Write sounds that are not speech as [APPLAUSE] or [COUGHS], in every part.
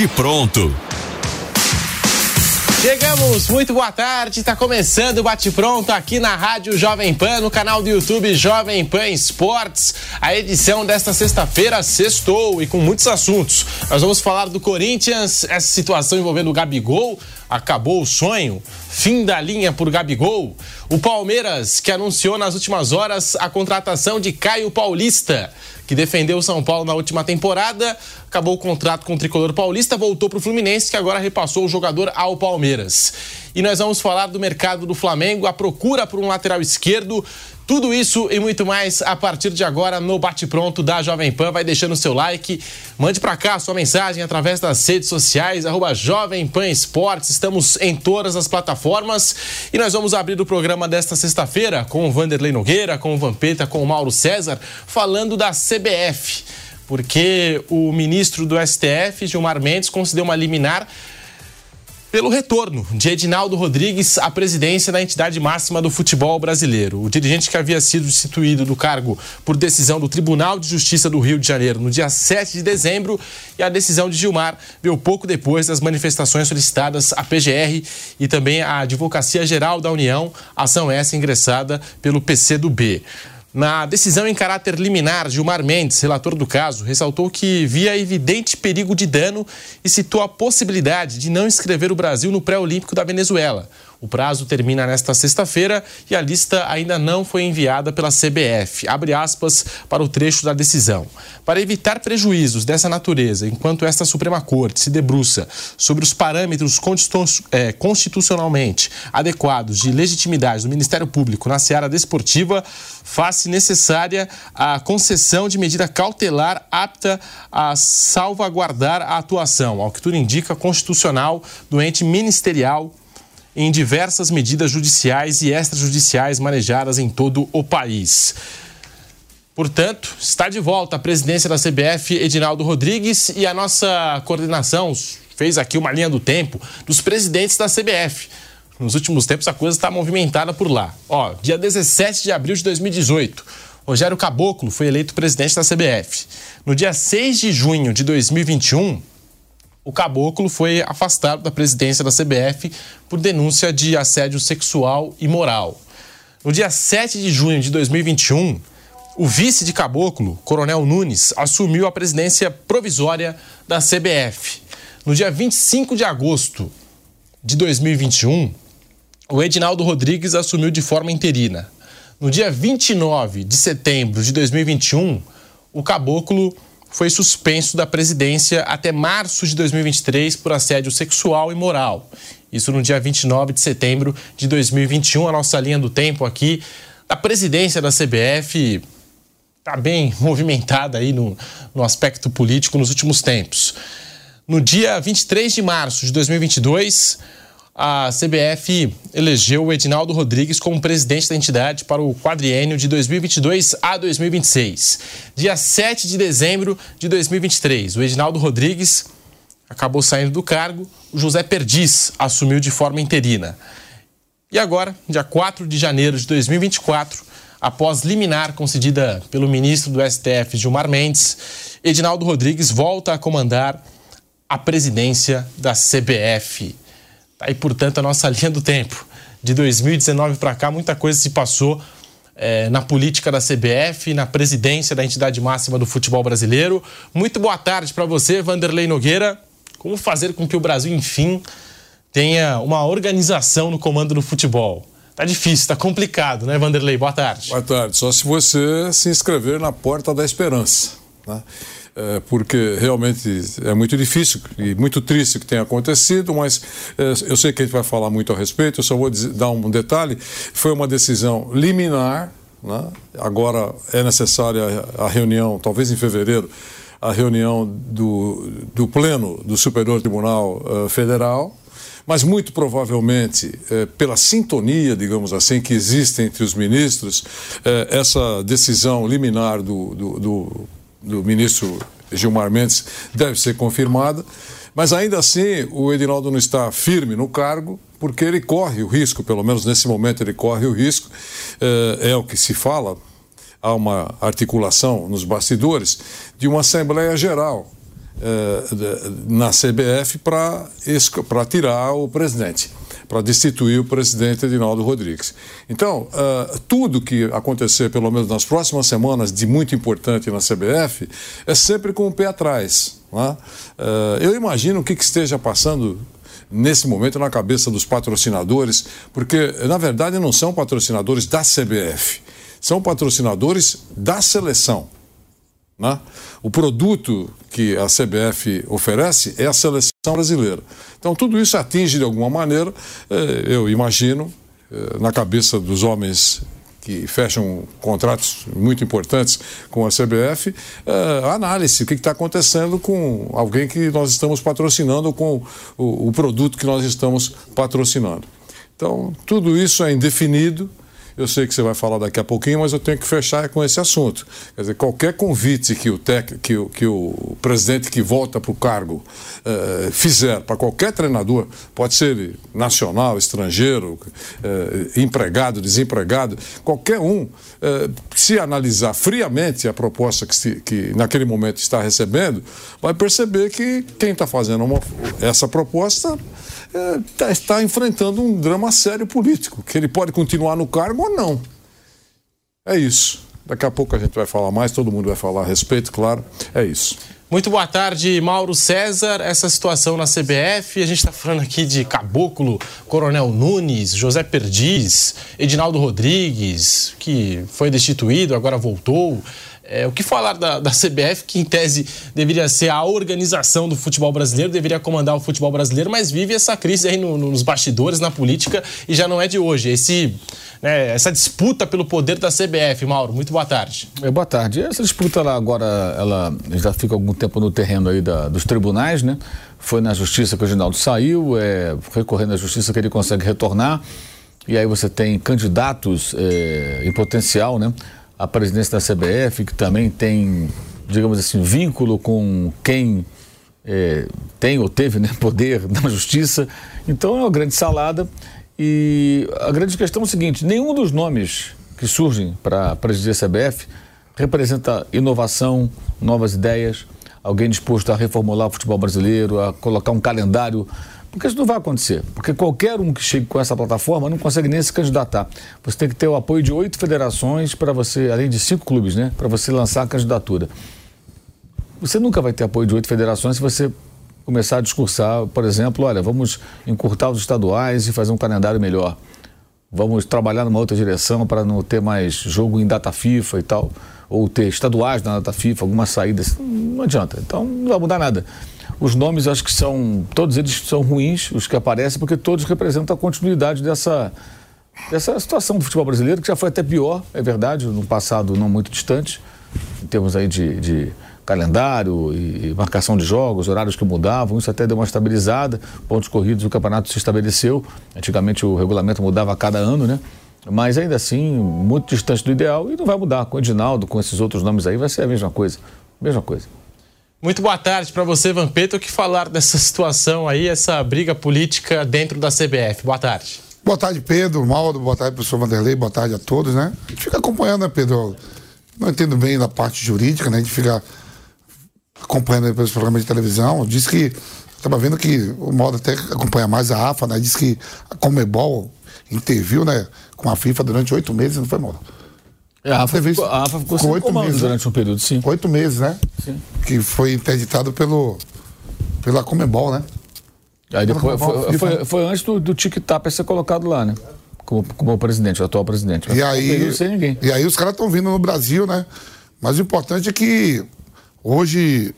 Bate pronto. Chegamos, muito boa tarde. Está começando o Bate Pronto aqui na Rádio Jovem Pan, no canal do YouTube Jovem Pan Esportes. A edição desta sexta-feira sextou e com muitos assuntos. Nós vamos falar do Corinthians, essa situação envolvendo o Gabigol, acabou o sonho, fim da linha por Gabigol. O Palmeiras, que anunciou nas últimas horas a contratação de Caio Paulista que defendeu o São Paulo na última temporada, acabou o contrato com o tricolor paulista, voltou para o Fluminense, que agora repassou o jogador ao Palmeiras. E nós vamos falar do mercado do Flamengo, a procura por um lateral esquerdo. Tudo isso e muito mais a partir de agora no Bate Pronto da Jovem Pan. Vai deixando seu like, mande para cá sua mensagem através das redes sociais, arroba Jovem Pan Esportes. Estamos em todas as plataformas e nós vamos abrir o programa desta sexta-feira com o Vanderlei Nogueira, com o Vampeta, com o Mauro César, falando da CBF. Porque o ministro do STF, Gilmar Mendes, concedeu uma liminar pelo retorno de Edinaldo Rodrigues à presidência da entidade máxima do futebol brasileiro. O dirigente que havia sido destituído do cargo por decisão do Tribunal de Justiça do Rio de Janeiro no dia 7 de dezembro e a decisão de Gilmar veio pouco depois das manifestações solicitadas à PGR e também à Advocacia Geral da União, ação essa ingressada pelo PCdoB. Na decisão em caráter liminar, Gilmar Mendes, relator do caso, ressaltou que via evidente perigo de dano e citou a possibilidade de não inscrever o Brasil no pré-olímpico da Venezuela. O prazo termina nesta sexta-feira e a lista ainda não foi enviada pela CBF. Abre aspas para o trecho da decisão. Para evitar prejuízos dessa natureza, enquanto esta Suprema Corte se debruça sobre os parâmetros é, constitucionalmente adequados de legitimidade do Ministério Público na seara desportiva, faz-se necessária a concessão de medida cautelar apta a salvaguardar a atuação, ao que tudo indica, constitucional do ente ministerial em diversas medidas judiciais e extrajudiciais manejadas em todo o país. Portanto, está de volta a presidência da CBF, Edinaldo Rodrigues, e a nossa coordenação fez aqui uma linha do tempo dos presidentes da CBF. Nos últimos tempos a coisa está movimentada por lá. Ó, dia 17 de abril de 2018, Rogério Caboclo foi eleito presidente da CBF. No dia 6 de junho de 2021, o Caboclo foi afastado da presidência da CBF por denúncia de assédio sexual e moral. No dia 7 de junho de 2021, o vice de Caboclo, Coronel Nunes, assumiu a presidência provisória da CBF. No dia 25 de agosto de 2021, o Edinaldo Rodrigues assumiu de forma interina. No dia 29 de setembro de 2021, o Caboclo foi suspenso da presidência até março de 2023 por assédio sexual e moral. Isso no dia 29 de setembro de 2021. A nossa linha do tempo aqui da presidência da CBF está bem [LAUGHS] movimentada aí no, no aspecto político nos últimos tempos. No dia 23 de março de 2022, a CBF elegeu o Edinaldo Rodrigues como presidente da entidade para o quadriênio de 2022 a 2026. Dia 7 de dezembro de 2023, o Edinaldo Rodrigues acabou saindo do cargo, o José Perdiz assumiu de forma interina. E agora, dia 4 de janeiro de 2024, após liminar concedida pelo ministro do STF, Gilmar Mendes, Edinaldo Rodrigues volta a comandar a presidência da CBF. Tá aí, portanto, a nossa [LAUGHS] linha do tempo. De 2019 para cá, muita coisa se passou é, na política da CBF, na presidência da entidade máxima do futebol brasileiro. Muito boa tarde para você, Vanderlei Nogueira. Como fazer com que o Brasil, enfim, tenha uma organização no comando do futebol? Tá difícil, tá complicado, né, Vanderlei? Boa tarde. Boa tarde. Só se você se inscrever na Porta da Esperança. Né? É, porque realmente é muito difícil e muito triste o que tem acontecido, mas é, eu sei que a gente vai falar muito a respeito, eu só vou dar um detalhe: foi uma decisão liminar, né? agora é necessária a reunião, talvez em fevereiro, a reunião do, do Pleno do Superior Tribunal uh, Federal, mas muito provavelmente, pela sintonia, digamos assim, que existe entre os ministros, essa decisão liminar do, do, do do ministro Gilmar Mendes deve ser confirmada, mas ainda assim o Edinaldo não está firme no cargo, porque ele corre o risco, pelo menos nesse momento ele corre o risco, é, é o que se fala, há uma articulação nos bastidores de uma Assembleia Geral na CBF para tirar o presidente para destituir o presidente Edinaldo Rodrigues. Então, uh, tudo que acontecer, pelo menos nas próximas semanas, de muito importante na CBF, é sempre com o pé atrás. Uh, eu imagino o que, que esteja passando nesse momento na cabeça dos patrocinadores, porque, na verdade, não são patrocinadores da CBF, são patrocinadores da seleção. Né? O produto que a CBF oferece é a seleção brasileira. Então, tudo isso atinge de alguma maneira, eh, eu imagino, eh, na cabeça dos homens que fecham contratos muito importantes com a CBF, eh, a análise, o que está acontecendo com alguém que nós estamos patrocinando, com o, o produto que nós estamos patrocinando. Então, tudo isso é indefinido, eu sei que você vai falar daqui a pouquinho, mas eu tenho que fechar com esse assunto. Quer dizer, qualquer convite que o, tec, que o, que o presidente que volta para o cargo uh, fizer para qualquer treinador, pode ser nacional, estrangeiro, uh, empregado, desempregado, qualquer um, se analisar friamente a proposta que, se, que naquele momento está recebendo, vai perceber que quem está fazendo uma, essa proposta é, está enfrentando um drama sério político, que ele pode continuar no cargo ou não. É isso. Daqui a pouco a gente vai falar mais, todo mundo vai falar a respeito, claro. É isso. Muito boa tarde, Mauro César. Essa situação na CBF, a gente está falando aqui de Caboclo, Coronel Nunes, José Perdiz, Edinaldo Rodrigues, que foi destituído, agora voltou. É, o que falar da, da, CBF, que em tese deveria ser a organização do futebol brasileiro, deveria comandar o futebol brasileiro, mas vive essa crise aí no, nos bastidores, na política, e já não é de hoje. Esse, né, essa disputa pelo poder da CBF, Mauro, muito boa tarde. É, boa tarde. Essa disputa ela agora ela já fica algum tempo no terreno aí da, dos tribunais, né? Foi na justiça que o Ginaldo saiu, é, recorrendo à justiça que ele consegue retornar, e aí você tem candidatos é, em potencial, né? A presidência da CBF, que também tem, digamos assim, vínculo com quem é, tem ou teve né, poder na justiça. Então é uma grande salada. E a grande questão é o seguinte: nenhum dos nomes que surgem para presidir a CBF representa inovação, novas ideias, alguém disposto a reformular o futebol brasileiro, a colocar um calendário porque isso não vai acontecer. Porque qualquer um que chegue com essa plataforma não consegue nem se candidatar. Você tem que ter o apoio de oito federações para você, além de cinco clubes, né? Para você lançar a candidatura. Você nunca vai ter apoio de oito federações se você começar a discursar, por exemplo, olha, vamos encurtar os estaduais e fazer um calendário melhor. Vamos trabalhar numa outra direção para não ter mais jogo em data FIFA e tal, ou ter estaduais na data FIFA, alguma saída. Não adianta. Então não vai mudar nada. Os nomes, acho que são, todos eles são ruins, os que aparecem, porque todos representam a continuidade dessa, dessa situação do futebol brasileiro, que já foi até pior, é verdade, no passado não muito distante, em termos aí de, de calendário e marcação de jogos, horários que mudavam, isso até deu uma estabilizada, pontos corridos, o campeonato se estabeleceu, antigamente o regulamento mudava a cada ano, né? Mas ainda assim, muito distante do ideal e não vai mudar. Com o Edinaldo, com esses outros nomes aí, vai ser a mesma coisa. Mesma coisa. Muito boa tarde para você, Vampeta. O que falar dessa situação aí, essa briga política dentro da CBF? Boa tarde. Boa tarde, Pedro, Maldo, boa tarde, professor Vanderlei, boa tarde a todos, né? A gente fica acompanhando, né, Pedro? Não entendo bem da parte jurídica, né? A gente fica acompanhando pelos programas de televisão. Diz que, estava vendo que o Maldo até acompanha mais a AFA, né? Diz que a Comebol interviu, né, com a FIFA durante oito meses, não foi, Maldo? É, a AFA, ficou, a AFA ficou sem oito meses né? durante um período, sim. Oito meses, né? Sim. Que foi interditado pelo, pela Comebol, né? Aí depois, foi, foi, foi, antes do, do Tic ser colocado lá, né? Como, como presidente, o atual presidente. E aí, sem ninguém. e aí os caras estão vindo no Brasil, né? Mas o importante é que hoje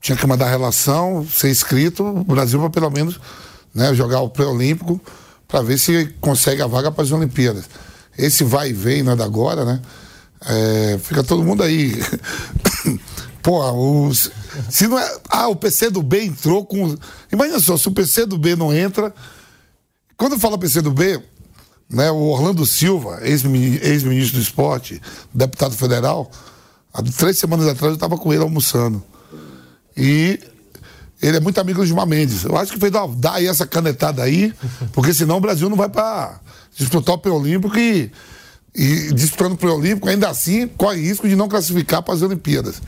tinha que mandar relação, ser inscrito, o Brasil para pelo menos né, jogar o pré-olímpico para ver se consegue a vaga para as Olimpíadas esse vai e vem, não é agora, né? É, fica todo mundo aí. [COUGHS] Pô, os, se não é. Ah, o PC do B entrou com. Imagina só, se o PC do B não entra. Quando eu falo PC do B, né, o Orlando Silva, ex-ministro ex do esporte, deputado federal, há três semanas atrás eu estava com ele almoçando. E ele é muito amigo do Gilmar Mendes. Eu acho que fez dar, dar aí essa canetada aí, porque senão o Brasil não vai para disputar o pré-olímpico e, e disputando o pré-olímpico, ainda assim corre risco de não classificar para as Olimpíadas.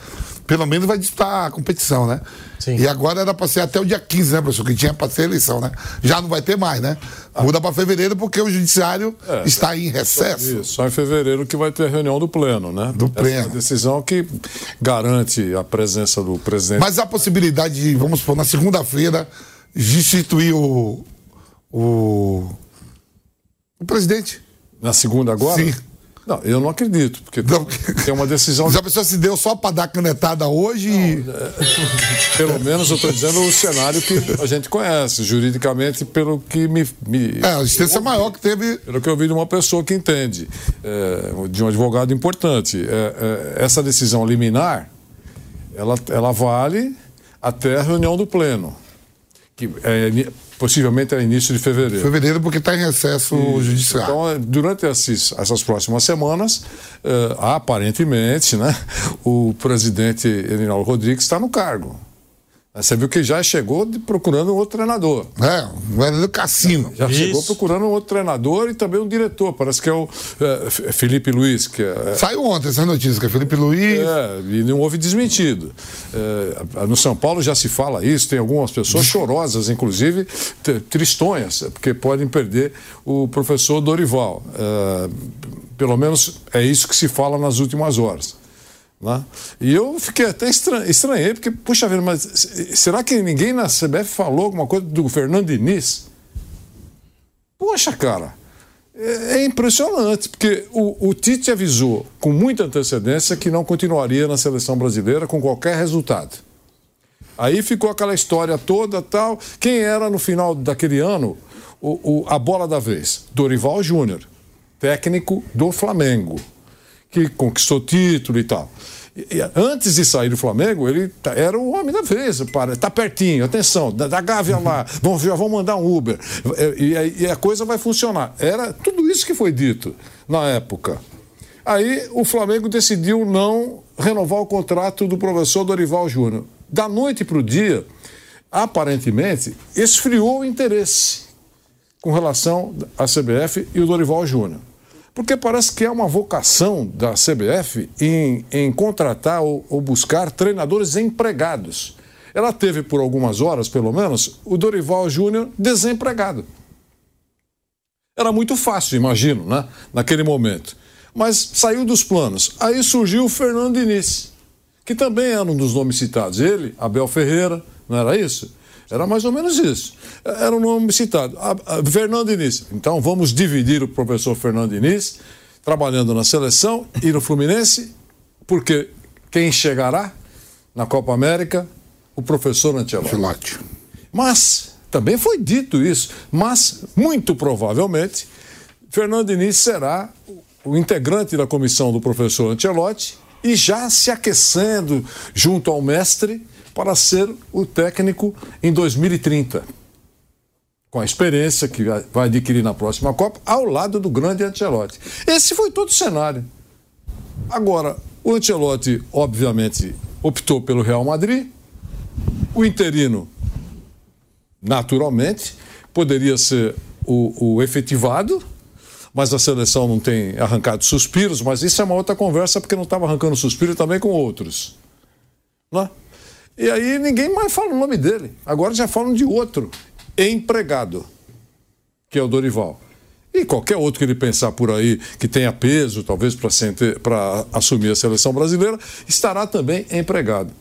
pelo menos vai disputar a competição, né? Sim. E agora era para ser até o dia 15, né, professor? Que tinha para ser eleição, né? Já não vai ter mais, né? Ah. Muda para fevereiro porque o judiciário é, está em recesso. Isso, só em fevereiro que vai ter a reunião do pleno, né? Do pleno. Essa decisão que garante a presença do presidente. Mas há possibilidade de, vamos supor, na segunda-feira, instituir o, o, o presidente. Na segunda agora? Sim. Não, eu não acredito, porque não. tem uma decisão. Mas a pessoa se deu só para dar canetada hoje não, e... é, Pelo menos eu estou dizendo o cenário que a gente conhece, juridicamente, pelo que me. me é, a existência maior que teve. Pelo que eu vi de uma pessoa que entende, é, de um advogado importante. É, é essa decisão liminar, ela, ela vale até a reunião do Pleno. Que é, possivelmente é início de fevereiro. Fevereiro, porque está em recesso judicial. Então, durante esses, essas próximas semanas, uh, aparentemente, né, o presidente Erinaldo Rodrigues está no cargo. Você viu que já chegou procurando um outro treinador. É, o do cassino. Já Isso. chegou procurando um outro treinador e também um diretor. Parece que é o é, Felipe Luiz. Que é, Saiu ontem essa notícia, que é Felipe Luiz. É, e não houve desmentido. É, no São Paulo já se fala isso, tem algumas pessoas chorosas, inclusive, tristonhas, porque podem perder o professor Dorival. É, pelo menos é isso que se fala nas últimas horas. E eu fiquei até estranhei, porque, puxa vida, mas será que ninguém na CBF falou alguma coisa do Fernando Diniz? Poxa, cara, é, é impressionante, porque o, o, Tite avisou com muita antecedência que não continuaria na seleção brasileira com qualquer resultado. Aí ficou aquela história toda tal. Quem era no final daquele ano o, o a bola da vez? Dorival Júnior, técnico do Flamengo que conquistou título e tal. E, antes de sair do Flamengo, ele tá, era o homem da vez. Para, tá pertinho, atenção, da, da Gávea lá, vão, já vão mandar um Uber. E, e, a coisa vai funcionar. Era tudo isso que foi dito na época. Aí o Flamengo decidiu não renovar o contrato do professor Dorival Júnior. Da noite para o dia, aparentemente, esfriou o interesse com relação à CBF e o Dorival Júnior. Porque parece que é uma vocação da CBF em, em contratar ou, ou buscar treinadores empregados. Ela teve por algumas horas, pelo menos, o Dorival Júnior desempregado. Era muito fácil, imagino, né? naquele momento. Mas saiu dos planos. Aí surgiu o Fernando Diniz, que também era um dos nomes citados. Ele, Abel Ferreira, não era isso? Era mais ou menos isso. Era o um nome citado. A, a, Fernando Diniz. Então vamos dividir o professor Fernando Diniz, trabalhando na seleção e no Fluminense, porque quem chegará na Copa América? O professor Ancelotti. Mas, também foi dito isso, mas muito provavelmente Fernando Diniz será o integrante da comissão do professor Ancelotti e já se aquecendo junto ao mestre para ser o técnico em 2030. Com a experiência que vai adquirir na próxima Copa, ao lado do grande Ancelotti. Esse foi todo o cenário. Agora, o Ancelotti, obviamente, optou pelo Real Madrid. O interino, naturalmente, poderia ser o, o efetivado, mas a seleção não tem arrancado suspiros, mas isso é uma outra conversa, porque não estava arrancando suspiro também com outros. Não é? E aí ninguém mais fala o nome dele. Agora já falam de outro empregado, que é o Dorival. E qualquer outro que ele pensar por aí que tenha peso, talvez para assumir a seleção brasileira, estará também empregado.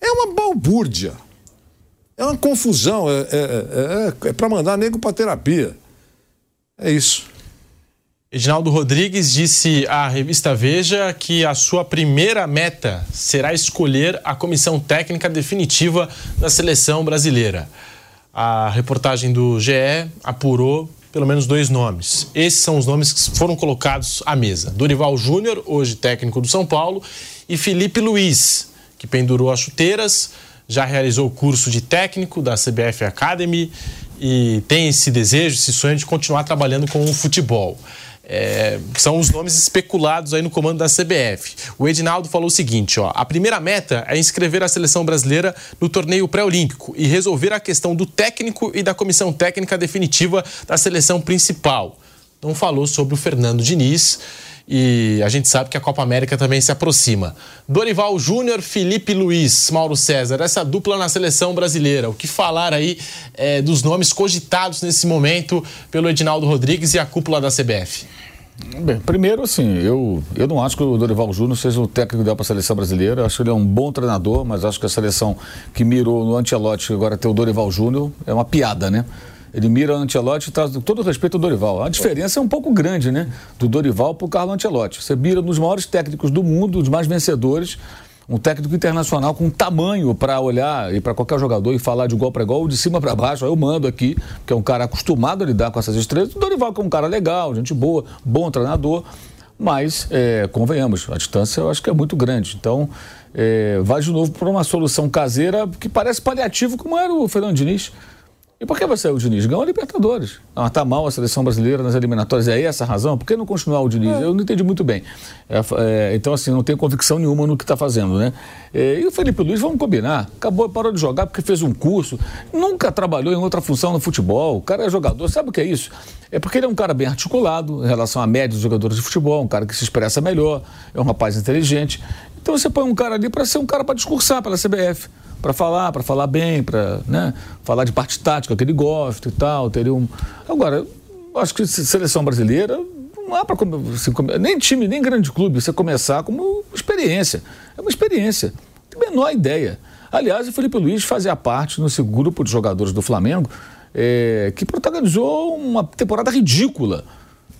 É uma balbúrdia. É uma confusão. É, é, é, é para mandar nego para terapia. É isso. Edinaldo Rodrigues disse à revista Veja que a sua primeira meta será escolher a comissão técnica definitiva da seleção brasileira. A reportagem do GE apurou pelo menos dois nomes. Esses são os nomes que foram colocados à mesa: Dorival Júnior, hoje técnico do São Paulo, e Felipe Luiz, que pendurou as chuteiras, já realizou o curso de técnico da CBF Academy e tem esse desejo, esse sonho de continuar trabalhando com o futebol. É, são os nomes especulados aí no comando da CBF. O Edinaldo falou o seguinte: ó, a primeira meta é inscrever a seleção brasileira no torneio pré-olímpico e resolver a questão do técnico e da comissão técnica definitiva da seleção principal. Não falou sobre o Fernando Diniz e a gente sabe que a Copa América também se aproxima. Dorival Júnior, Felipe Luiz, Mauro César, essa dupla na seleção brasileira. O que falar aí é, dos nomes cogitados nesse momento pelo Edinaldo Rodrigues e a cúpula da CBF? Bem, primeiro, assim, eu, eu não acho que o Dorival Júnior seja o técnico ideal para a seleção brasileira. Acho que ele é um bom treinador, mas acho que a seleção que mirou no Antelote agora tem o Dorival Júnior é uma piada, né? Ele mira o Ancelotti e traz todo o respeito ao Dorival. A diferença é um pouco grande, né? Do Dorival para o Carlo Ancelotti. Você mira nos maiores técnicos do mundo, os mais vencedores, um técnico internacional com tamanho para olhar e para qualquer jogador e falar de igual para igual, de cima para baixo. Eu mando aqui, que é um cara acostumado a lidar com essas estrelas. O Dorival, que é um cara legal, gente boa, bom treinador, mas, é, convenhamos, a distância eu acho que é muito grande. Então, é, vai de novo para uma solução caseira que parece paliativo, como era o Fernando Diniz. E por que vai sair o Diniz? Ganhou a Libertadores. Ah, tá mal a seleção brasileira nas eliminatórias. É essa a razão? Por que não continuar o Diniz? É. Eu não entendi muito bem. É, é, então, assim, não tenho convicção nenhuma no que está fazendo, né? É, e o Felipe Luiz, vamos combinar. Acabou, parou de jogar porque fez um curso. Nunca trabalhou em outra função no futebol. O cara é jogador. Sabe o que é isso? É porque ele é um cara bem articulado em relação à média dos jogadores de futebol. Um cara que se expressa melhor. É um rapaz inteligente. Então, você põe um cara ali para ser um cara para discursar pela CBF para falar, para falar bem, para né, falar de parte tática que ele gosta e tal. Teria um... Agora, acho que seleção brasileira não há para nem time, nem grande clube você começar como experiência. É uma experiência. Não tem a menor ideia. Aliás, o Felipe Luiz fazia parte nesse grupo de jogadores do Flamengo é, que protagonizou uma temporada ridícula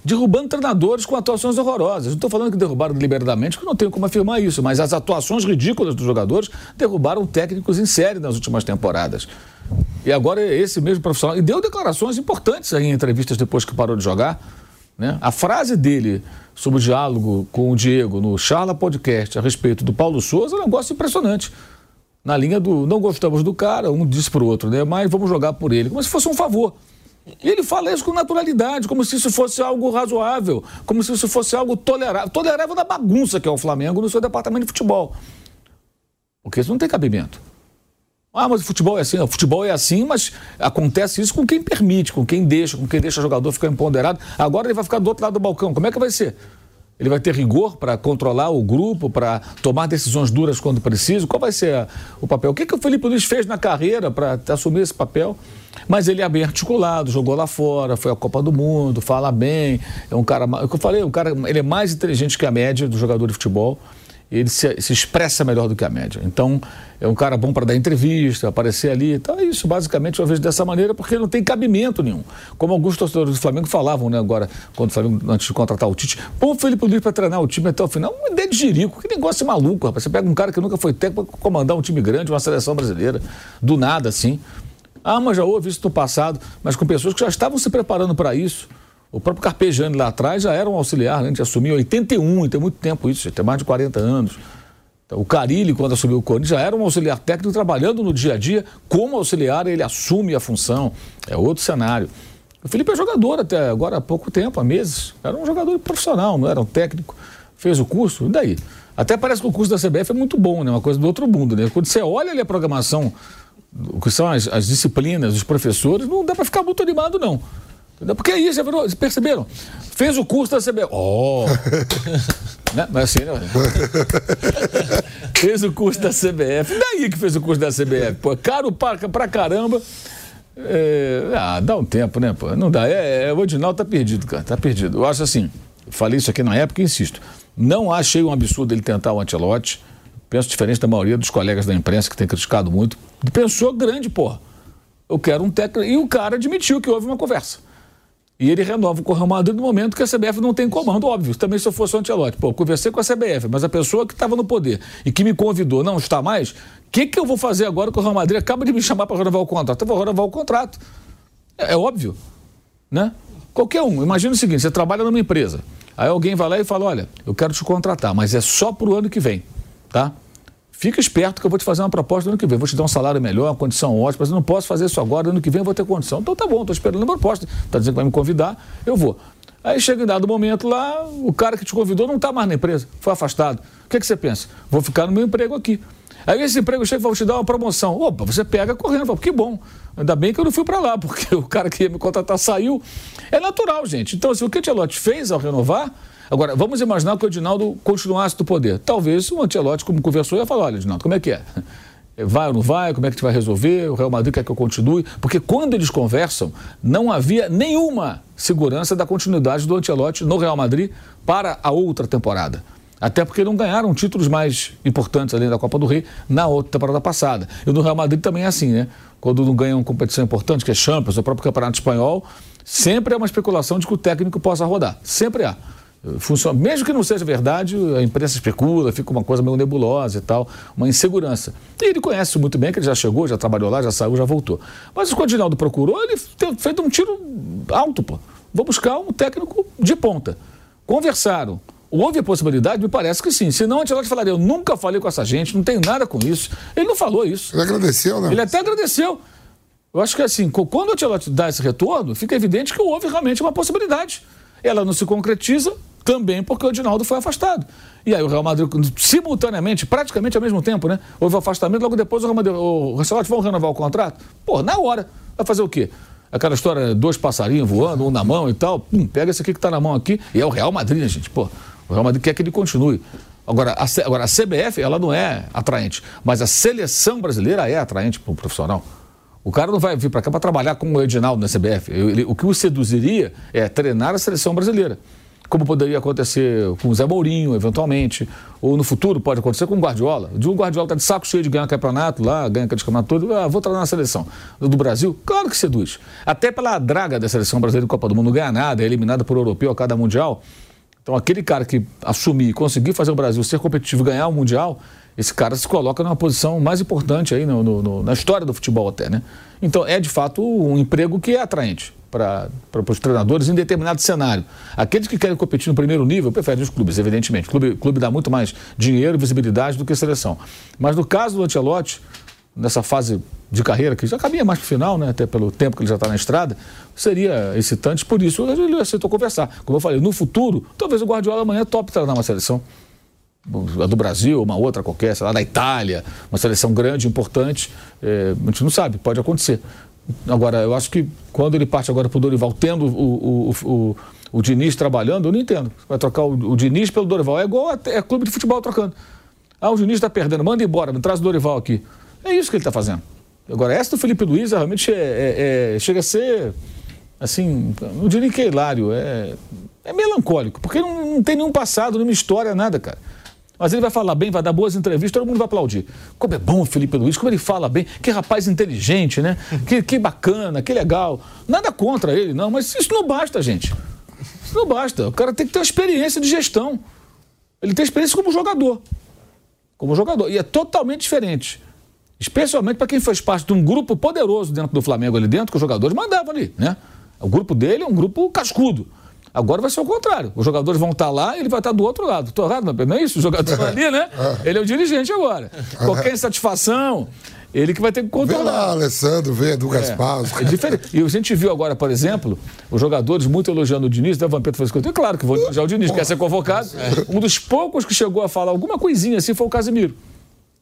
derrubando treinadores com atuações horrorosas. Não estou falando que derrubaram deliberadamente, que não tenho como afirmar isso, mas as atuações ridículas dos jogadores derrubaram técnicos em série nas últimas temporadas. E agora esse mesmo profissional. E deu declarações importantes aí em entrevistas depois que parou de jogar. Né? A frase dele sobre o diálogo com o Diego no Charla Podcast a respeito do Paulo Souza é um negócio impressionante. Na linha do não gostamos do cara, um disse para o outro, né? mas vamos jogar por ele, como se fosse um favor. E ele fala isso com naturalidade, como se isso fosse algo razoável, como se isso fosse algo tolerável. Tolerável da bagunça que é o Flamengo no seu departamento de futebol. Porque isso não tem cabimento. Ah, mas o futebol é assim. O futebol é assim, mas acontece isso com quem permite, com quem deixa, com quem deixa o jogador ficar empoderado. Agora ele vai ficar do outro lado do balcão. Como é que vai ser? Ele vai ter rigor para controlar o grupo, para tomar decisões duras quando preciso? Qual vai ser o papel? O que, que o Felipe Luiz fez na carreira para assumir esse papel? Mas ele é bem articulado, jogou lá fora, foi à Copa do Mundo, fala bem, é um cara, é o que eu falei, um cara, ele é mais inteligente que a média do jogador de futebol ele se, se, expressa melhor do que a média. Então, é um cara bom para dar entrevista, aparecer ali. Então, é isso, basicamente, eu vejo dessa maneira, porque não tem cabimento nenhum. Como alguns torcedores do Flamengo falavam, né, agora, quando o Flamengo, antes de contratar o Tite, pô, o Felipe Luiz para treinar o time até o final. Uma ideia de jirico, que negócio maluco, rapaz. Você pega um cara que nunca foi técnico para comandar um time grande, uma seleção brasileira, do nada, assim. Ah, mas já houve isso no passado, mas com pessoas que já estavam se preparando para isso. O próprio Carpegiani lá atrás já era um auxiliar, né? a gente assumiu em 81, tem muito tempo isso, tem mais de 40 anos. Então, o Carilli, quando assumiu o Corinthians, já era um auxiliar técnico trabalhando no dia a dia. Como auxiliar, ele assume a função. É outro cenário. O Felipe é jogador até agora há pouco tempo, há meses. Era um jogador profissional, não era um técnico. Fez o curso, e daí? Até parece que o curso da CBF é muito bom, né? Uma coisa do outro mundo, né? Quando você olha ali a programação, o que são as, as disciplinas, os professores, não dá para ficar muito animado, não. Porque é isso, vocês perceberam? Fez o curso da CBF. Oh! né? Mas assim, né? [LAUGHS] fez o curso da CBF. Daí que fez o curso da CBF? Pô, caro pra, pra caramba. É, ah, dá um tempo, né? Pô? Não dá. É, é, o Odinaldo tá perdido, cara. Tá perdido. Eu acho assim, falei isso aqui na época e insisto. Não achei um absurdo ele tentar o antelote. Penso diferente da maioria dos colegas da imprensa que tem criticado muito. Pensou grande, porra. Eu quero um técnico. E o cara admitiu que houve uma conversa. E ele renova com o Real Madrid no momento que a CBF não tem comando, óbvio. Também se eu fosse o Antelote, pô, conversei com a CBF, mas a pessoa que estava no poder e que me convidou não está mais, o que, que eu vou fazer agora que o Real Madrid acaba de me chamar para renovar o contrato? Eu vou renovar o contrato. É, é, óbvio, né? Qualquer um. Imagina o seguinte, você trabalha numa empresa, aí alguém vai lá e fala, olha, eu quero te contratar, mas é só para o ano que vem, tá? Fica esperto que eu vou te fazer uma proposta no ano que vem. Vou te dar um salário melhor, uma condição ótima, mas eu não posso fazer isso agora, ano que vem eu vou ter condição. Então tá bom, estou esperando a proposta. Está dizendo que vai me convidar, eu vou. Aí chega em dado momento lá, o cara que te convidou não está mais na empresa, foi afastado. O que, que você pensa? Vou ficar no meu emprego aqui. Aí esse emprego chega e vou te dar uma promoção. Opa, você pega correndo, fala, que bom. Ainda bem que eu não fui para lá, porque [LAUGHS] o cara que ia me contratar saiu. É natural, gente. Então, assim, o que o Tchelotti fez ao renovar Agora, vamos imaginar que o Edinaldo continuasse do poder. Talvez o Antelote, como conversou, ia falar: olha, Edinaldo, como é que é? [LAUGHS] Vai ou não vai? Como é que a gente vai resolver? O Real Madrid quer que eu continue? Porque quando eles conversam, não havia nenhuma segurança da continuidade do Ancelotti no Real Madrid para a outra temporada. Até porque não ganharam títulos mais importantes além da Copa do Rei na outra temporada passada. E no Real Madrid também é assim, né? Quando não ganham competição importante, que é Champions, o próprio Campeonato Espanhol, sempre é uma especulação de que o técnico possa rodar. Sempre há. Funciona, mesmo que não seja verdade, a imprensa especula, fica uma coisa meio nebulosa e tal, uma insegurança. E ele conhece muito bem, que ele já chegou, já trabalhou lá, já saiu, já voltou. Mas o Continaldo procurou, ele feito um tiro alto, pô. Vou buscar um técnico de ponta. Conversaram. Houve a possibilidade? Me parece que sim. Senão, Antelote falaria, eu nunca falei com essa gente, não tenho nada com isso. Ele não falou isso. Ele agradeceu, né? Ele até agradeceu. Eu acho que assim, quando o Antelote dá esse retorno, fica evidente que houve realmente uma possibilidade. Ela não se concretiza, também porque o Edinaldo foi afastado. E aí o Real Madrid, simultaneamente, praticamente ao mesmo tempo, né? Houve o afastamento, logo depois o Real Madrid, o Ancelotti, vão renovar o contrato? Pô, na hora. Vai fazer o quê? Aquela história, dois passarinhos voando, um na mão e tal. Pum, pega esse aqui que está na mão aqui. E é o Real Madrid, né, gente? Pô, o Real Madrid quer que ele continue. Agora a, agora, a CBF, ela não é atraente, mas a seleção brasileira é atraente para o profissional. O cara não vai vir para cá para trabalhar com o Edinaldo na CBF. Ele, o que o seduziria é treinar a seleção brasileira como poderia acontecer com o Zé Mourinho, eventualmente, ou no futuro pode acontecer com o Guardiola. O Guardiola está de saco cheio de ganhar campeonato lá, ganha campeonato todo, ah, vou treinar na seleção do Brasil. Claro que seduz. Até pela draga da seleção brasileira de Copa do Mundo, não ganha nada, é eliminada por europeu a cada mundial. Então, aquele cara que assumir, conseguir fazer o Brasil ser competitivo e ganhar o Mundial, esse cara se coloca numa posição mais importante aí no, no, no, na história do futebol até, né? Então, é de fato um emprego que é atraente para os treinadores em determinado cenário. Aqueles que querem competir no primeiro nível preferem os clubes, evidentemente. O clube, clube dá muito mais dinheiro e visibilidade do que a seleção. Mas no caso do Ancelotti, nessa fase de carreira, que já caminha mais para o final, né, até pelo tempo que ele já está na estrada, seria excitante, por isso ele aceitou conversar. Como eu falei, no futuro, talvez o Guardiola amanhã top treinar uma seleção. A do Brasil, uma outra qualquer, sei lá, da Itália, uma seleção grande, importante. É, a gente não sabe, pode acontecer. Agora, eu acho que quando ele parte agora para o Dorival, tendo o, o, o, o, Diniz trabalhando, eu não entendo. Vai trocar o, o Diniz pelo Dorival. É igual a, é clube de futebol trocando. Ah, o Diniz está perdendo, manda embora, me traz o Dorival aqui. É isso que ele está fazendo. Agora, essa do Felipe Luiz realmente é, é, é, chega a ser, assim, não diria que é hilário, é, é melancólico, porque não, não tem nenhum passado, nenhuma história, nada, cara. Mas ele vai falar bem, vai dar boas entrevistas, todo mundo vai aplaudir. Como é bom o Felipe Luiz, como ele fala bem, que rapaz inteligente, né? [LAUGHS] Que, que bacana, que legal. Nada contra ele, não, mas isso não basta, gente. Isso não basta. O cara tem que ter uma experiência de gestão. Ele tem experiência como jogador. Como jogador. E é totalmente diferente. Especialmente para quem faz parte de um grupo poderoso dentro do Flamengo ali dentro, que os jogadores mandavam ali, né? O grupo dele é um grupo cascudo. Agora vai ser o contrário. Os jogadores vão estar lá e ele vai estar do outro lado. Estou errado, não é isso? O jogador [LAUGHS] ali, né? Ele é o dirigente agora. Qualquer insatisfação, ele que vai ter que controlar. Vê lá, Alessandro, vê Edu é, Gaspar. É diferente. E a gente viu agora, por exemplo, os jogadores muito elogiando o Diniz, da Vampeta fez coisa. Claro que vão elogiar o Diniz, quer ser convocado. Um dos poucos que chegou a falar alguma coisinha assim foi o Casimiro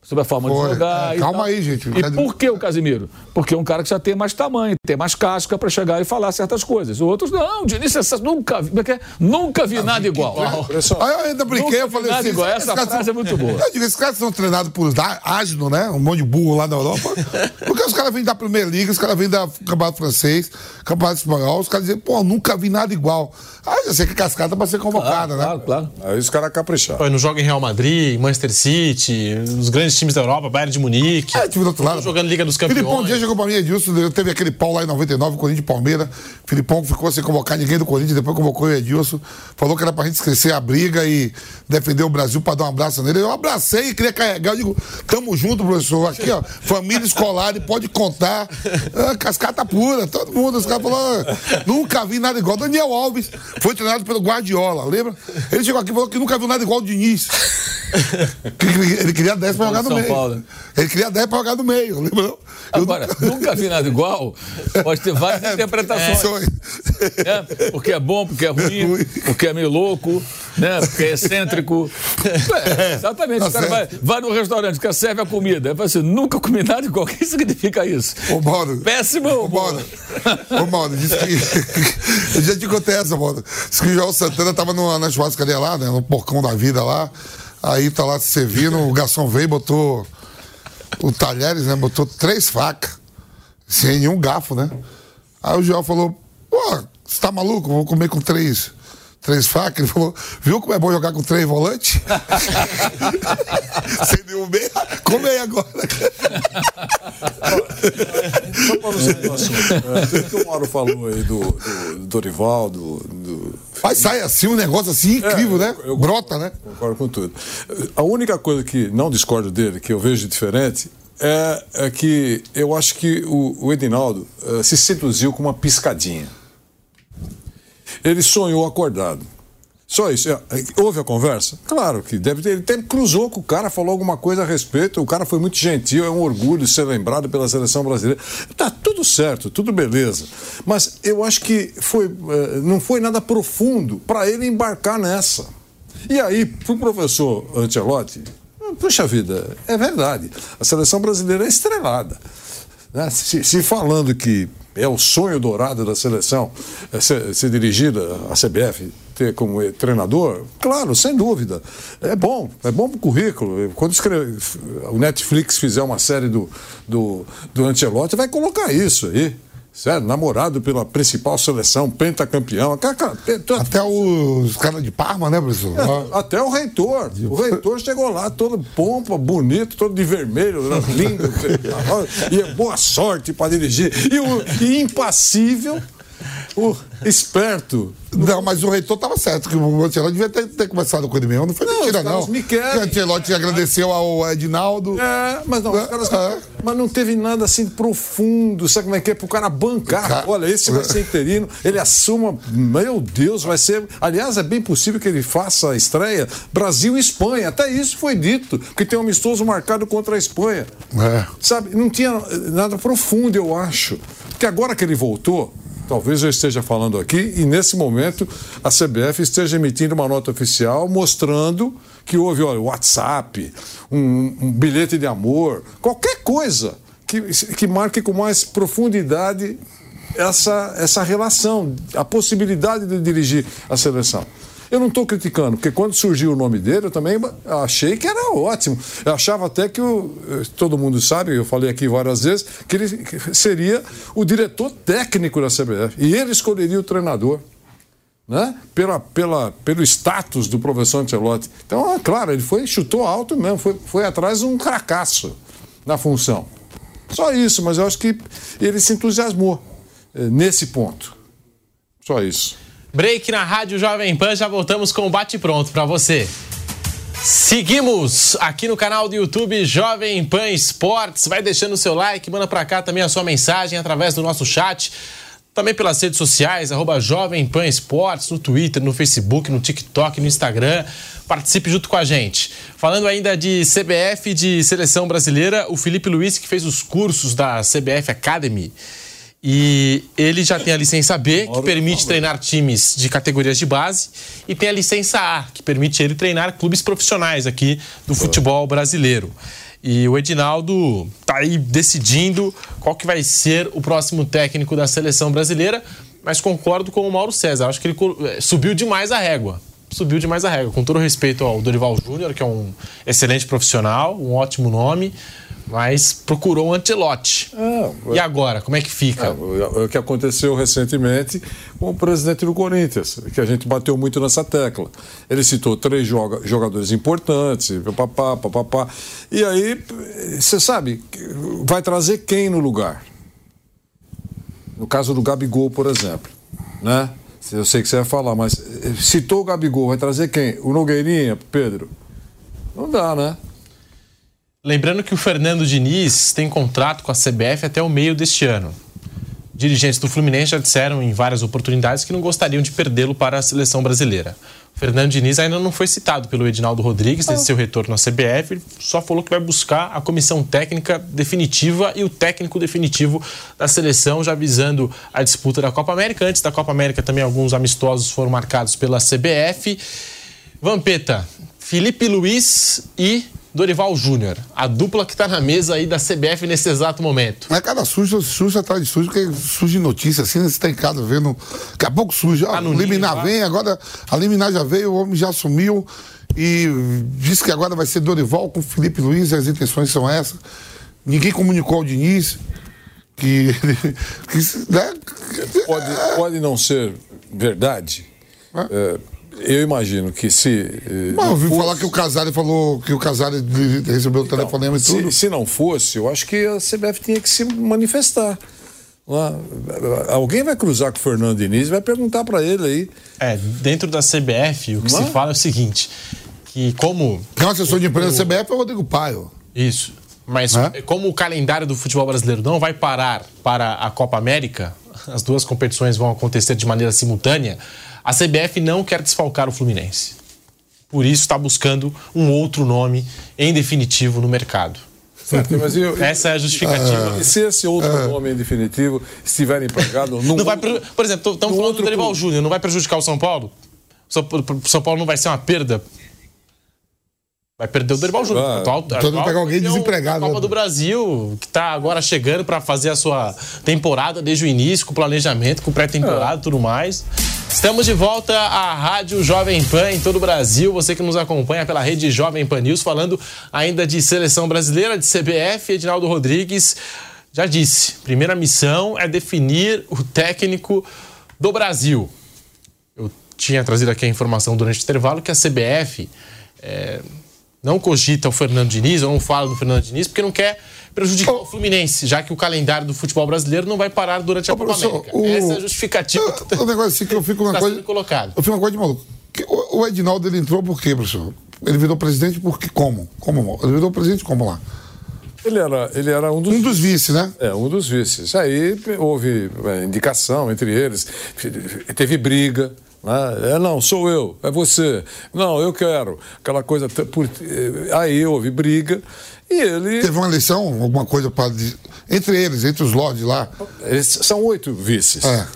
sobre a forma Foi. de jogar. É, calma aí, gente. E por que o Casimiro? Porque é um cara que já tem mais tamanho, tem mais casca para chegar e falar certas coisas. Outros, não, o Diniz, essa, nunca, é nunca vi nada igual. Aí eu ainda brinquei, eu falei assim. Igual. Essa frase são, é muito boa. Eu digo, esses caras são treinados por Asno, né? Um monte de burro lá na Europa. Porque os caras vêm da Primeira Liga, os caras vêm da Campeonato Francês, Campeonato Espanhol, os caras dizem, pô, nunca vi nada igual. Ah, já sei que cascada para ser convocada, claro, né? Claro, claro. Aí os caras capricharam. Não joga em Real Madrid, Manchester City, os grandes times da Europa, Bayern de Munique. É, time do outro lado. Jogando Liga dos Campeões. Filipão Dias jogou pra mim, Edilson. Teve aquele pau lá em 99, Corinthians e Palmeiras. Filipão ficou sem convocar ninguém do Corinthians, depois convocou o Edilson. Falou que era pra gente esquecer a briga e defender o Brasil pra dar um abraço nele. Eu abracei e queria carregar. Eu digo, tamo junto, professor. Aqui, ó, família escolar, e pode contar. Ah, cascata pura, todo mundo. Os caras falaram, nunca vi nada igual. Daniel Alves foi treinado pelo Guardiola, lembra? Ele chegou aqui e falou que nunca viu nada igual o Diniz. ele queria 10 para jogar no São meio. Paulo. Ele queria 10 para jogar no meio, lembra? Agora, nunca vi nada igual. Pode ter várias [LAUGHS] é, interpretações. É. Porque é bom, porque é [LAUGHS] ruim, porque é meio louco, né? porque é excêntrico. [LAUGHS] É, exatamente. Tá o cara vai, vai no restaurante, que serve a comida. Ele fala assim, nunca comi nada igual. O que significa isso? Ô, Mauro. Péssimo Ô, Mauro. Ô, Mauro, disse que... Eu já te contei essa, Mauro. Diz que o João Santana estava na churrascaria lá, né? No porcão da vida lá. Aí tá lá se servindo, o garçom veio e botou o Talheres, né? Botou três facas, sem nenhum garfo, né? Aí o João falou, pô, você tá maluco? Vou comer com três três facas. Ele falou, viu como é bom jogar com três volantes? [LAUGHS] Sem nenhum meia, come aí agora. Só para você ter assunto. O que o Mauro falou aí do, do, do Dorival, do, do... Mas sai assim um negócio assim incrível, é, né? Eu, Brota, né? Concordo com tudo. A única coisa que não discordo dele, que eu vejo diferente, é, é que eu acho que o, o Edinaldo uh, se seduziu com uma piscadinha. Ele sonhou acordado. Só isso. É, houve a conversa? Claro que deve ter. Ele até cruzou com o cara, falou alguma coisa a respeito. O cara foi muito gentil, é um orgulho ser lembrado pela seleção brasileira. Tá tudo certo, tudo beleza. Mas eu acho que foi, eh, não foi nada profundo para ele embarcar nessa. E aí, para o professor Ancelotti, puxa vida, é verdade. A seleção brasileira é estrelada. Né? Se, se falando que é o sonho dourado da seleção é ser, dirigida a CBF ter como treinador? Claro, sem dúvida. É bom, é bom para o currículo. Quando escreve, o Netflix fizer uma série do, do, do Ancelotti, vai colocar isso aí. Sério, namorado pela principal seleção, pentacampeão. Até os caras de Parma, né, professor? É, até o reitor. O reitor chegou lá, todo pompa, bonito, todo de vermelho, né, lindo. [LAUGHS] e é boa sorte para dirigir. E, o, e impassível o esperto. Não, mas o reitor estava certo, que o Ancelotti devia ter, ter conversado com ele mesmo. Não foi não, mentira, não. Me querem. O Ancelotti agradeceu ao Edinaldo. É, mas não, é, caras, é. mas não teve nada assim profundo. Sabe como é que é? Pro cara bancar. Cara, Olha, esse vai ser interino, ele assuma. Meu Deus, vai ser. Aliás, é bem possível que ele faça a estreia Brasil e Espanha. Até isso foi dito, porque tem um amistoso marcado contra a Espanha. É. Sabe, não tinha nada profundo, eu acho. Porque agora que ele voltou, Talvez eu esteja falando aqui e nesse momento a CBF esteja emitindo uma nota oficial mostrando que houve olha, WhatsApp, um, um bilhete de amor, qualquer coisa que, que marque com mais profundidade essa, essa relação, a possibilidade de dirigir a seleção. Eu não estou criticando, porque quando surgiu o nome dele, eu também achei que era ótimo. Eu achava até que o, todo mundo sabe, eu falei aqui várias vezes, que ele seria o diretor técnico da CBF. E ele escolheria o treinador. Né? Pela, pela, pelo status do professor Ancelotti. Então, é claro, ele foi, chutou alto mesmo, foi, foi atrás de um cracaço na função. Só isso, mas eu acho que ele se entusiasmou eh, nesse ponto. Só isso. Break na Rádio Jovem Pan, já voltamos com o Bate Pronto para você. Seguimos aqui no canal do YouTube Jovem Pan Esportes. Vai deixando o seu like, manda para cá também a sua mensagem através do nosso chat. Também pelas redes sociais, arroba Jovem Pan Esportes, no Twitter, no Facebook, no TikTok, no Instagram. Participe junto com a gente. Falando ainda de CBF de seleção brasileira, o Felipe Luiz, que fez os cursos da CBF Academy, e ele já tem a licença B, que permite treinar times de categorias de base, e tem a licença A, que permite ele treinar clubes profissionais aqui do futebol brasileiro. E o Edinaldo está aí decidindo qual que vai ser o próximo técnico da seleção brasileira, mas concordo com o Mauro César. Acho que ele eh, subiu demais a régua. Subiu demais a régua. Com todo respeito ao Dorival Júnior, que é um excelente profissional, um ótimo nome mas procurou um antelote. É, e agora, como é que fica? É, o que aconteceu recentemente com o presidente do Corinthians, que a gente bateu muito nessa tecla. Ele citou três jogadores importantes, papapá, papapá. E aí, você sabe, vai trazer quem no lugar? No caso do Gabigol, por exemplo, né? Eu sei que você vai falar, mas eh, citou o Gabigol, vai trazer quem? O Nogueirinha, Pedro? Não dá, né? Lembrando que o Fernando Diniz tem contrato com a CBF até o meio deste ano. dirigentes do Fluminense já disseram em várias oportunidades que não gostariam de perdê-lo para a seleção brasileira. Fernando Diniz ainda não foi citado pelo Edinaldo Rodrigues desde seu retorno à CBF, só falou que vai buscar a comissão técnica definitiva e o técnico definitivo da seleção, já visando a disputa da Copa América. Antes da Copa América também alguns amistosos foram marcados pela CBF. Vampeta, Felipe Luiz e Dorival Júnior, a dupla que está na mesa aí da CBF nesse exato momento. É cada sujo, sujo atrás de sujo, porque surge notícia assim, você está em casa vendo. Daqui a pouco suja. Tá liminar vem, agora a liminar já veio, o homem já assumiu e disse que agora vai ser Dorival com Felipe Luiz e as intenções são essas. Ninguém comunicou ao Diniz que. que né? pode, pode não ser verdade. É, eu imagino que se. Eh, Bom, eu ouvi fosse... falar que o Casares falou que o Casares recebeu o então, telefonema e tudo. Se, se não fosse, eu acho que a CBF tinha que se manifestar. Alguém vai cruzar com o Fernando Diniz e vai perguntar para ele aí. É, dentro da CBF, o que Não? se é? fala é o seguinte: que como. Quem é o assessor de imprensa da CBF é o Rodrigo Paio. Isso. Mas é? como o calendário do futebol brasileiro não vai parar para a Copa América, as duas competições vão acontecer de maneira simultânea. A CBF não quer desfalcar o Fluminense. Por isso está buscando um outro nome em definitivo no mercado. Certo, mas eu, Essa é a justificativa. Uh, se esse outro uh, nome em definitivo estiver empregado. Não vai, por exemplo, estamos falando do Dorival Júnior, não vai prejudicar o São Paulo? O São Paulo não vai ser uma perda Vai perder o Dorival Júnior. Ah, atual, então atual pegar alguém desempregado. Copa né? do Brasil, que está agora chegando para fazer a sua temporada desde o início, com planejamento, com pré-temporada e é. tudo mais. Estamos de volta à Rádio Jovem Pan em todo o Brasil. Você que nos acompanha pela rede Jovem Pan News, falando ainda de seleção brasileira, de CBF, Edinaldo Rodrigues já disse: primeira missão é definir o técnico do Brasil. Eu tinha trazido aqui a informação durante o intervalo que a CBF. É, não cogita o Fernando Diniz, ou não fala do Fernando Diniz, porque não quer prejudicar oh. o Fluminense, já que o calendário do futebol brasileiro não vai parar durante a oh, Copa América. O... Essa é a justificativa que tá, o negócio assim que eu fico [LAUGHS] uma tá coisa, colocado. Eu fico uma coisa de maluco. O Edinaldo ele entrou por quê, professor? Ele virou presidente porque como? Como? Ele virou presidente como lá? Ele era, ele era um dos, um dos vices, né? É, um dos vices. Aí houve é, indicação entre eles, teve briga? É, não, sou eu, é você. Não, eu quero. Aquela coisa. Por... Eh, aí houve briga e ele. Teve uma eleição, alguma coisa para. Entre eles, entre os lords lá. Eles são oito vices. É.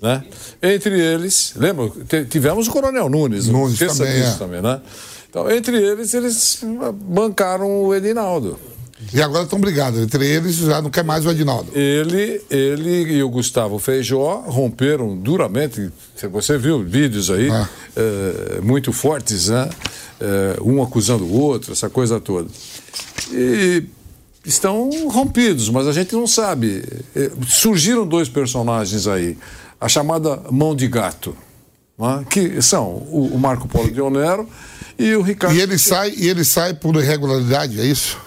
Né? Entre eles, lembra? Tivemos o Coronel Nunes. Nunes também, é. também, né? Então, entre eles, eles bancaram o Edinaldo. E agora estão brigados. Entre eles já não quer mais o Edinaldo. Ele, ele e o Gustavo Feijó romperam duramente. Você viu vídeos aí ah. é, muito fortes, né? É, um acusando o outro, essa coisa toda. E estão rompidos, mas a gente não sabe. É, surgiram dois personagens aí. A chamada mão de gato, né? que são o, o Marco Polo de Onero e o Ricardo. E ele sai, e ele sai por irregularidade, é isso?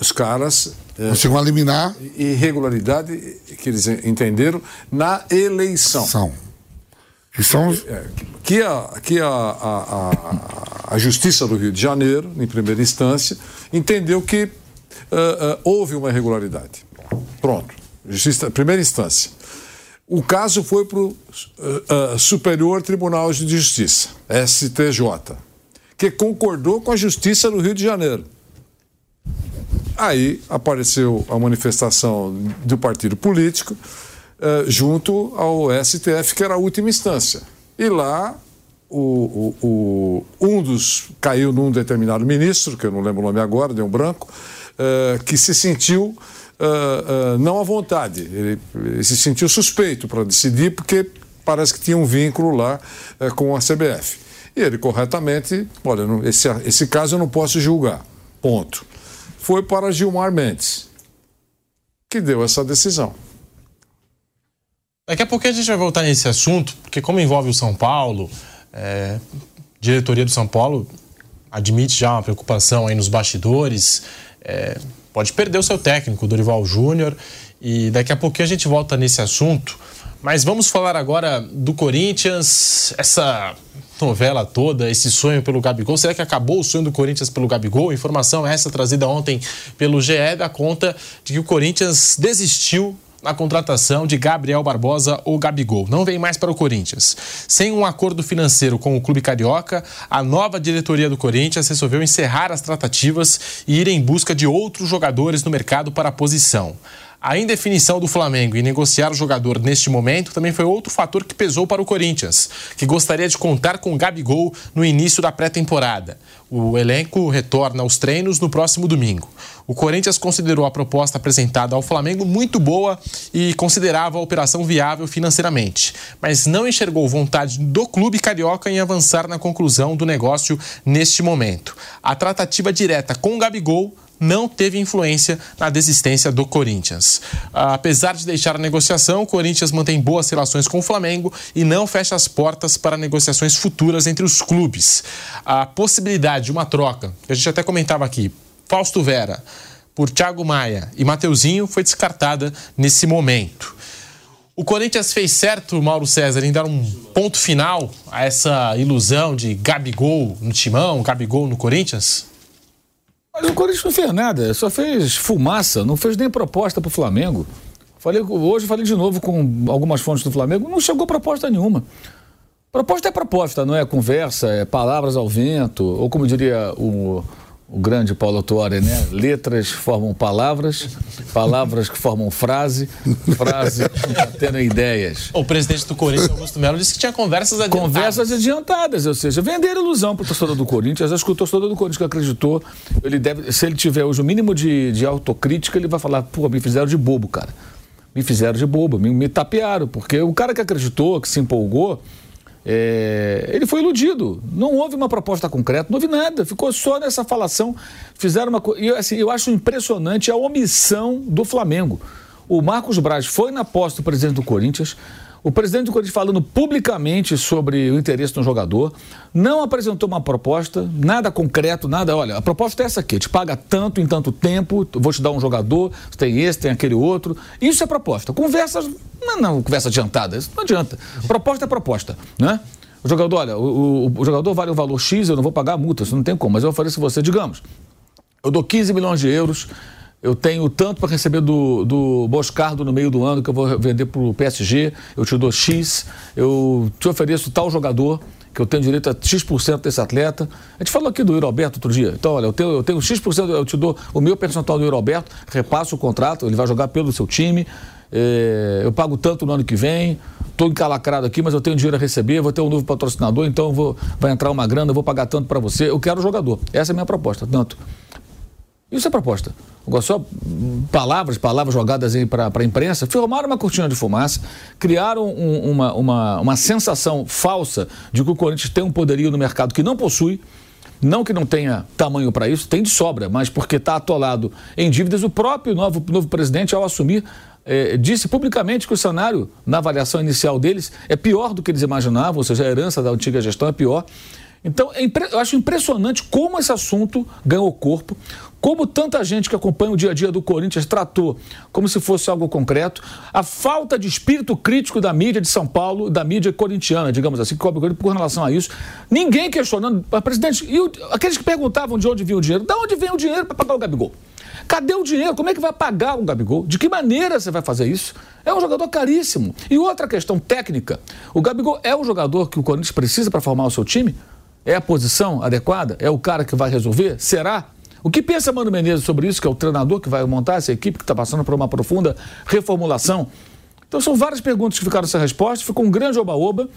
Os caras. Conseguiram é, eliminar. Irregularidade que eles entenderam na eleição. São. Que, são... É, que, a, que a, a, a, a, Justiça do Rio de Janeiro, em primeira instância, entendeu que uh, uh, houve uma irregularidade. Pronto. Justiça, primeira instância. O caso foi para o uh, Superior Tribunal de Justiça, STJ, que concordou com a Justiça do Rio de Janeiro. Aí apareceu a manifestação do partido político uh, junto ao STF, que era a última instância. E lá o, o, o, um dos caiu num determinado ministro, que eu não lembro o nome agora, deu um branco, uh, que se sentiu uh, não à vontade. Ele, ele, se sentiu suspeito para decidir, porque parece que tinha um vínculo lá com a CBF. E ele corretamente, olha, esse, esse caso eu não posso julgar. Ponto foi para Gilmar Mendes, que deu essa decisão. Daqui a pouco a gente vai voltar nesse assunto, porque como envolve o São Paulo, é, diretoria do São Paulo admite já uma preocupação aí nos bastidores, é, pode perder o seu técnico, Dorival Júnior, e daqui a pouco a gente volta nesse assunto. Mas vamos falar agora do Corinthians, essa novela toda, esse sonho pelo Gabigol. Será que acabou o sonho do Corinthians pelo Gabigol? Informação essa trazida ontem pelo GE da conta de que o Corinthians desistiu na contratação de Gabriel Barbosa ou Gabigol. Não vem mais para o Corinthians. Sem um acordo financeiro com o clube carioca, a nova diretoria do Corinthians resolveu encerrar as tratativas e ir em busca de outros jogadores no mercado para a posição. A indefinição do Flamengo em negociar o jogador neste momento também foi outro fator que pesou para o Corinthians, que gostaria de contar com Gabigol no início da pré-temporada. O elenco retorna aos treinos no próximo domingo. O Corinthians considerou a proposta apresentada ao Flamengo muito boa e considerava a operação viável financeiramente, mas não enxergou vontade do clube carioca em avançar na conclusão do negócio neste momento. A tratativa direta com Gabigol não teve influência na desistência do Corinthians. Apesar de deixar a negociação, o Corinthians mantém boas relações com o Flamengo e não fecha as portas para negociações futuras entre os clubes. A possibilidade de uma troca, que a gente até comentava aqui, Fausto Vera por Thiago Maia e Mateuzinho foi descartada nesse momento. O Corinthians fez certo, Mauro César, em dar um ponto final a essa ilusão de Gabigol no timão, Gabigol no Corinthians? Mas o Corinthians não fez nada, só fez fumaça, não fez nem proposta para o Flamengo. Falei, hoje falei de novo com algumas fontes do Flamengo, não chegou proposta nenhuma. Proposta é proposta, não é conversa, é palavras ao vento, ou como diria o o grande Paulo Tuori, né? Letras formam palavras, palavras que formam frase, frase tendo ideias. O presidente do Corinthians, Augusto Melo, disse que tinha conversas adiantadas. Conversas adiantadas, ou seja, vender ilusão para o torcedor do Corinthians. Acho que o torcedor do Corinthians que acreditou, ele deve, se ele tiver hoje o mínimo de, de autocrítica, ele vai falar, pô, me fizeram de bobo, cara. Me fizeram de bobo, me, me tapearam, porque o cara que acreditou, que se empolgou, é, ele foi iludido. Não houve uma proposta concreta, não houve nada. Ficou só nessa falação. Fizeram uma coisa. Assim, eu acho impressionante a omissão do Flamengo. O Marcos Braz foi na posse do presidente do Corinthians. O presidente do Corinthians falando publicamente sobre o interesse no jogador, não apresentou uma proposta, nada concreto, nada. Olha, a proposta é essa aqui: te paga tanto em tanto tempo, vou te dar um jogador, tem esse, tem aquele outro. Isso é proposta. Conversas, não, não conversa adiantada, isso não adianta. Proposta é proposta, né? O jogador, olha, o, o, o jogador vale o valor X, eu não vou pagar a multa, isso não tem como, mas eu ofereço você, digamos, eu dou 15 milhões de euros eu tenho tanto para receber do, do Boscardo no meio do ano que eu vou vender para o PSG, eu te dou X, eu te ofereço tal jogador, que eu tenho direito a X% desse atleta. A gente falou aqui do Yuri Alberto outro dia. Então, olha, eu tenho, eu tenho X%, eu te dou o meu percentual do Yuri Alberto, repasso o contrato, ele vai jogar pelo seu time, é, eu pago tanto no ano que vem, estou encalacrado aqui, mas eu tenho dinheiro a receber, vou ter um novo patrocinador, então vou, vai entrar uma grana, eu vou pagar tanto para você. Eu quero o jogador. Essa é a minha proposta, tanto. Isso é proposta. Só palavras, palavras jogadas para a imprensa, formaram uma cortina de fumaça, criaram um, uma, uma, uma sensação falsa de que o Corinthians tem um poderio no mercado que não possui. Não que não tenha tamanho para isso, tem de sobra, mas porque está atolado em dívidas. O próprio novo, novo presidente, ao assumir, eh, disse publicamente que o cenário, na avaliação inicial deles, é pior do que eles imaginavam, ou seja, a herança da antiga gestão é pior. Então, é eu acho impressionante como esse assunto ganhou corpo, como tanta gente que acompanha o dia a dia do Corinthians tratou como se fosse algo concreto, a falta de espírito crítico da mídia de São Paulo, da mídia corintiana, digamos assim, que cobre por relação a isso. Ninguém questionando, presidente, e o, aqueles que perguntavam de onde vinha o dinheiro, de onde vem o dinheiro para pagar o Gabigol? Cadê o dinheiro? Como é que vai pagar o Gabigol? De que maneira você vai fazer isso? É um jogador caríssimo. E outra questão técnica: o Gabigol é o jogador que o Corinthians precisa para formar o seu time? É a posição adequada? É o cara que vai resolver? Será? O que pensa Mano Menezes sobre isso, que é o treinador que vai montar essa equipe que está passando por uma profunda reformulação? Então são várias perguntas que ficaram sem resposta, ficou um grande oba-oba.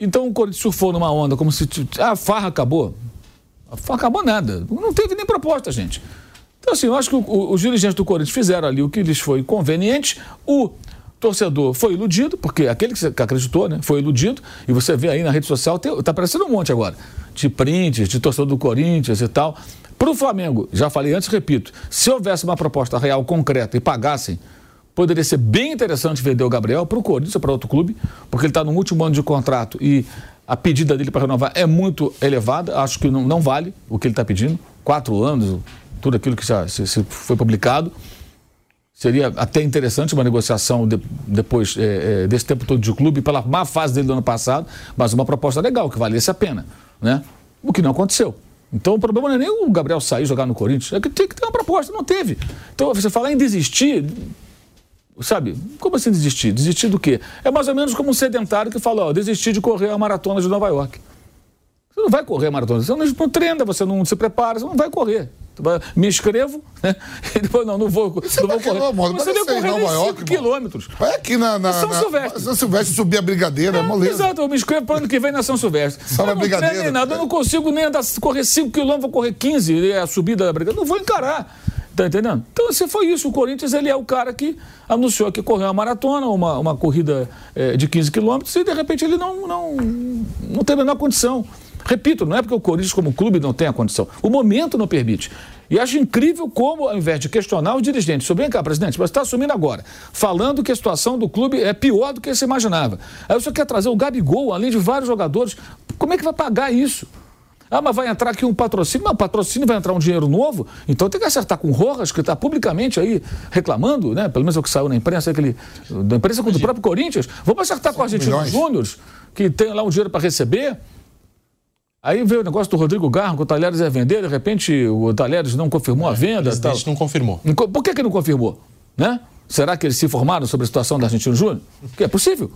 Então o Corinthians surfou numa onda como se. Ah, a farra acabou. A farra acabou nada. Não teve nem proposta, gente. Então, assim, eu acho que os dirigentes do Corinthians fizeram ali o que lhes foi conveniente. O torcedor foi iludido, porque aquele que acreditou, né, foi iludido, e você vê aí na rede social, está aparecendo um monte agora, de prints, de torcedor do Corinthians e tal. Para o Flamengo, já falei antes, repito, se houvesse uma proposta real concreta e pagassem, poderia ser bem interessante vender o Gabriel para o Corinthians ou para outro clube, porque ele está no último ano de contrato e a pedida dele para renovar é muito elevada, acho que não, não vale o que ele está pedindo, quatro anos, tudo aquilo que já se, se foi publicado. Seria até interessante uma negociação de, depois é, é, desse tempo todo de clube, pela má fase dele do ano passado, mas uma proposta legal, que valesse a pena. Né? O que não aconteceu. Então o problema não é nem o Gabriel sair jogar no Corinthians, é que tem que ter uma proposta, não teve. Então você falar em desistir, Sabe? Como assim desistir? Desistir do quê? É mais ou menos como um sedentário que fala, ó, desistir de correr a maratona de Nova York. Você não vai correr a maratona, você não treina, você não se prepara, você não vai correr. Me inscrevo, né? [LAUGHS] E depois, não, não vou, você não vou correr. Não, mano, você deve correr Nova York, 5 quilômetros. Vai aqui na, na, São na, Silvestre. São Silvestre subir a brigadeira, é, é moleza. Exato, eu me inscrevo para ano que vem na São Silvestre. Só na brigadeira. Nem nada, eu não consigo nem andar, correr 5 quilômetros, vou correr 15, é a subida da brigadeira. Não vou encarar. Tá entendendo? Então, se foi isso. O Corinthians ele é o cara que anunciou que correu uma maratona, uma, uma corrida é, de 15 quilômetros, e de repente ele não, não, não tem a menor condição. Repito, não é porque o Corinthians, como clube, não tem a condição. O momento não permite. E acho incrível como, ao invés de questionar o dirigente, sobre vem cá, presidente, você está assumindo agora, falando que a situação do clube é pior do que você imaginava. Aí você quer trazer o Gabigol, além de vários jogadores. Como é que vai pagar isso? Ah, mas vai entrar aqui um patrocínio. Mas patrocínio vai entrar um dinheiro novo. Então tem que acertar com o Rojas, que está publicamente aí reclamando, né? Pelo menos é o que saiu na imprensa, aquele, da imprensa com o próprio Corinthians. Vamos acertar com a Argentina Júnior, que tem lá um dinheiro para receber. Aí veio o negócio do Rodrigo Garro, que o Talheres ia vender, de repente o Talheres não confirmou a venda. O tal. não confirmou. Por que, que não confirmou? Né? Será que eles se informaram sobre a situação da Argentina Júnior? Que é possível.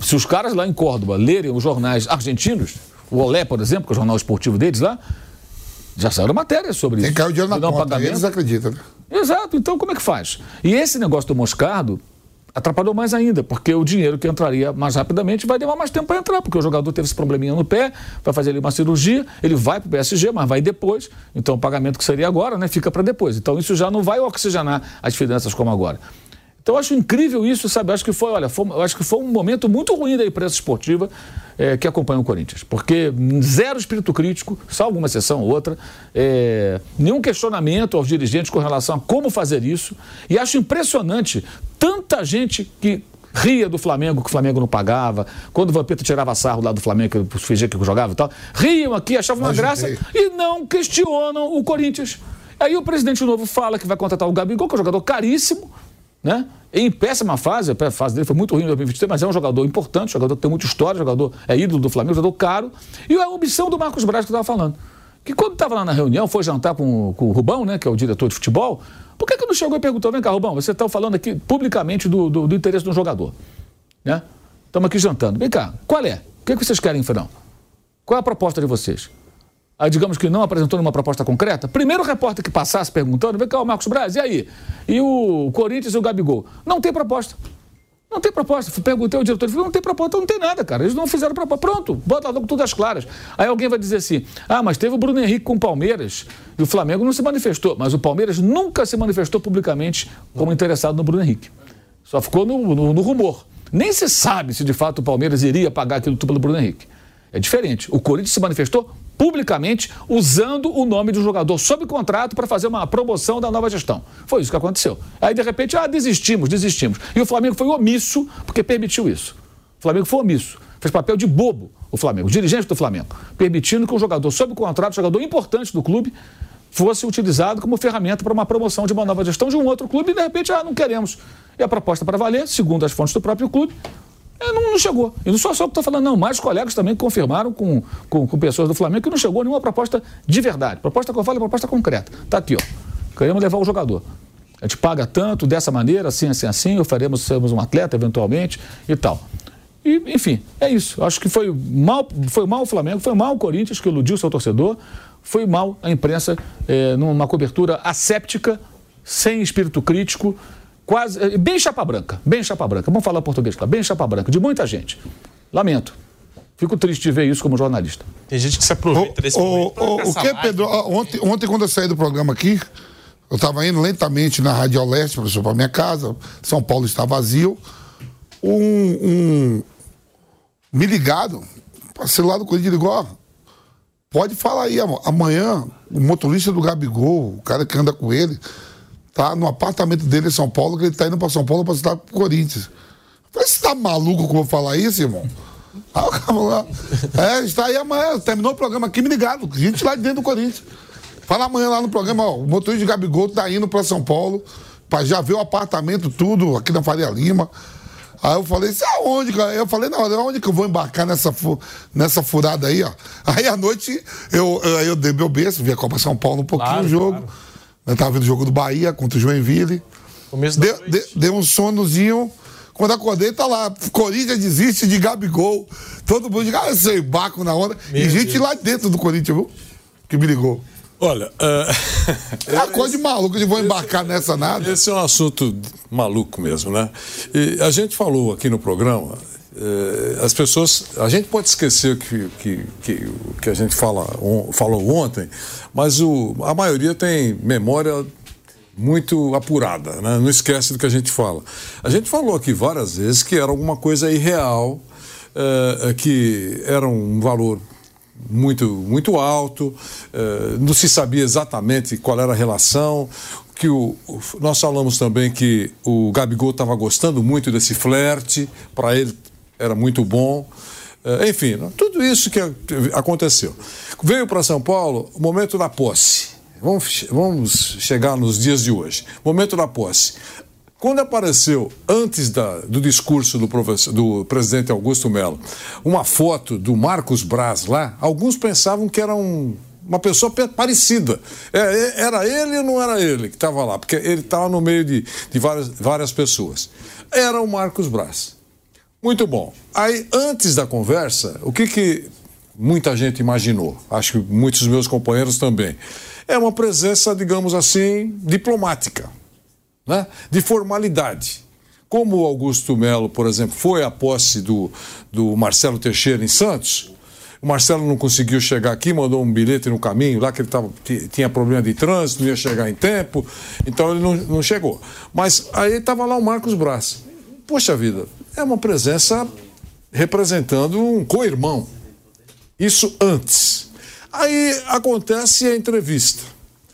Se os caras lá em Córdoba lerem os jornais argentinos, o Olé, por exemplo, que é o jornal esportivo deles lá, já saiu matéria sobre Tem isso. Tem caiu o dinheiro na conta, pagamento. eles acreditam. Né? Exato, então como é que faz? E esse negócio do Moscardo atrapalhou mais ainda, porque o dinheiro que entraria mais rapidamente vai demorar mais tempo para entrar, porque o jogador teve esse probleminha no pé, vai fazer ali uma cirurgia, ele vai para o PSG, mas vai depois, então o pagamento que seria agora, né, fica para depois. Então isso já não vai oxigenar as finanças como agora. Então eu acho incrível isso, sabe? Eu acho que foi, olha, foi, acho que foi um momento muito ruim da imprensa esportiva é, que acompanha o Corinthians. Porque zero espírito crítico, só alguma exceção ou outra, é, nenhum questionamento aos dirigentes com relação a como fazer isso. E acho impressionante tanta gente que ria do Flamengo, que o Flamengo não pagava, quando o Vampeta tirava sarro lá do Flamengo, que fingia que jogava e tal, riam aqui, achavam uma graça e não questionam o Corinthians. Aí o presidente novo fala que vai contratar o Gabigol, que é um jogador caríssimo, né? Em péssima fase, a fase dele foi muito ruim em 2023, mas é um jogador importante, jogador que tem muita história, jogador é ídolo do Flamengo, jogador caro. E a opção do Marcos Braz que eu estava falando. Que quando estava lá na reunião, foi jantar com, com o Rubão, né, que é o diretor de futebol, por que, que não chegou e perguntou, vem cá, Rubão, você está falando aqui publicamente do, do, do interesse do jogador. Né? Estamos aqui jantando. Vem cá, qual é? O que, que vocês querem, Fernão? Qual é a proposta de vocês? digamos que não apresentou nenhuma proposta concreta, primeiro repórter que passasse perguntando, vem cá, o Marcos Braz, e aí? E o Corinthians e o Gabigol? Não tem proposta. Não tem proposta. Perguntei ao diretor, ele falou, não tem proposta, não tem nada, cara. Eles não fizeram proposta. Pronto, bota logo tudo às claras. Aí alguém vai dizer assim, ah, mas teve o Bruno Henrique com o Palmeiras e o Flamengo não se manifestou. Mas o Palmeiras nunca se manifestou publicamente como interessado no Bruno Henrique. Só ficou no, no, no rumor. Nem se sabe se de fato o Palmeiras iria pagar aquilo tudo pelo Bruno Henrique. É diferente. O Corinthians se manifestou publicamente usando o nome do jogador sob contrato para fazer uma promoção da nova gestão. Foi isso que aconteceu. Aí, de repente, ah, desistimos, desistimos. E o Flamengo foi omisso porque permitiu isso. O Flamengo foi omisso. Fez papel de bobo o Flamengo, o dirigente do Flamengo, permitindo que um jogador sob contrato, jogador importante do clube, fosse utilizado como ferramenta para uma promoção de uma nova gestão de um outro clube e, de repente, ah, não queremos. E a proposta para valer, segundo as fontes do próprio clube, não, não, chegou. E não sou só que estou falando, não. Mais colegas também confirmaram com, com, com, pessoas do Flamengo que não chegou nenhuma proposta de verdade. Proposta que eu falo é proposta concreta. Está aqui, ó. Queremos levar o jogador. A gente paga tanto, dessa maneira, assim, assim, assim, oferemos sermos um atleta eventualmente e tal. E, enfim, é isso. Acho que foi mal, foi mal o Flamengo, foi mal o Corinthians, que iludiu seu torcedor, foi mal a imprensa é, numa cobertura asséptica, sem espírito crítico, quase eh, bem chapa branca, bem chapa branca. Vamos falar português, claro, bem chapa branca, de muita gente. Lamento. Fico triste de ver isso como jornalista. Tem gente que se aproveita desse o, momento. O, o que, Pedro? Ontem, ontem, quando eu saí do programa aqui, eu estava indo lentamente na Rádio Leste para minha casa. São Paulo está vazio. Um, um me ligado, o celular do Corinthians ligou, ó, pode falar aí, amanhã o motorista do Gabigol, o cara que anda com ele, tá no apartamento dele em São Paulo, que ele tá indo para São Paulo para estar pro Corinthians. Eu falei, você tá maluco que eu vou falar isso, irmão? [LAUGHS] Aí o cara lá, é, está aí amanhã, terminou o programa aqui, me ligado, gente lá de dentro do Corinthians. Fala amanhã lá no programa, ó, o motorista de Gabigol tá indo para São Paulo, para já ver o apartamento, tudo, aqui na Faria Lima. Aí eu falei, isso aonde, cara? Eu falei, não, aonde que eu vou embarcar nessa, fu nessa furada aí, ó? Aí à noite eu, eu, eu dei meu berço, vi a Copa São Paulo um pouquinho claro, o jogo. Claro. Eu tava vendo o jogo do Bahia contra o Joinville. Deu, de, deu um sonozinho. Quando acordei, tá lá. Corinthians desiste de Gabigol. Todo mundo diz, ah, eu sei, baco na onda. Meu e gente Deus. lá dentro do Corinthians, viu? Que me ligou. Olha, uh... [LAUGHS] é a coisa de maluco, de vou embarcar nessa nada. Esse é um assunto maluco mesmo, né? E a gente falou aqui no programa, as pessoas, a gente pode esquecer que que, que, que a gente fala, on, falou ontem, mas o, a maioria tem memória muito apurada, né? não esquece do que a gente fala. A gente falou aqui várias vezes que era alguma coisa irreal, uh, que era um valor muito, muito alto, não se sabia exatamente qual era a relação. Que o nós falamos também que o Gabigol estava gostando muito desse flerte, para ele era muito bom. Uh, enfim, tudo isso que aconteceu. Veio para São Paulo o momento da posse. Vamos, vamos chegar nos dias de hoje. Momento da posse. Quando apareceu, antes da, do discurso do, do, presidente Augusto Melo, uma foto do Marcos Braz lá, alguns pensavam que era um, uma pessoa parecida. É, é era ele ou não era ele que estava lá? Porque ele estava no meio de, de várias, várias pessoas. Era o Marcos Braz. Muito bom. Aí, antes da conversa, o que, que muita gente imaginou? Acho que muitos dos meus companheiros também é uma presença, digamos assim, diplomática, né? de formalidade. Como o Augusto Melo, por exemplo, foi à posse do, do Marcelo Teixeira em Santos, o Marcelo não conseguiu chegar aqui, mandou um bilhete no caminho, lá que ele tava, tinha problema de trânsito, não ia chegar em tempo, então ele não, não chegou. Mas aí estava lá o Marcos Braz. Poxa vida, é uma presença representando um co-irmão. Isso antes. Aí acontece a entrevista.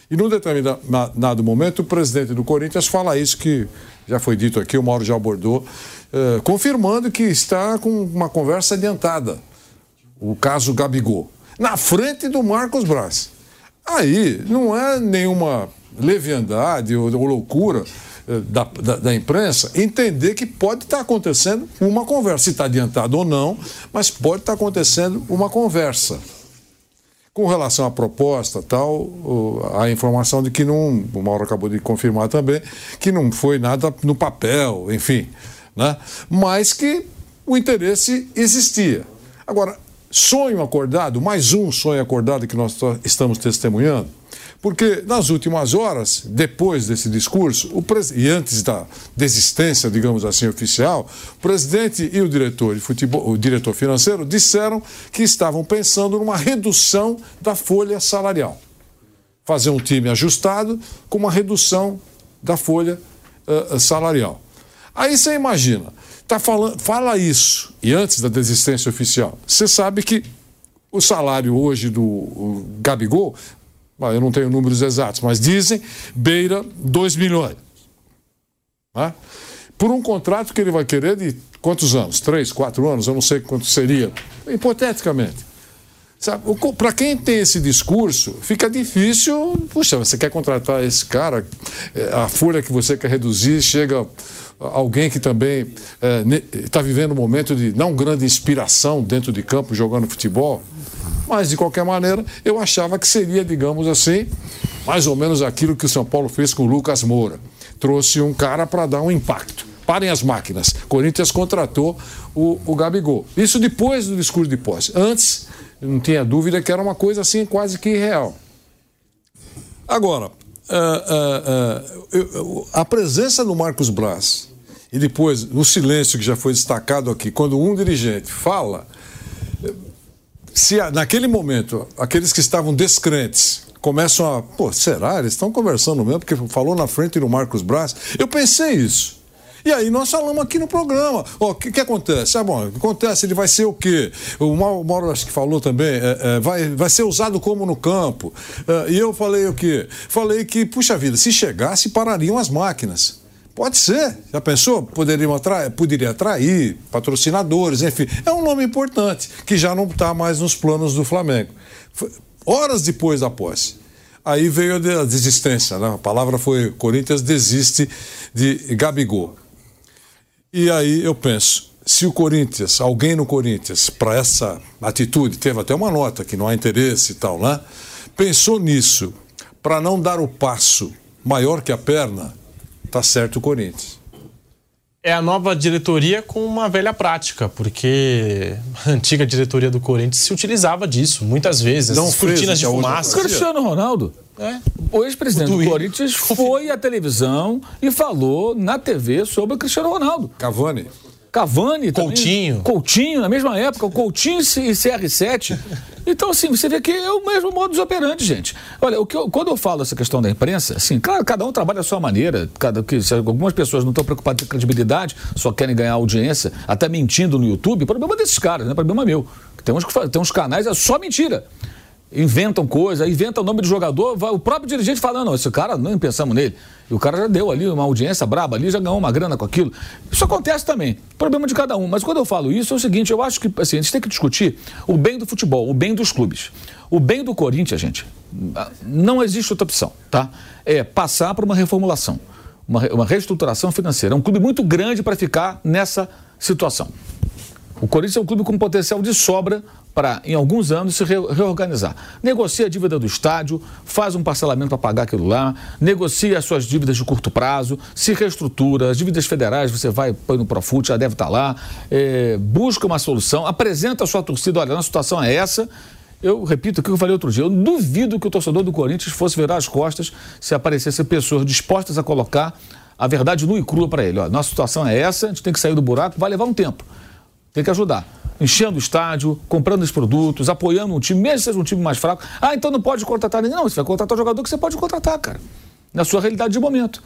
E num determinado momento, o presidente do Corinthians fala isso que já foi dito aqui, o Mauro já abordou, eh, confirmando que está com uma conversa adiantada. O caso Gabigol. Na frente do Marcos Braz. Aí não é nenhuma leviandade ou, ou loucura da, da, da, imprensa entender que pode estar acontecendo uma conversa. Se está adiantado ou não, mas pode estar acontecendo uma conversa. Com relação à proposta, tal, a informação de que não, o Mauro acabou de confirmar também, que não foi nada no papel, enfim, né? mas que o interesse existia. Agora, sonho acordado, mais um sonho acordado que nós estamos testemunhando, porque nas últimas horas, depois desse discurso, pres... e antes da desistência, digamos assim, oficial, o presidente e o diretor de futebol, o diretor financeiro disseram que estavam pensando numa redução da folha salarial. Fazer um time ajustado com uma redução da folha uh, salarial. Aí você imagina, tá falando, fala isso, e antes da desistência oficial, você sabe que o salário hoje do Gabigol eu não tenho números exatos, mas dizem beira 2 milhões. Né? Por um contrato que ele vai querer de quantos anos? Três, quatro anos? Eu não sei quanto seria. Hipoteticamente. Para quem tem esse discurso, fica difícil. Puxa, você quer contratar esse cara, é, a folha que você quer reduzir, chega alguém que também está é, vivendo um momento de não grande inspiração dentro de campo jogando futebol. Mas, de qualquer maneira, eu achava que seria, digamos assim, mais ou menos aquilo que o São Paulo fez com o Lucas Moura. Trouxe um cara para dar um impacto. Parem as máquinas. Corinthians contratou o, o Gabigol. Isso depois do discurso de posse. Antes, não tinha dúvida que era uma coisa assim quase que irreal. Agora, uh, uh, uh, a presença do Marcos Braz e depois, no silêncio que já foi destacado aqui, quando um dirigente fala, se naquele momento aqueles que estavam descrentes começam a, pô, será? Eles estão conversando mesmo, porque falou na frente do Marcos Braz. Eu pensei isso. E aí nós falamos aqui no programa. O que, que acontece? Ah, bom, acontece, ele vai ser o quê? O Mauro, acho que falou também, é, é, vai, vai ser usado como no campo. É, e eu falei o quê? Falei que, puxa vida, se chegasse, parariam as máquinas. Pode ser. Já pensou? Poderiam atrair, poderia atrair patrocinadores, enfim. É um nome importante, que já não está mais nos planos do Flamengo. Foi horas depois da posse. Aí veio a desistência, né? a palavra foi Corinthians desiste de Gabigol. E aí eu penso, se o Corinthians, alguém no Corinthians, para essa atitude, teve até uma nota que não há interesse e tal, né? Pensou nisso, para não dar o passo maior que a perna, tá certo o Corinthians. É a nova diretoria com uma velha prática, porque a antiga diretoria do Corinthians se utilizava disso muitas vezes, Não as cortinas de fumaça. Cristiano Ronaldo. É. O ex-presidente do. Corinthians foi à televisão e falou na TV sobre o Cristiano Ronaldo. Cavani. Cavani também. Coutinho. Coutinho, na mesma época, o Coutinho e CR7. Então, assim, você vê que é o mesmo modo de operante, gente. Olha, o que eu- quando eu falo essa questão da imprensa, assim, claro, cada um trabalha a sua maneira. Cada, que, algumas pessoas não estão preocupadas com credibilidade, só querem ganhar audiência, até mentindo no YouTube, problema desses caras, não é problema meu. Tem uns, tem uns canais, é só mentira. Inventam coisa, inventam o nome do jogador, vai, o próprio dirigente falando, não, esse cara, nem pensamos nele. E o cara já deu ali uma audiência braba ali, já ganhou uma grana com aquilo. Isso acontece também. Problema de cada um. Mas quando eu falo isso, é o seguinte, eu acho que assim, a gente tem que discutir o bem do futebol, o bem dos clubes. O bem do Corinthians, gente, não existe outra opção, tá? É passar por uma reformulação, uma, uma reestruturação financeira. É um clube muito grande para ficar nessa situação. O Corinthians é um clube com potencial de sobra para, em alguns anos, se re- reorganizar. Negocia a dívida do estádio, faz um parcelamento para pagar aquilo lá, negocia as suas dívidas de curto prazo, se reestrutura, as dívidas federais você vai, põe no Profut, já deve estar lá, eh, busca uma solução, apresenta a sua torcida, olha, a situação é essa. Eu repito o que eu falei outro dia, eu duvido que o torcedor do Corinthians fosse virar as costas se aparecessem pessoas dispostas a colocar a verdade nua e crua para ele. Ó, nossa situação é essa, a gente tem que sair do buraco, vai levar um tempo. Tem que ajudar. Enchendo o estádio, comprando os produtos, apoiando um time, mesmo que seja um time mais fraco. Ah, então não pode contratar ninguém. Não, você vai contratar o jogador que você pode contratar, cara. Na sua realidade de momento.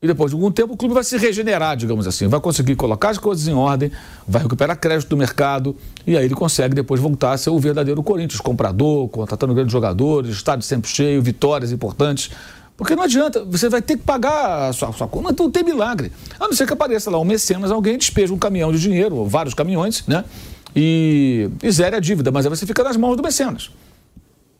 E depois de algum tempo o clube vai se regenerar, digamos assim. Vai conseguir colocar as coisas em ordem, vai recuperar crédito do mercado. E aí ele consegue depois voltar a ser o verdadeiro Corinthians. Comprador, contratando grandes jogadores, estádio sempre cheio, vitórias importantes. Porque não adianta, você vai ter que pagar a sua, sua conta, então tem milagre. A não ser que apareça lá um mecenas, alguém despeja um caminhão de dinheiro, ou vários caminhões, né? E, e zere a dívida, mas aí você fica nas mãos do mecenas.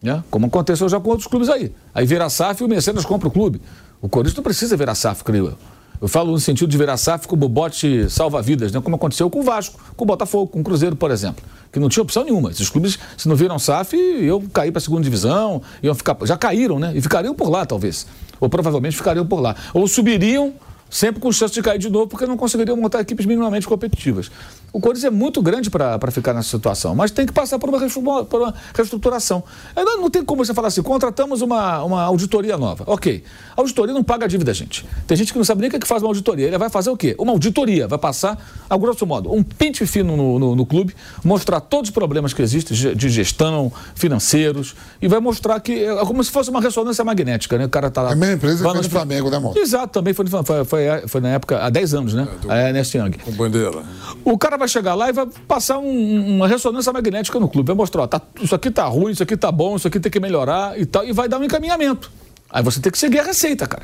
Né? Como aconteceu já com outros clubes aí. Aí vira SAF e o mecenas compra o clube. O Corinthians não precisa virar SAF, creio eu. Eu falo no sentido de virar SAF como bote salva-vidas, né? como aconteceu com o Vasco, com o Botafogo, com o Cruzeiro, por exemplo. Que não tinha opção nenhuma. Esses clubes, se não viram SAF, iam cair para a segunda divisão, iam ficar. Já caíram, né? E ficariam por lá, talvez. Ou provavelmente ficariam por lá. Ou subiriam sempre com chance de cair de novo, porque não conseguiriam montar equipes minimamente competitivas. O Corinthians é muito grande para ficar nessa situação, mas tem que passar por uma, por uma reestruturação. Aí Não, tem como você falar assim, contratamos uma, uma auditoria nova. Ok, a auditoria não paga a dívida, gente. Tem gente que não sabe nem o que, é que faz uma auditoria. Ele vai fazer o quê? Uma auditoria, vai passar, a grosso modo, um pente fino no, no, no clube, mostrar todos os problemas que existem de gestão, financeiros, e vai mostrar que é como se fosse uma ressonância magnética, né? O cara tá lá. É a mesma empresa que fez o Flamengo, né, amor? Exato, também foi, foi, foi, foi na época, há 10 anos, né? do- A Ernest Young. Com bandeira. O cara vai chegar lá e vai passar um- uma ressonância magnética no clube. Vai mostrar, ó, tá, isso aqui tá ruim, isso aqui tá bom, isso aqui tem que melhorar e tal, e vai dar um encaminhamento. Aí você tem que seguir a receita, cara.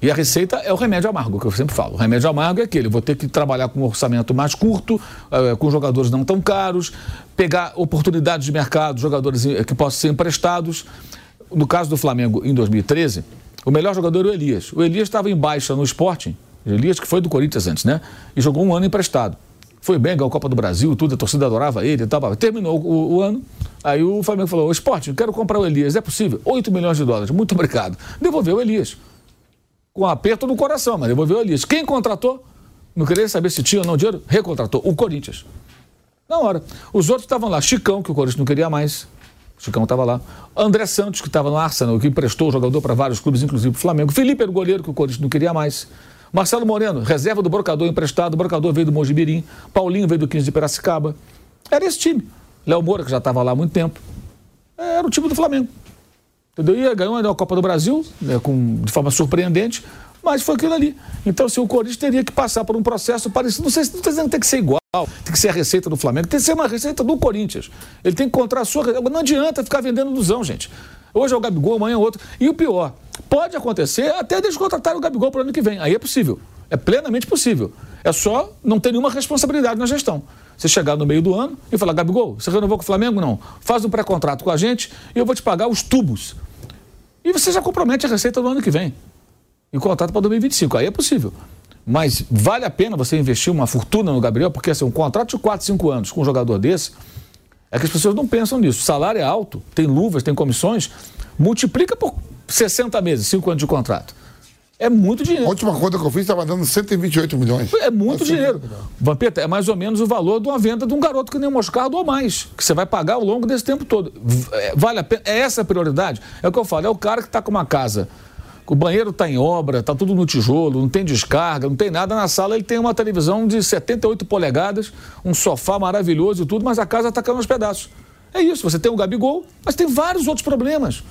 E a receita é o remédio amargo, que eu sempre falo. O remédio amargo é aquele, vou ter que trabalhar com um orçamento mais curto, eh, com jogadores não tão caros, pegar oportunidades de mercado, jogadores eh, que possam ser emprestados. No caso do Flamengo, em 2013, o melhor jogador era o Elias. O Elias estava em baixa no Sporting, Elias que foi do Corinthians antes, né? E jogou um ano emprestado. Foi bem, ganhou a Copa do Brasil, tudo, a torcida adorava ele e tal. Terminou o, o ano, aí o Flamengo falou, "Ô, Sporting, quero comprar o Elias, é possível? 8 milhões de dólares, muito obrigado. Devolveu o Elias. Com um aperto no coração, mas devolveu o Elias. Quem contratou? Não queria saber se tinha ou não dinheiro, recontratou. O Corinthians. Na hora. Os outros estavam lá. Chicão, que o Corinthians não queria mais. Chicão estava lá. André Santos, que estava no Arsenal, que emprestou o jogador para vários clubes, inclusive o Flamengo. Felipe era o goleiro, que o Corinthians não queria mais. Marcelo Moreno, reserva do Brocador emprestado. O Brocador veio do Mojimirim. Paulinho veio do 15 de Piracicaba. Era esse time. Léo Moura, que já estava lá há muito tempo. Era o time do Flamengo. Entendeu? E ganhou a Copa do Brasil, né, com, de forma surpreendente, mas foi aquilo ali. Então, se o Corinthians teria que passar por um processo parecido, não sei se não estou dizendo que tem que ser igual, tem que ser a receita do Flamengo, tem que ser uma receita do Corinthians. Ele tem que encontrar a sua. Não adianta ficar vendendo ilusão, gente. Hoje é o Gabigol, amanhã é outro. E o pior, pode acontecer até eles contratarem o Gabigol para o ano que vem. Aí é possível. É plenamente possível. É só não ter nenhuma responsabilidade na gestão. Você chegar no meio do ano e falar, Gabigol, você renovou com o Flamengo? Não. Faz um pré-contrato com a gente e eu vou te pagar os tubos. E você já compromete a receita do ano que vem. E contrato para 2025. Aí é possível. Mas vale a pena você investir uma fortuna no Gabriel, porque assim, um contrato de 4, 5 anos com um jogador desse, é que as pessoas não pensam nisso. O salário é alto, tem luvas, tem comissões, multiplica por 60 meses, 5 anos de contrato. É muito dinheiro. A última conta que eu fiz estava dando 128 milhões. É muito dinheiro. Vampeta, é mais ou menos o valor de uma venda de um garoto que nem o Moscardo ou mais, que você vai pagar ao longo desse tempo todo. É, vale a pena? É essa a prioridade? É o que eu falo, é o cara que está com uma casa o banheiro está em obra, está tudo no tijolo, não tem descarga, não tem nada. Na sala ele tem uma televisão de 78 polegadas, um sofá maravilhoso e tudo, mas a casa está caindo aos pedaços. É isso, você tem o Gabigol, mas tem vários outros problemas.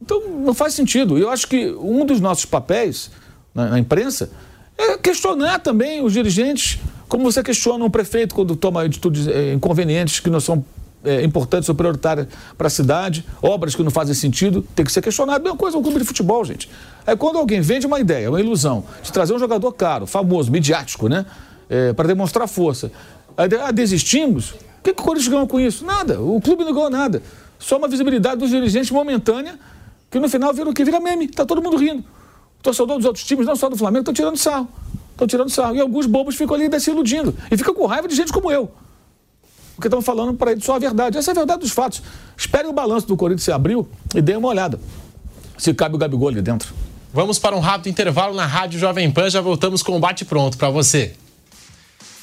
Então não faz sentido. Eu acho que um dos nossos papéis na, na imprensa é questionar também os dirigentes, como você questiona um prefeito quando toma atitudes é, inconvenientes que não são é, importantes ou prioritárias para a cidade, obras que não fazem sentido, tem que ser questionado. Mesma coisa um clube de futebol, gente. É quando alguém vende uma ideia, uma ilusão, de trazer um jogador caro, famoso, midiático, né? É, para demonstrar força. Ah, desistimos? O que, que o Corinthians ganhou com isso? Nada. O clube não ganhou nada. Só uma visibilidade dos dirigentes momentânea que no final vira o que? Vira meme. Está todo mundo rindo. O torcedor dos outros times, não só do Flamengo, estão tirando sarro. Estão tirando sarro. E alguns bobos ficam ali se iludindo. E ficam com raiva de gente como eu. Porque estão falando para eles só a verdade. Essa é a verdade dos fatos. Espere o balanço do Corinthians se abriu e dê uma olhada. Se cabe o Gabigol ali dentro. Vamos para um rápido intervalo na Rádio Jovem Pan. Já voltamos com o bate pronto para você.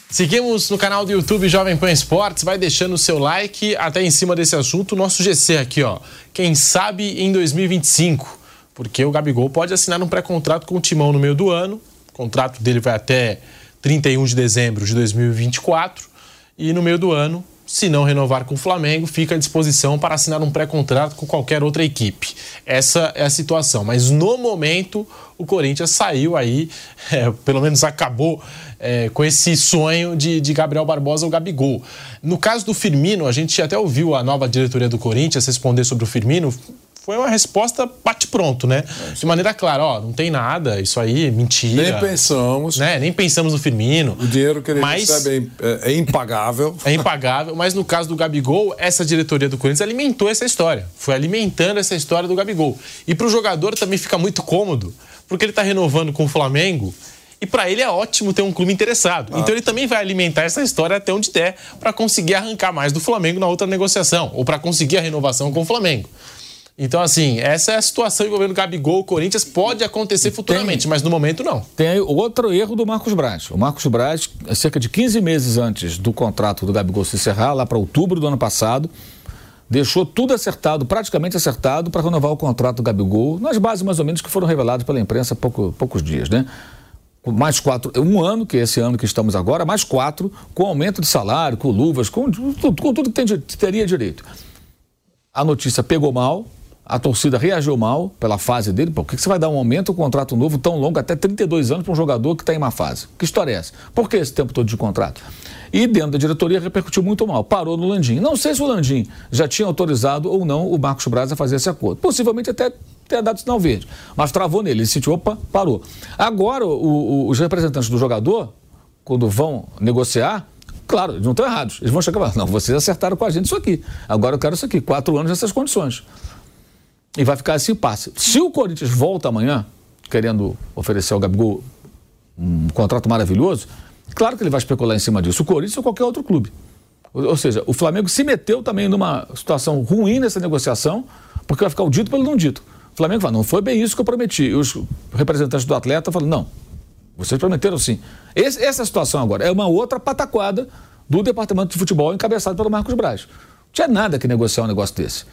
Seguimos no canal do YouTube Jovem Pan Esportes. Vai deixando o seu like até em cima desse assunto. Nosso GC aqui, ó. Quem sabe em 2025. Porque o Gabigol pode assinar um pré-contrato com o Timão no meio do ano. O contrato dele vai até 31 de dezembro de 2024. E no meio do ano, se não renovar com o Flamengo, fica à disposição para assinar um pré-contrato com qualquer outra equipe. Essa é a situação. Mas no momento, o Corinthians saiu aí, [LAUGHS] é, pelo menos acabou é, com esse sonho de, de Gabriel Barbosa ou Gabigol. No caso do Firmino, a gente até ouviu a nova diretoria do Corinthians responder sobre o Firmino foi uma resposta bate-pronto, né? É, de maneira clara, ó, não tem nada, isso aí é mentira. Nem pensamos. Né? Nem pensamos no Firmino. O dinheiro que ele mas... recebe é, é impagável. [LAUGHS] É impagável, mas no caso do Gabigol, essa diretoria do Corinthians alimentou essa história. Foi alimentando essa história do Gabigol. E para o jogador também fica muito cômodo, porque ele está renovando com o Flamengo e para ele é ótimo ter um clube interessado. Ah. Então ele também vai alimentar essa história até onde der para conseguir arrancar mais do Flamengo na outra negociação ou para conseguir a renovação com o Flamengo. Então, assim, essa é a situação envolvendo Gabigol, Corinthians, pode acontecer futuramente, tem, mas no momento não. Tem outro erro do Marcos Braz. O Marcos Braz, cerca de 15 meses antes do contrato do Gabigol se encerrar, lá para outubro do ano passado, deixou tudo acertado, praticamente acertado, para renovar o contrato do Gabigol, nas bases mais ou menos que foram reveladas pela imprensa há pouco, poucos dias, né? mais quatro, um ano, que é esse ano que estamos agora, mais quatro, com aumento de salário, com luvas, com, com, com tudo que tem, teria direito. A notícia pegou mal, a torcida reagiu mal pela fase dele. Por que você vai dar um aumento, um contrato novo tão longo, até 32 anos, para um jogador que está em uma fase? Que história é essa? Por que esse tempo todo de contrato? E dentro da diretoria repercutiu muito mal. Parou no Landim. Não sei se o Landim já tinha autorizado ou não o Marcos Braz a fazer esse acordo. Possivelmente até ter dado sinal verde. Mas travou nele. Ele sentiu, opa, parou. Agora, o, o, os representantes do jogador, quando vão negociar, claro, eles não estão errados. Eles vão chegar e falar, não, vocês acertaram com a gente isso aqui. Agora eu quero isso aqui. Quatro anos nessas condições. E vai ficar esse impasse. Se o Corinthians volta amanhã, querendo oferecer ao Gabigol um contrato maravilhoso, claro que ele vai especular em cima disso. O Corinthians ou qualquer outro clube. Ou, seja, o Flamengo se meteu também numa situação ruim nessa negociação, porque vai ficar o dito pelo não dito. O Flamengo fala, não foi bem isso que eu prometi. E os representantes do atleta falam, não, vocês prometeram sim. Esse, essa situação agora é uma outra pataquada do departamento de futebol encabeçado pelo Marcos Braz. Não tinha nada que negociar um negócio desse.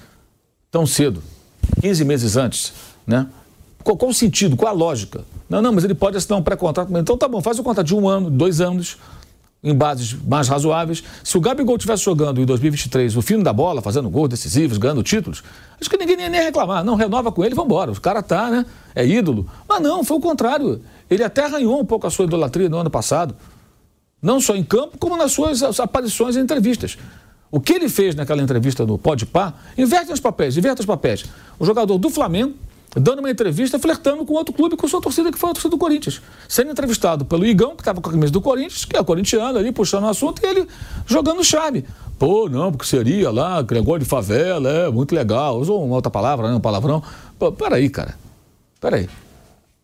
Tão cedo. 15 meses antes, né? Qual, qual o sentido, qual a lógica? Não, não, mas ele pode assinar um pré-contrato. Então tá bom, faz o contrato de um ano, dois anos, em bases mais razoáveis. Se o Gabigol estivesse jogando em 2023 o fino da bola, fazendo gols decisivos, ganhando títulos, acho que ninguém ia nem reclamar. Não, renova com ele, vamos embora. O cara tá, né? É ídolo. Mas não, foi o contrário. Ele até arranhou um pouco a sua idolatria no ano passado. Não só em campo, como nas suas aparições em entrevistas. O que ele fez naquela entrevista no Pá, inverte os papéis, inverte os papéis. O jogador do Flamengo dando uma entrevista flertando com outro clube, com sua torcida, que foi a torcida do Corinthians. Sendo entrevistado pelo Igão, que estava com a camisa do Corinthians, que é corintiano ali, puxando o assunto, e ele jogando charme. Pô, não, porque seria lá, negócio de favela, é muito legal. Usou uma outra palavra, né, um palavrão. Pô, peraí, cara. Peraí.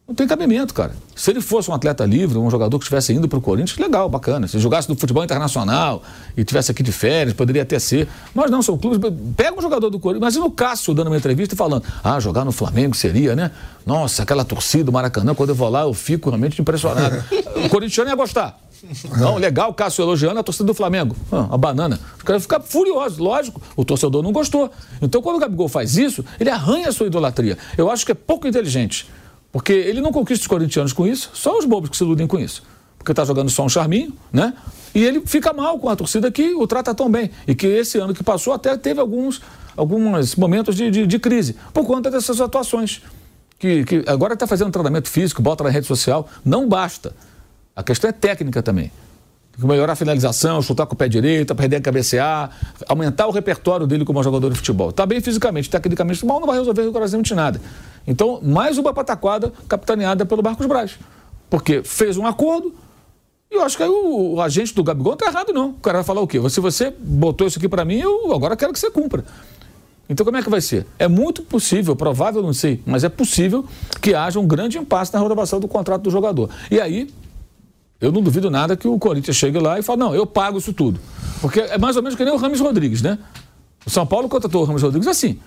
Não tem cabimento, cara. Se ele fosse um atleta livre, um jogador que estivesse indo para o Corinthians, legal, bacana. Se jogasse no futebol internacional e tivesse aqui de férias, poderia até ser. Mas não, são clubes. Pega um jogador do Corinthians. Imagina o Cássio dando uma entrevista e falando: ah, jogar no Flamengo seria, né? Nossa, aquela torcida do Maracanã, quando eu vou lá, eu fico realmente impressionado. [LAUGHS] o corintiano ia gostar. Não, legal, Cássio elogiando a torcida do Flamengo. Ah, a banana. Os caras ficam furiosos, lógico. O torcedor não gostou. Então, quando o Gabigol faz isso, ele arranha a sua idolatria. Eu acho que é pouco inteligente. Porque ele não conquista os corintianos com isso, só os bobos que se iludem com isso. Porque está jogando só um charminho, né? E ele fica mal com a torcida que o trata tão bem. E que esse ano que passou até teve alguns, alguns momentos de, de, de crise, por conta dessas atuações. Que, que agora está fazendo tratamento físico, bota na rede social. Não basta. A questão é técnica também. Tem que melhorar a finalização, chutar com o pé direito, perder a cabecear, aumentar o repertório dele como jogador de futebol. Está bem fisicamente, tecnicamente, mal não vai resolver rigorosamente nada. Então, mais uma pataquada capitaneada pelo Marcos Braz. Porque fez um acordo e eu acho que aí o, o agente do Gabigol não está errado, não. O cara vai falar o quê? Se você botou isso aqui para mim, eu agora quero que você cumpra. Então, como é que vai ser? É muito possível, provável, não sei, mas é possível que haja um grande impasse na renovação do contrato do jogador. E aí, eu não duvido nada que o Corinthians chegue lá e fale, não, eu pago isso tudo. Porque é mais ou menos que nem o Rames Rodrigues, né? O São Paulo contratou o Rames Rodrigues assim.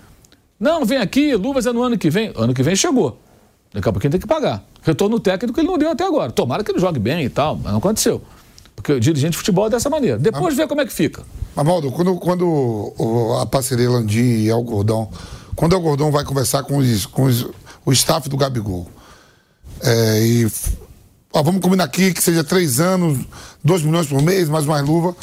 Não, vem aqui, luvas é no ano que vem. Ano que vem chegou. Daqui a pouquinho tem que pagar. Retorno técnico ele não deu até agora. Tomara que ele jogue bem e tal, mas não aconteceu. Porque o dirigente de futebol é dessa maneira. Depois vê como é que fica. Amaldo, quando, quando a parceria Landim e Algodão, quando o Algodão vai conversar com, os, com os, o staff do Gabigol, é, e ó, vamos combinar aqui que seja três anos, dois milhões por mês, mais mais luva.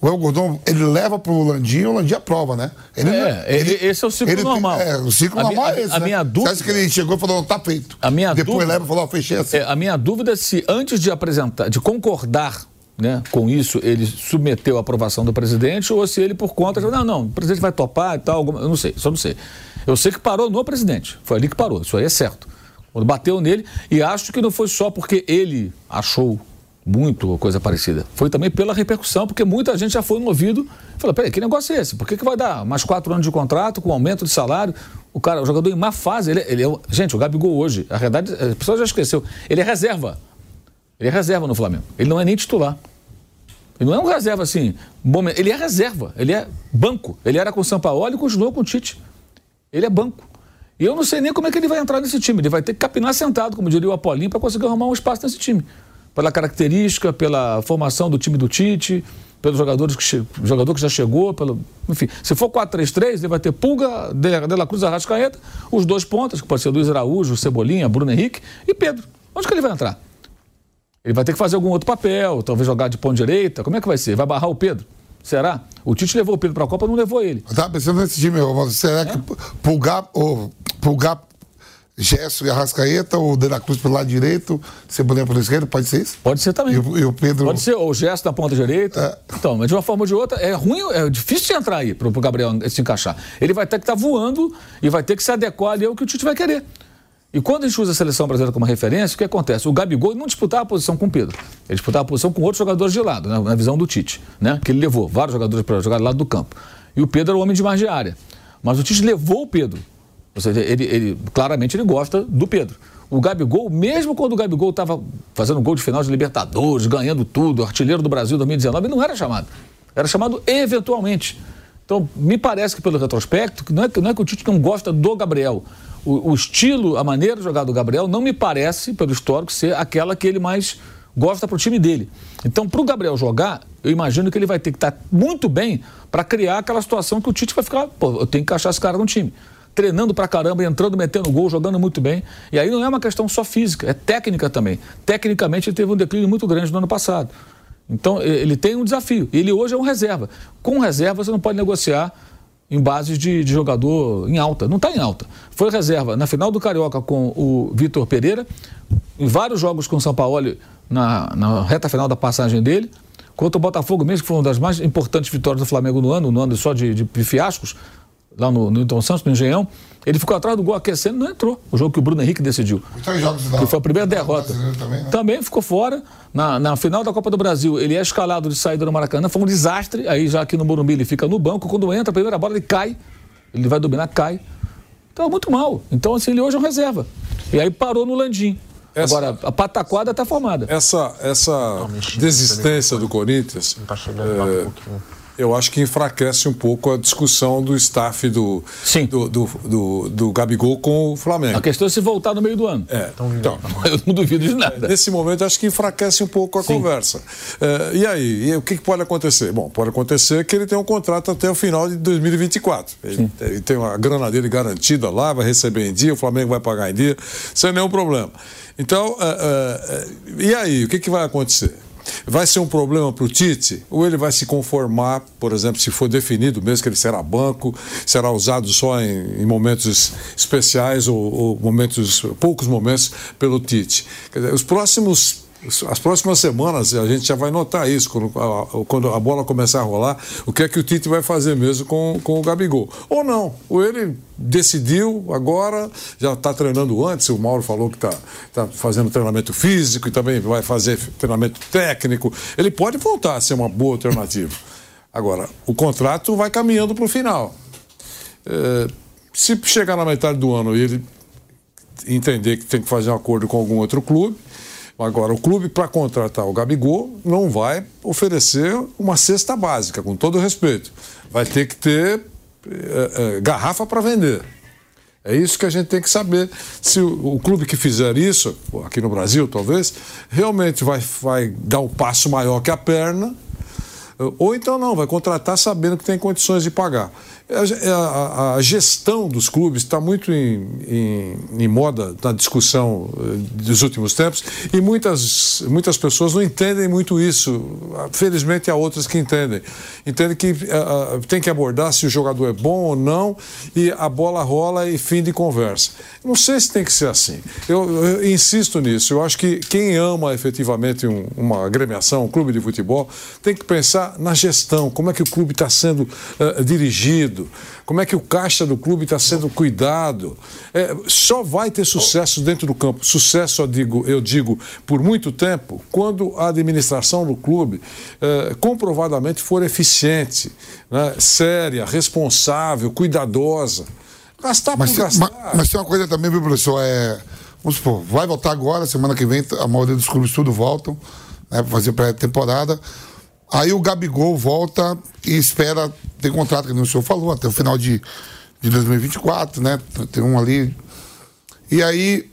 O El Gordon, ele leva pro Landim e o Landim aprova, né? Ele, é, ele, esse é o ciclo normal. Tem, é, o ciclo a normal minha, é esse. A, né? minha dúvida. Você acha que ele chegou e falou, tá feito. A minha Depois dúvida, leva e falou, ó, fechei assim. É, a minha dúvida é se antes de apresentar, de concordar né, com isso, ele submeteu a aprovação do presidente ou se ele, por conta, não, não, o presidente vai topar e tal, alguma, eu não sei, só não sei. Eu sei que parou no presidente, foi ali que parou, isso aí é certo. Quando bateu nele, e acho que não foi só porque ele achou muito coisa parecida. Foi também pela repercussão, porque muita gente já foi no ouvido e falou: peraí, que negócio é esse? Por que, que vai dar mais quatro anos de contrato com aumento de salário? O cara, o jogador em má fase, ele, ele é. Gente, o Gabigol hoje, a verdade, a pessoa já esqueceu, ele é reserva. Ele é reserva no Flamengo. Ele não é nem titular. Ele não é um reserva assim, momento. ele é reserva, ele é banco. Ele era com o São Paulo e continuou com o Tite. Ele é banco. E eu não sei nem como é que ele vai entrar nesse time. Ele vai ter que capinar sentado, como diria o Apolinho, para conseguir arrumar um espaço nesse time pela característica, pela formação do time do Tite, pelos jogadores que jogador que já chegou, pelo, enfim, se for 4-3-3, ele vai ter Pulga, De, La Cruz, Arrascaeta, os dois pontas, que pode ser Luiz Araújo, Cebolinha, Bruno Henrique e Pedro. Onde que ele vai entrar? Ele vai ter que fazer algum outro papel, talvez jogar de ponta direita. Como é que vai ser? Vai barrar o Pedro? Será? O Tite levou o Pedro para a Copa, não levou ele. Eu estava pensando nesse time, será é? que Pulgar, ou Pulgar Gesso e Arrascaeta, ou De La Cruz pelo lado direito, Cebolinha pelo esquerdo, pode ser isso? Pode ser também. E, o, e o Pedro... Pode ser, ou Gesso na ponta direita. É. Então, mas de uma forma ou de outra, é ruim, é difícil de entrar aí para o Gabriel se encaixar. Ele vai ter que estar tá voando e vai ter que se adequar ali ao que o Tite vai querer. E quando a gente usa a seleção brasileira como referência, o que acontece? O Gabigol não disputava a posição com o Pedro. Ele disputava a posição com outros jogadores de lado, né, na visão do Tite, né? Que ele levou vários jogadores para jogar do lado do campo. E o Pedro era o homem de margem de área. Mas o Tite levou o Pedro ou seja, ele, ele, claramente ele gosta do Pedro. O Gabigol, mesmo quando o Gabigol estava fazendo gol de final de Libertadores, ganhando tudo, artilheiro do Brasil 2019, ele não era chamado. Era chamado eventualmente. Então, me parece que pelo retrospecto, não é, não é que o Tite não gosta do Gabriel. O, o, estilo, a maneira de jogar do Gabriel, não me parece, pelo histórico, ser aquela que ele mais gosta para o time dele. Então, para o Gabriel jogar, eu imagino que ele vai ter que estar tá muito bem para criar aquela situação que o Tite vai ficar, pô, eu tenho que encaixar esse cara no time treinando pra caramba, entrando, metendo gol, jogando muito bem. E aí não é uma questão só física, é técnica também. Tecnicamente ele teve um declínio muito grande no ano passado. Então ele tem um desafio. Ele hoje é um reserva. Com reserva você não pode negociar em bases de, de jogador em alta. Não está em alta. Foi reserva na final do Carioca com o Vitor Pereira, em vários jogos com o São Paulo na, na reta final da passagem dele. Contra o Botafogo mesmo, que foi uma das mais importantes vitórias do Flamengo no ano, no ano só de, de fiascos, lá no, no Newton Santos, no Engenhão. Ele ficou atrás do gol aquecendo não entrou. O jogo que o Bruno Henrique decidiu. jogos que foi a primeira derrota. Também, né? também, ficou fora. Na, na final da Copa do Brasil, ele é escalado de saída no Maracanã. Foi um desastre. Aí já aqui no Morumbi ele fica no banco. Quando entra a primeira bola, ele cai. Ele vai dominar, cai. Então, muito mal. Então, assim, ele hoje é um reserva. E aí parou no Landim. Essa, Agora, a pataquada está formada. Essa, essa desistência do Corinthians. Não tá chegando é, um pouquinho eu acho que enfraquece um pouco a discussão do staff do, Sim. do, do, do, do Gabigol com o Flamengo. A questão é se voltar no meio do ano. É, então, então [LAUGHS] eu não duvido de nada. Nesse momento, acho que enfraquece um pouco a Sim. conversa. É, e aí, e o que, que, pode acontecer? Bom, pode acontecer que ele tem um contrato até o final de 2024. Ele, ele tem uma grana dele garantida lá, vai receber em dia, o Flamengo vai pagar em dia, sem nenhum problema. Então, é, é, e aí, o que, que vai acontecer? Vai ser um problema para o Tite? Ou ele vai se conformar, por exemplo, se for definido mesmo que ele será banco, será usado só em, em momentos especiais ou, ou, momentos, poucos momentos pelo Tite? Dizer, os próximos as próximas semanas a gente já vai notar isso, quando a, quando a bola começar a rolar, o que é que o Tite vai fazer mesmo com, com o Gabigol. Ou não, ou ele decidiu agora, já está treinando antes, o Mauro falou que está tá fazendo treinamento físico e também vai fazer treinamento técnico. Ele pode voltar a ser uma boa alternativa. Agora, o contrato vai caminhando para o final. É, se chegar na metade do ano e ele entender que tem que fazer um acordo com algum outro clube, Agora, o clube, para contratar o Gabigol, não vai oferecer uma cesta básica, com todo respeito. Vai ter que ter é, é, garrafa para vender. É isso que a gente tem que saber. Se o, o, clube que fizer isso, aqui no Brasil talvez, realmente vai, vai dar um passo maior que a perna, ou então não, vai contratar sabendo que tem condições de pagar. A, a, a gestão dos clubes está muito em, em, em, moda na discussão eh, dos últimos tempos e muitas, muitas pessoas não entendem muito isso. Felizmente há outras que entendem. Entendem que uh, tem que abordar se o jogador é bom ou não e a bola rola e fim de conversa. Não sei se tem que ser assim. Eu, eu insisto nisso. Eu acho que quem ama efetivamente um, uma agremiação, um clube de futebol, tem que pensar na gestão, como é que o clube está sendo uh, dirigido como é que o caixa do clube está sendo cuidado. É, só vai ter sucesso dentro do campo. Sucesso, eu digo, eu digo por muito tempo, quando a administração do clube é, comprovadamente for eficiente, né, séria, responsável, cuidadosa. Gastar mas, por gastar. Mas, mas tem uma coisa também, viu, professor? É, vamos supor, vai voltar agora, semana que vem, a maioria dos clubes tudo voltam, né, para fazer pré-temporada. Aí o Gabigol volta e espera, tem contrato, que o senhor falou, até o final de, de 2024, né? Tem um ali. E aí,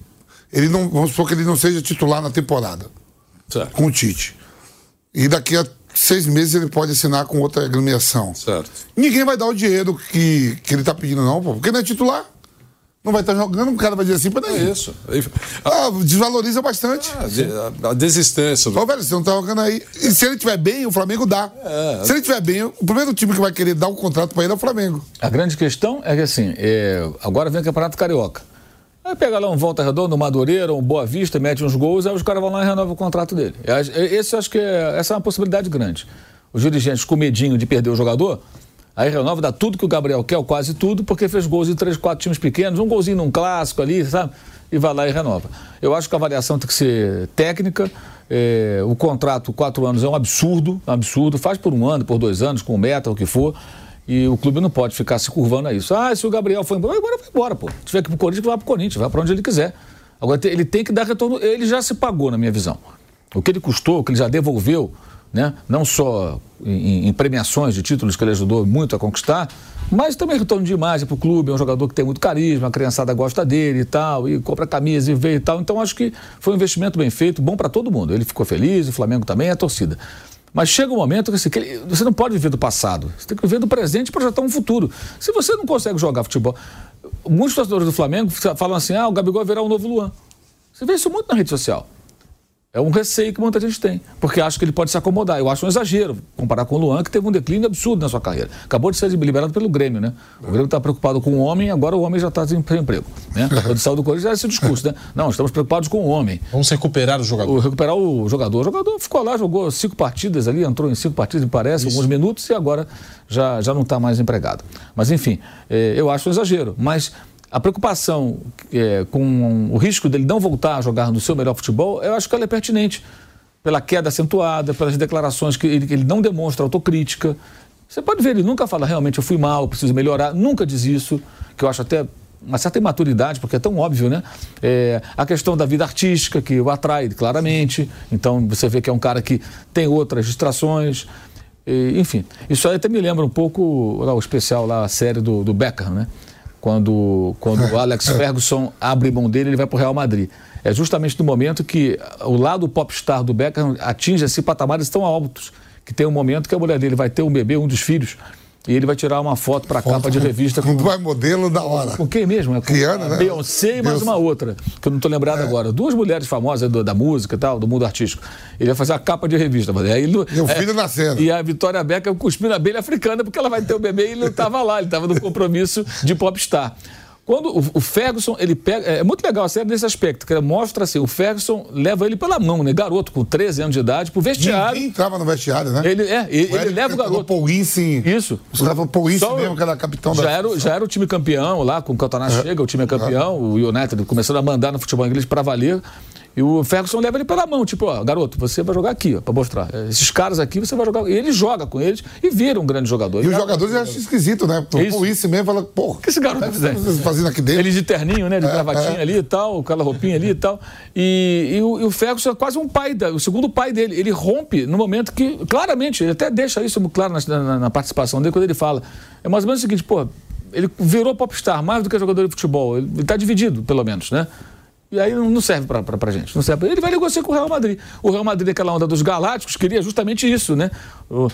ele não, vamos supor que ele não seja titular na temporada. Certo. Com o Tite. E daqui a seis meses ele pode assinar com outra agremiação. Certo. Ninguém vai dar o dinheiro que, que ele está pedindo, não, pô, porque não é titular não vai estar jogando, o cara vai dizer assim, peraí. É isso. Ah, desvaloriza bastante. Ah, a desistência. Ô, velho, você não tá jogando aí. E se ele tiver bem, o Flamengo dá. É. Se ele tiver bem, o primeiro time que vai querer dar o um contrato para ele é o Flamengo. A grande questão é que assim, é... agora vem o Campeonato Carioca. Aí pega lá um Volta Redonda, um Madureira, um Boa Vista, mete uns gols, aí os caras vão lá e renovam o contrato dele. Esse eu acho que é... essa é uma possibilidade grande. Os dirigentes com medinho de perder o jogador, Aí renova, dá tudo que o Gabriel quer, quase tudo, porque fez gols em três, quatro times pequenos, um golzinho num clássico ali, sabe? E vai lá e renova. Eu acho que a avaliação tem que ser técnica. É, o contrato, quatro anos, é um absurdo, um absurdo. Faz por um ano, por dois anos, com meta, o que for. E o clube não pode ficar se curvando a isso. Ah, se o Gabriel foi embora, agora vai embora, pô. Se tiver que ir pro Corinthians, vai pro Corinthians, vai para onde ele quiser. Agora, ele tem que dar retorno. Ele já se pagou, na minha visão. O que ele custou, o que ele já devolveu né? não só em, em, premiações de títulos que ele ajudou muito a conquistar, mas também retorno de imagem para o clube. É um jogador que tem muito carisma, a criançada gosta dele e tal, e compra camisa e vê e tal. Então acho que foi um investimento bem feito, bom para todo mundo. Ele ficou feliz, o Flamengo também, a torcida. Mas chega um momento que, assim, que ele, você não pode viver do passado, você tem que viver do presente e projetar um futuro. Se você não consegue jogar futebol. Muitos torcedores do Flamengo falam assim: ah, o Gabigol virá o novo Luan. Você vê isso muito na rede social. É um receio que muita gente tem, porque acha que ele pode se acomodar. Eu acho um exagero comparar com o Luan, que teve um declínio absurdo na sua carreira. Acabou de ser liberado pelo Grêmio, né? O Grêmio está preocupado com o homem, agora o homem já está sem emprego. Né? [LAUGHS] O saiu do Corinthians é esse discurso, né? Não, estamos preocupados com o homem. Vamos recuperar o jogador. O, recuperar o jogador. O jogador ficou lá, jogou cinco partidas ali, entrou em cinco partidas, me parece, Isso. alguns minutos, e agora já, já não está mais empregado. Mas, enfim, é, eu acho um exagero. Mas a preocupação é, com o risco dele não voltar a jogar no seu melhor futebol, eu acho que ela é pertinente pela queda acentuada, pelas declarações que ele, ele não demonstra autocrítica. Você pode ver, ele nunca fala realmente eu fui mal, preciso melhorar, nunca diz isso, que eu acho até uma certa imaturidade, porque é tão óbvio, né? É, a questão da vida artística, que o atrai claramente. Então, você vê que é um cara que tem outras distrações. E, enfim, isso aí até me lembra um pouco lá, o especial, lá, a série do, do né? Quando, quando o Alex [LAUGHS] Ferguson abre mão dele, ele vai para o Real Madrid. É justamente no momento que o lado popstar do Beckham atinge esse patamares tão altos que tem um momento que a mulher dele vai ter um bebê, um dos filhos, e ele vai tirar uma foto para a capa de revista. [LAUGHS] Com vai modelo da hora. Com quem mesmo? É com Rihanna, né? Beyoncé e mais uma outra, que eu não estou lembrado é. agora. Duas mulheres famosas do, da música e tal, do mundo artístico. Ele vai fazer a capa de revista. Aí ele, e o filho é, nascendo. E a Vitória Beckham cuspindo a abelha africana, porque ela vai ter o bebê e ele não estava lá, ele estava no compromisso de popstar. Quando o, Ferguson, ele pega. É muito legal a série nesse aspecto, que mostra assim: o Ferguson leva ele pela mão, né? Garoto, com 13 anos de idade, pro vestiário. Ninguém entrava no vestiário, né? Ele, é, ele, ele leva o garoto. Winston. Isso. Os caras falam Paul Winston mesmo, que era capitão já da. Era, já era o time campeão lá, com o Cantona é. chega, o time é campeão, o United começando a mandar no futebol inglês para valer. E o Ferguson leva ele pela mão, tipo, ó, garoto, você vai jogar aqui, ó, pra mostrar. Esses caras aqui, você vai jogar. E ele joga com eles e vira um grande jogador. E os jogadores acham esquisito, né? O isso mesmo fala, porra. O que esse garoto tá fazendo aqui dentro? Ele de terninho, né? De é, gravatinha é. ali e tal, aquela roupinha ali e tal. E, e, o, e o Ferguson é quase um pai, da, o segundo pai dele. Ele rompe no momento que, claramente, ele até deixa isso claro na, na, na participação dele quando ele fala. É mais ou menos o seguinte, pô, ele virou popstar mais do que jogador de futebol. Ele está dividido, pelo menos, né? E aí não serve para a gente. Não serve. Ele vai negociar com o Real Madrid. O Real Madrid, aquela onda dos galácticos, queria justamente isso, né? O,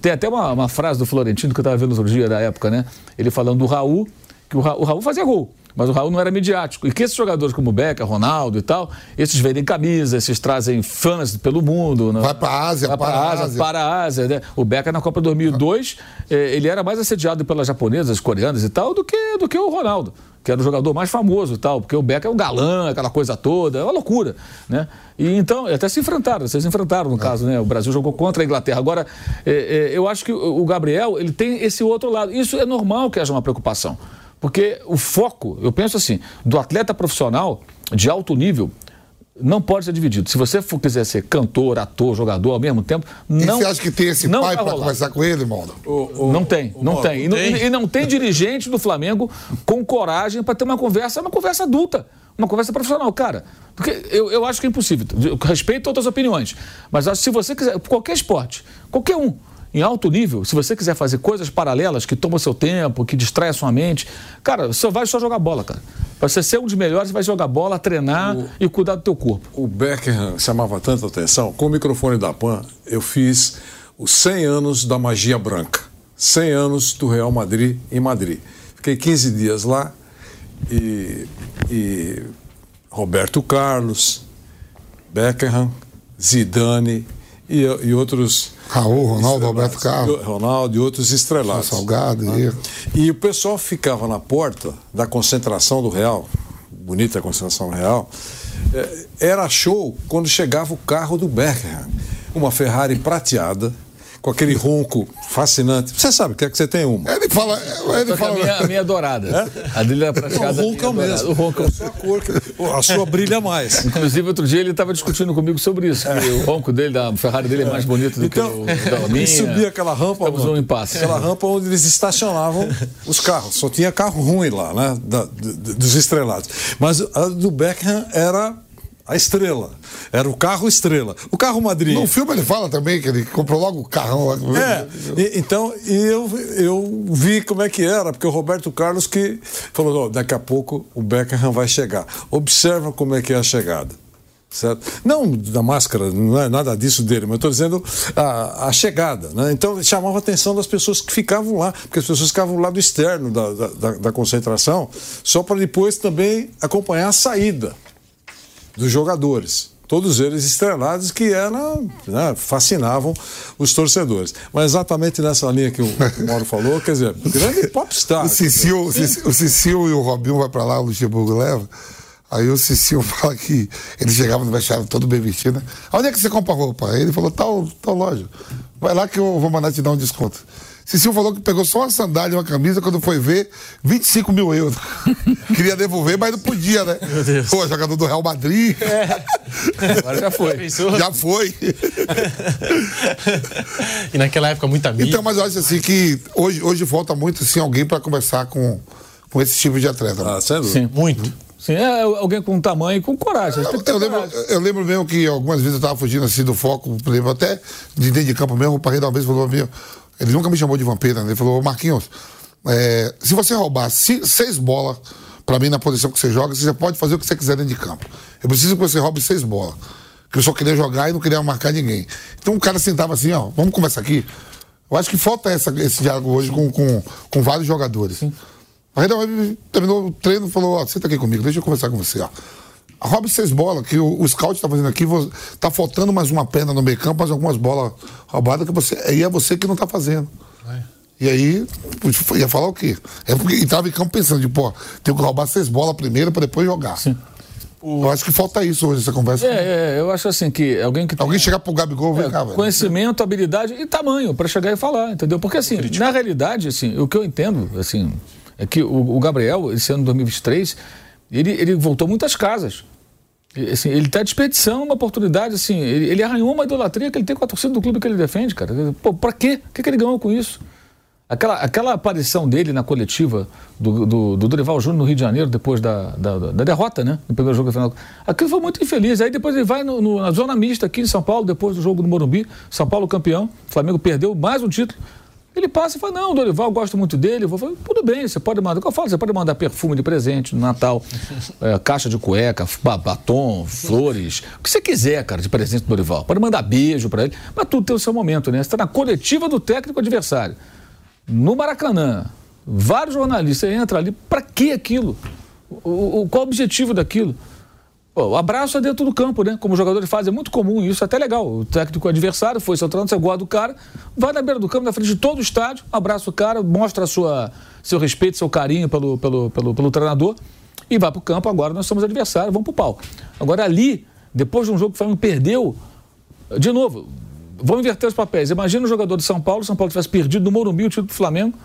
tem até uma, uma, frase do Florentino que eu estava vendo outro dia da época, né? Ele falando do Raul, que o Raul, o Raul fazia gol. Mas o Raul não era midiático. E que esses jogadores como o Becker, Ronaldo e tal, esses vendem camisa, esses trazem fãs pelo mundo. Né? Vai para a Ásia, Vai para a Ásia, Ásia. Para a Ásia né? O Becker na Copa 2002, eh, ele era mais assediado pelas japonesas, coreanas e tal, do que, do que o Ronaldo que era o jogador mais famoso e tal, porque o Becker é um galã, aquela coisa toda, é uma loucura, né? E então, até se enfrentaram, vocês enfrentaram no é. caso, né? O Brasil jogou contra a Inglaterra. Agora, é, é, eu acho que o Gabriel, ele tem esse outro lado. Isso é normal que haja uma preocupação, porque o foco, eu penso assim, do atleta profissional de alto nível, não pode ser dividido. Se você for, quiser ser cantor, ator, jogador ao mesmo tempo, não. E você acha que tem esse pai para conversar com ele, Maldo? Não tem, não tem. E, não, e não tem dirigente do Flamengo com coragem para ter uma conversa, uma conversa adulta, uma conversa profissional, cara. Porque eu, eu acho que é impossível. Eu respeito outras opiniões, mas acho que se você quiser, qualquer esporte, qualquer um, em alto nível, se você quiser fazer coisas paralelas que tomam seu tempo, que distraem a sua mente, cara, você vai só jogar bola, cara. Para você ser um dos melhores, você vai jogar bola, treinar o, e cuidar do teu corpo. O Beckham chamava tanta atenção. Com o microfone da PAN, eu fiz os 100 anos da magia branca. 100 anos do Real Madrid em Madrid. Fiquei 15 dias lá e, e Roberto Carlos, Beckham, Zidane e, e outros Raul, Ronaldo, Alberto Carlos. Ronaldo e outros estrelados. Salgado. Né? E... e o pessoal ficava na porta da concentração do Real, bonita concentração real, é, era show quando chegava o carro do Beckham. Uma Ferrari prateada, com aquele ronco fascinante. Você sabe que é que você tem uma. Ele fala. Ele fala... A, minha, a minha é dourada. É? A dele é prateada. O ronco é o mesmo. O ronco é a sua cor, a sua brilha mais. Inclusive, outro dia ele estava discutindo comigo sobre isso. Que o ronco dele, da Ferrari dele, é mais bonito do então, que o da minha. [LAUGHS] E subia aquela rampa. Estamos um impasse. Aquela rampa onde eles estacionavam os carros. Só tinha carro ruim lá, né? Da, dos estrelados. Mas a do Beckham era a estrela. Era o carro estrela. O carro Madrid. No filme ele fala também que ele comprou logo o carrão lá. É, e, então e eu, eu vi como é que era, porque o Roberto Carlos que falou: oh, daqui a pouco o Beckham vai chegar. Observa como é que é a chegada. Certo? Não da máscara, não é nada disso dele, mas estou dizendo a, a chegada. Né? Então chamava a atenção das pessoas que ficavam lá, porque as pessoas ficavam do externo da, da, da concentração, só para depois também acompanhar a saída dos jogadores. Todos eles estrelados que eram, né, fascinavam os torcedores. Mas exatamente nessa linha que o Mauro falou, quer dizer, grande popstar. O Cecil, o Cecil e o Robinho vai para lá, o Luxemburgo leva. Aí o Cecil [LAUGHS] fala que ele chegava no vestiário todo bem vestido. Né? Onde é que você compra roupa? Ele falou, tal, tal loja. Vai lá que eu vou mandar te dar um desconto. Cecil falou que pegou só uma sandália e uma camisa quando foi ver 25 mil euros. [LAUGHS] Queria devolver, mas não podia, né? Meu Deus. Pô, jogador do Real Madrid. É. Agora já foi. [LAUGHS] Já foi. [LAUGHS] e naquela época muita mídia. Então, mas eu acho assim que hoje, hoje falta muito assim, alguém para conversar com, com esse tipo de atleta. Ah, sério? Sim. Muito. Sim, é alguém com tamanho e com coragem. Eu, eu lembro, coragem. eu lembro mesmo que algumas vezes eu estava fugindo assim do foco, por exemplo, até de dentro de campo mesmo, o Parreira uma vez falou meu, ele nunca me chamou de vampeta, né? ele falou, Marquinhos, é, se você roubar seis bolas para mim na posição que você joga, você pode fazer o que você quiser dentro de campo. Eu preciso que você roube seis bolas. Que eu só queria jogar e não queria marcar ninguém. Então o cara sentava assim, ó, vamos conversar aqui. Eu acho que falta essa- esse diálogo hoje com, com, com vários jogadores. Aí ele terminou o treino e falou, ó, senta aqui comigo, deixa eu conversar com você, ó. Roube seis bolas, que o, o scout tá fazendo aqui, vo- tá faltando mais uma perna no meio campo, mais algumas bolas roubadas que você. Aí é você que não tá fazendo. E aí, ia falar o quê? É porque entrava em campo pensando, de, pô, tenho que roubar seis bolas primeiro pra depois jogar. Eu acho que falta isso hoje, essa conversa. É, é, eu acho assim que alguém que tem Alguém chegar pro Gabigol, vem é, cá, velho. conhecimento, habilidade e tamanho para chegar e falar, entendeu? Porque assim, na realidade, assim, o que eu entendo, assim, é que o, o Gabriel, esse ano de 2023, ele, ele voltou muitas casas. Assim, ele está desperdiçando uma oportunidade, assim, ele, ele arranhou uma idolatria que ele tem com a torcida do clube que ele defende, cara. Pô, pra quê? O que, que ele ganhou com isso? Aquela, aquela aparição dele na coletiva do, do, do Dorival Júnior no Rio de Janeiro, depois da, da, da derrota, né? No primeiro jogo da final. Aquilo foi muito infeliz. Aí depois ele vai no- no- na zona mista aqui em São Paulo, depois do jogo do Morumbi. São Paulo campeão. O Flamengo perdeu mais um título. Ele passa e fala: Não, Dorival, gosto muito dele. Eu vou falar, tudo bem, você pode mandar. O que eu falo? Você pode mandar perfume de presente no Natal, é, [LAUGHS] caixa de cueca, ba- batom, flores, o que você quiser, cara, de presente do Dorival. Pode mandar beijo para ele, mas tudo tem o seu momento, né? Você está na coletiva do técnico adversário no Maracanã, vários jornalistas entram ali, para que aquilo? O, o- qual o objetivo daquilo? Pô, o abraço é dentro do campo, né? Como os jogadores fazem, é muito comum isso, é até legal. O técnico adversário foi seu treinador, você gosta do cara, vai na beira do campo, na frente de todo o estádio, abraça o cara, mostra a sua, seu respeito, seu carinho pelo, pelo, pelo, pelo treinador e vai pro campo. Agora nós somos adversários, vamos pro pau. Agora ali, depois de um jogo que o Flamengo perdeu, de novo, vamos inverter os papéis. Imagina o jogador de São Paulo, São Paulo tivesse perdido no Morumbi o título do Flamengo,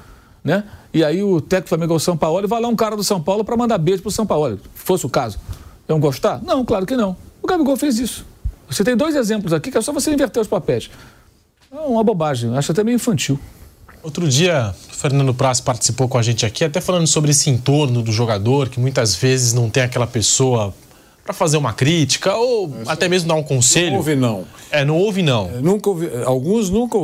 né? E aí o técnico do Flamengo é o São Paulo e vai lá um cara do São Paulo para mandar beijo pro São Paulo. Fosse o caso. Iam gostar? Não, claro que não. O Gabigol fez isso. Você tem dois exemplos aqui que é só você inverter os papéis. É uma bobagem, acho até meio infantil. Outro dia, o Fernando Praz participou com a gente aqui, até falando sobre esse entorno do jogador, que muitas vezes não tem aquela pessoa para fazer uma crítica ou até mesmo dar um conselho. Não houve não. É, não houve não. Nunca ouvi, alguns nunca,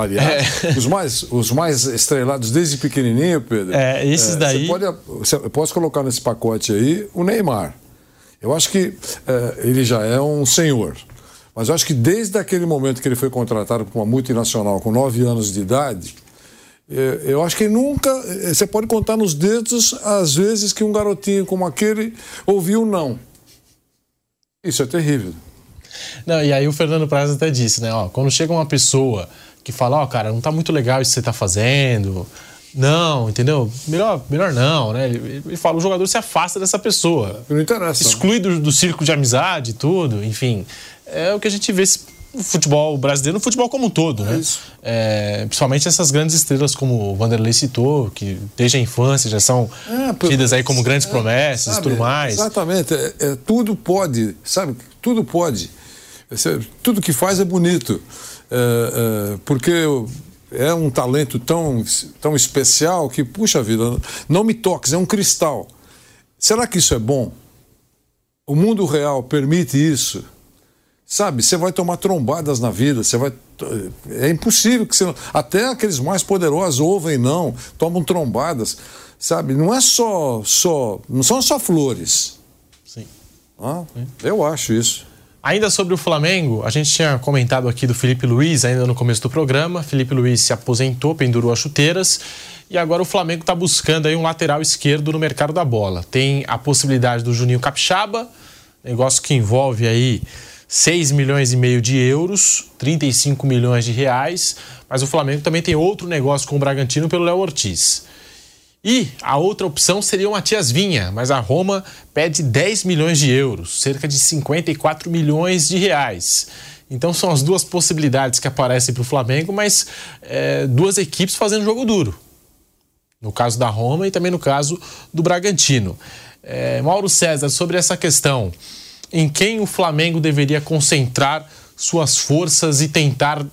aliás, [LAUGHS] os, mais, os mais estrelados desde pequenininho, Pedro. É, esses daí- Você pode, você- eu posso colocar nesse pacote aí o Neymar. Eu acho que é, ele já é um senhor. Mas eu acho que desde aquele momento que ele foi contratado por uma multinacional com nove anos de idade, é, eu acho que nunca. é, Você pode contar nos dedos as vezes que um garotinho como aquele ouviu não. Isso é terrível. Não, e aí o Fernando Praz até disse, né? Ó, quando chega uma pessoa que fala, ó, cara, não tá muito legal isso que você tá fazendo. Não, entendeu? Melhor, melhor não, né? Ele, ele fala, o jogador se afasta dessa pessoa. Não interessa. Exclui do, do círculo de amizade e tudo, enfim. É o que a gente vê no futebol brasileiro, no futebol como um todo, né? isso. É, principalmente essas grandes estrelas como o Vanderlei citou, que desde a infância já são É, tidas aí como grandes promessas e Sabe, tudo mais. Exatamente. É, é, tudo pode, sabe? Tudo pode. Tudo que faz é bonito. É, é, porque é um talento tão, tão especial que, puxa vida, não me toques, é um cristal. Será que isso é bom? O mundo real permite isso? Sabe, você vai tomar trombadas na vida, você vai. É impossível que você. não- Até aqueles mais poderosos ouvem não, tomam trombadas. Sabe, não é só. só não são só flores. Sim. Ah, eu acho isso. Ainda sobre o Flamengo, a gente tinha comentado aqui do Felipe Luiz ainda no começo do programa. Felipe Luiz se aposentou, pendurou as chuteiras e agora o Flamengo está buscando aí um lateral esquerdo no mercado da bola. Tem a possibilidade do Juninho Capixaba, negócio que envolve aí 6 milhões e meio de euros, 35 milhões de reais, mas o Flamengo também tem outro negócio com o Bragantino pelo Léo Ortiz. E a outra opção seria o Matias Vinha, mas a Roma pede 10 milhões de euros, cerca de 54 milhões de reais. Então são as duas possibilidades que aparecem para o Flamengo, mas é, duas equipes fazendo jogo duro. No caso da Roma e também no caso do Bragantino. É, Mauro César, sobre essa questão, em quem o Flamengo deveria concentrar suas forças e tentar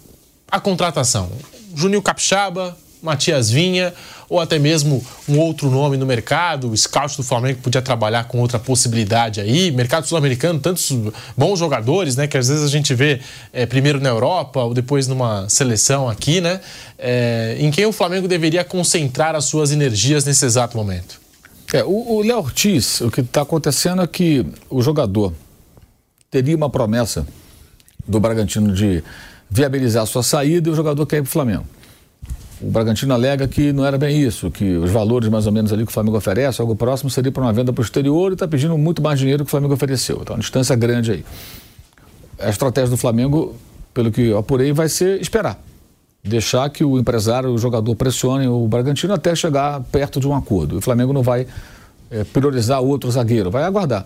a contratação? Juninho Capixaba, Matias Vinha ou até mesmo um outro nome no mercado, o scout do Flamengo podia trabalhar com outra possibilidade aí, mercado sul-americano, tantos bons jogadores, né, que às vezes a gente vê é, primeiro na Europa ou depois numa seleção aqui, né, é, em quem o Flamengo deveria concentrar as suas energias nesse exato momento? É, o Léo Ortiz, o que está acontecendo é que o jogador teria uma promessa do Bragantino de viabilizar a sua saída e o jogador quer ir para o Flamengo. O Bragantino alega que não era bem isso, que os valores mais ou menos ali que o Flamengo oferece, algo próximo, seria para uma venda para o exterior e está pedindo muito mais dinheiro que o Flamengo ofereceu. Então, uma distância grande aí. A estratégia do Flamengo, pelo que eu apurei, vai ser esperar. Deixar que o empresário, o jogador pressione o Bragantino até chegar perto de um acordo. O Flamengo não vai é, priorizar outro zagueiro, vai aguardar.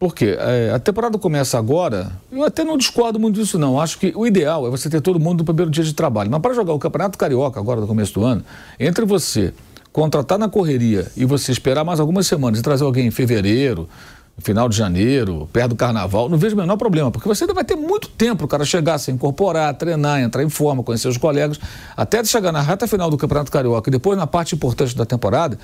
Por quê? É, a temporada começa agora, eu até não discordo muito disso não, acho que o ideal é você ter todo mundo no primeiro dia de trabalho, mas para jogar o Campeonato Carioca agora no começo do ano, entre você contratar na correria e você esperar mais algumas semanas e trazer alguém em fevereiro, final de janeiro, perto do carnaval, não vejo o menor problema, porque você ainda vai ter muito tempo o cara chegar, se incorporar, treinar, entrar em forma, conhecer os colegas, até chegar na reta final do Campeonato Carioca e depois na parte importante da temporada,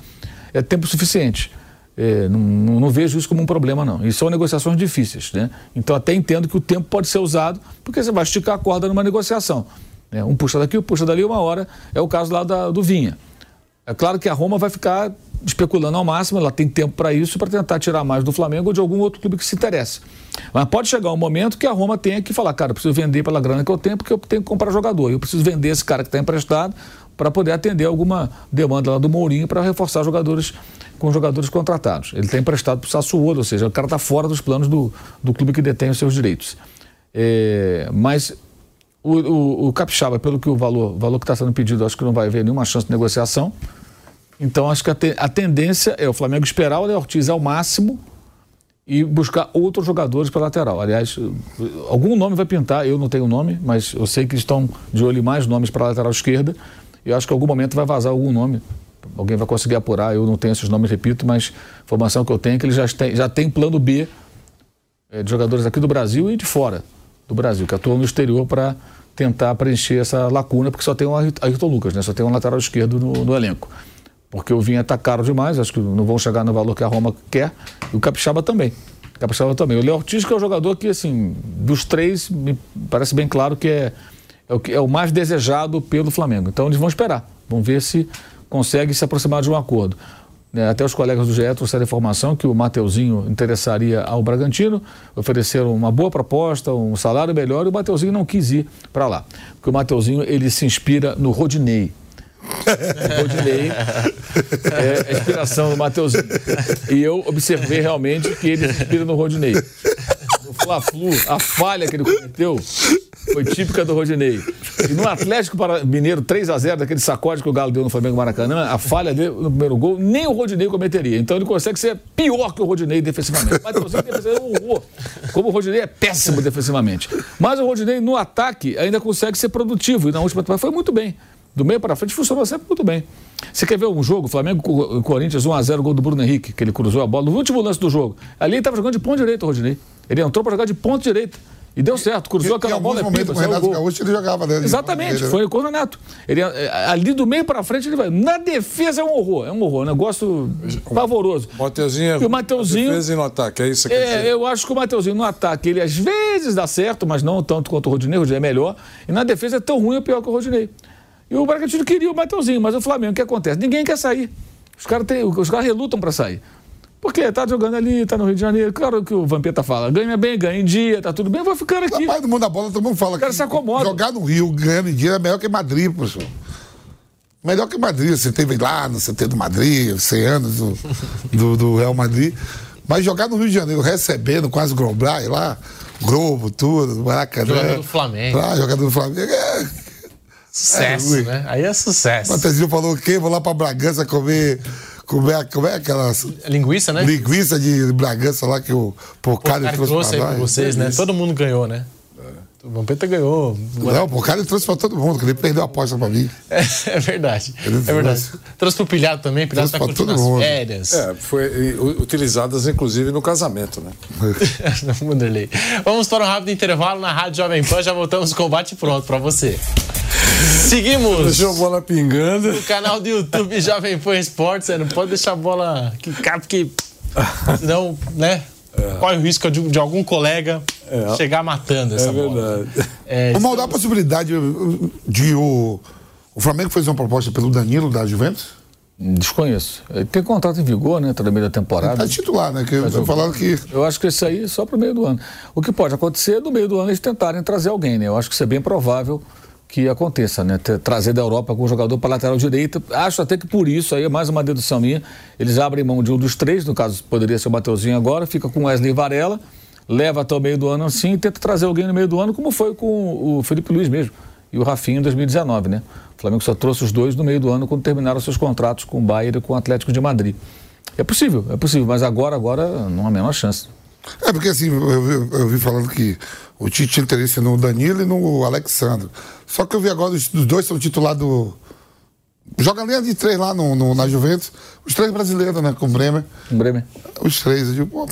é tempo suficiente. É, não, não, vejo isso como um problema, não. E são negociações difíceis, né? Então até entendo que o tempo pode ser usado, porque você vai esticar a corda numa negociação. Né? Um puxa daqui, um puxa dali, uma hora. É o caso lá da, do Vinha. É claro que a Roma vai ficar especulando ao máximo, ela tem tempo para isso, para tentar tirar mais do Flamengo ou de algum outro clube que se interesse. Mas pode chegar um momento que a Roma tenha que falar, cara, eu preciso vender pela grana que eu tenho, porque eu tenho que comprar jogador. Eu preciso vender esse cara que está emprestado para poder atender alguma demanda lá do Mourinho para reforçar jogadores com jogadores contratados. Ele está emprestado para o Sassuolo, ou seja, o cara está fora dos planos do, do clube que detém os seus direitos. É, mas o, o, o, Capixaba, pelo que o valor, valor que está sendo pedido, acho que não vai haver nenhuma chance de negociação. Então, acho que a, te, a tendência é o Flamengo esperar o Léo Ortiz ao máximo e buscar outros jogadores para lateral. Aliás, algum nome vai pintar, eu não tenho nome, mas eu sei que estão de olho em mais nomes para a lateral esquerda. E eu acho que em algum momento vai vazar algum nome alguém vai conseguir apurar, eu não tenho esses nomes, repito, mas a informação que eu tenho é que ele já tem, já tem plano B é, de jogadores aqui do Brasil e de fora do Brasil, que atuam no exterior para tentar preencher essa lacuna, porque só tem o Ayrton Lucas, né? só tem um lateral esquerdo no, no elenco. Porque o Vinha está caro demais, acho que não vão chegar no valor que a Roma quer, e o Capixaba também. O Capixaba também. O Léo Ortiz, que é o jogador que, assim, dos três, me parece bem claro que é, é, o, que é o mais desejado pelo Flamengo. Então eles vão esperar, vão ver se consegue se aproximar de um acordo. É, até os colegas do GE trouxeram informação que o Mateuzinho interessaria ao Bragantino, ofereceram uma boa proposta, um salário melhor, e o Mateuzinho não quis ir para lá. Porque o Mateuzinho ele se inspira no Rodinei. O [LAUGHS] Rodinei é a inspiração do Mateuzinho. E eu observei realmente que ele se inspira no Rodinei. No Fla-Flu, a falha que ele cometeu foi típica do Rodinei. E no Atlético Mineiro 3 a 0 daquele sacode que o Galo deu no Flamengo Maracanã, a falha dele no primeiro gol, nem o Rodinei cometeria. Então ele consegue ser pior que o Rodinei defensivamente. Mas você defensivamente é um horror. Como o Rodinei é péssimo defensivamente. Mas o Rodinei no ataque ainda consegue ser produtivo. E na última temporada foi muito bem. Do meio para frente funcionou sempre muito bem. Você quer ver um jogo, Flamengo Corinthians 1x0, gol do Bruno Henrique, que ele cruzou a bola no último lance do jogo. Ali ele estava jogando de ponto direito, o Rodinei. Ele entrou para jogar de ponto direito. E deu certo, cruzou e, aquela bola. Momento, com o Renato Gaúcho ele jogava dentro. Exatamente, de... foi com o Renato. Ele, é, ali do meio para frente ele vai. Na defesa é um horror, é um horror, um negócio pavoroso. Mateuzinho, o Mateuzinho. Defesa e no ataque, é isso que é, Eu acho que o Mateuzinho no ataque, ele às vezes dá certo, mas não tanto quanto o Rodinei, o Rodinei é melhor. E na defesa é tão ruim ou pior que o Rodinei. E o Bragantino queria o Mateuzinho, mas o Flamengo, o que acontece? Ninguém quer sair. Os caras os caras relutam para sair. Porque tá jogando ali, tá no Rio de Janeiro. Claro que o Vampeta fala, ganha bem, ganha em dia, tá tudo bem, vou ficando aqui. Rapaz do mundo da bola, todo mundo fala o cara que se acomoda. jogar no Rio ganhando em dia é melhor que Madrid, professor. Melhor que Madrid. Você teve lá no CT do Madrid, 100 anos do, do, do, Real Madrid. Mas jogar no Rio de Janeiro, recebendo quase Grobrai lá, Globo, tudo, Maracanã. Jogador do Flamengo. Lá, jogador do Flamengo. É... Sucesso, é, né? Aí é sucesso. O Matheus falou o quê? Vou lá pra Bragança comer como é, como é aquela. Linguiça, né? Linguiça de Bragança lá que o Pocari trouxe, trouxe pra, pra vocês, né? Todo mundo ganhou, né? O Vampeta ganhou. Não, o Pocari trouxe pra todo mundo, que ele perdeu a aposta pra mim. É, [LAUGHS] é verdade. Ele é verdade. Trouxe, trouxe pro Pilhado também, Pilhado tá curtindo as mundo. férias. É, foi utilizadas inclusive no casamento, né? [LAUGHS] Vamos para um rápido intervalo na Rádio Jovem Pan, já voltamos com o bate pronto pra você. Seguimos. Deixou a bola pingando. O canal do YouTube Jovem Pan Esportes, não pode deixar a bola quicar, porque senão, né? É. Corre o risco de, de algum colega é. chegar matando essa é bola. Verdade. É, Vamos estamos... dar a possibilidade de o, o Flamengo fez uma proposta pelo Danilo da Juventus? Desconheço. Ele tem contrato em vigor, né? Até no meio da temporada. Está titular, né? Que eu, falaram que. Eu acho que isso aí é só para o meio do ano. O que pode acontecer é no meio do ano eles tentarem trazer alguém, né? Eu acho que isso é bem provável que aconteça, né? Trazer da Europa algum jogador para lateral direita. Acho até que por isso aí é mais uma dedução minha. Eles abrem mão de um dos três, no caso poderia ser o Mateuzinho agora, fica com Wesley Varela, leva até o meio do ano assim e tenta trazer alguém no meio do ano, como foi com o Felipe Luiz mesmo e o Rafinha em 2019, né? O Flamengo só trouxe os dois no meio do ano quando terminaram seus contratos com o Bayern e com o Atlético de Madrid. É possível, é possível, mas agora, agora não há a menor chance. É, porque assim, eu, eu vi falando que o Tite tinha interesse no Danilo e no Alexandre. Só que eu vi agora, os, os dois são titulados do. Joga linha de três lá no, no, na Juventus. Os três brasileiros, né? Com o Bremer. Com Bremer. Os três. Eu digo, pô.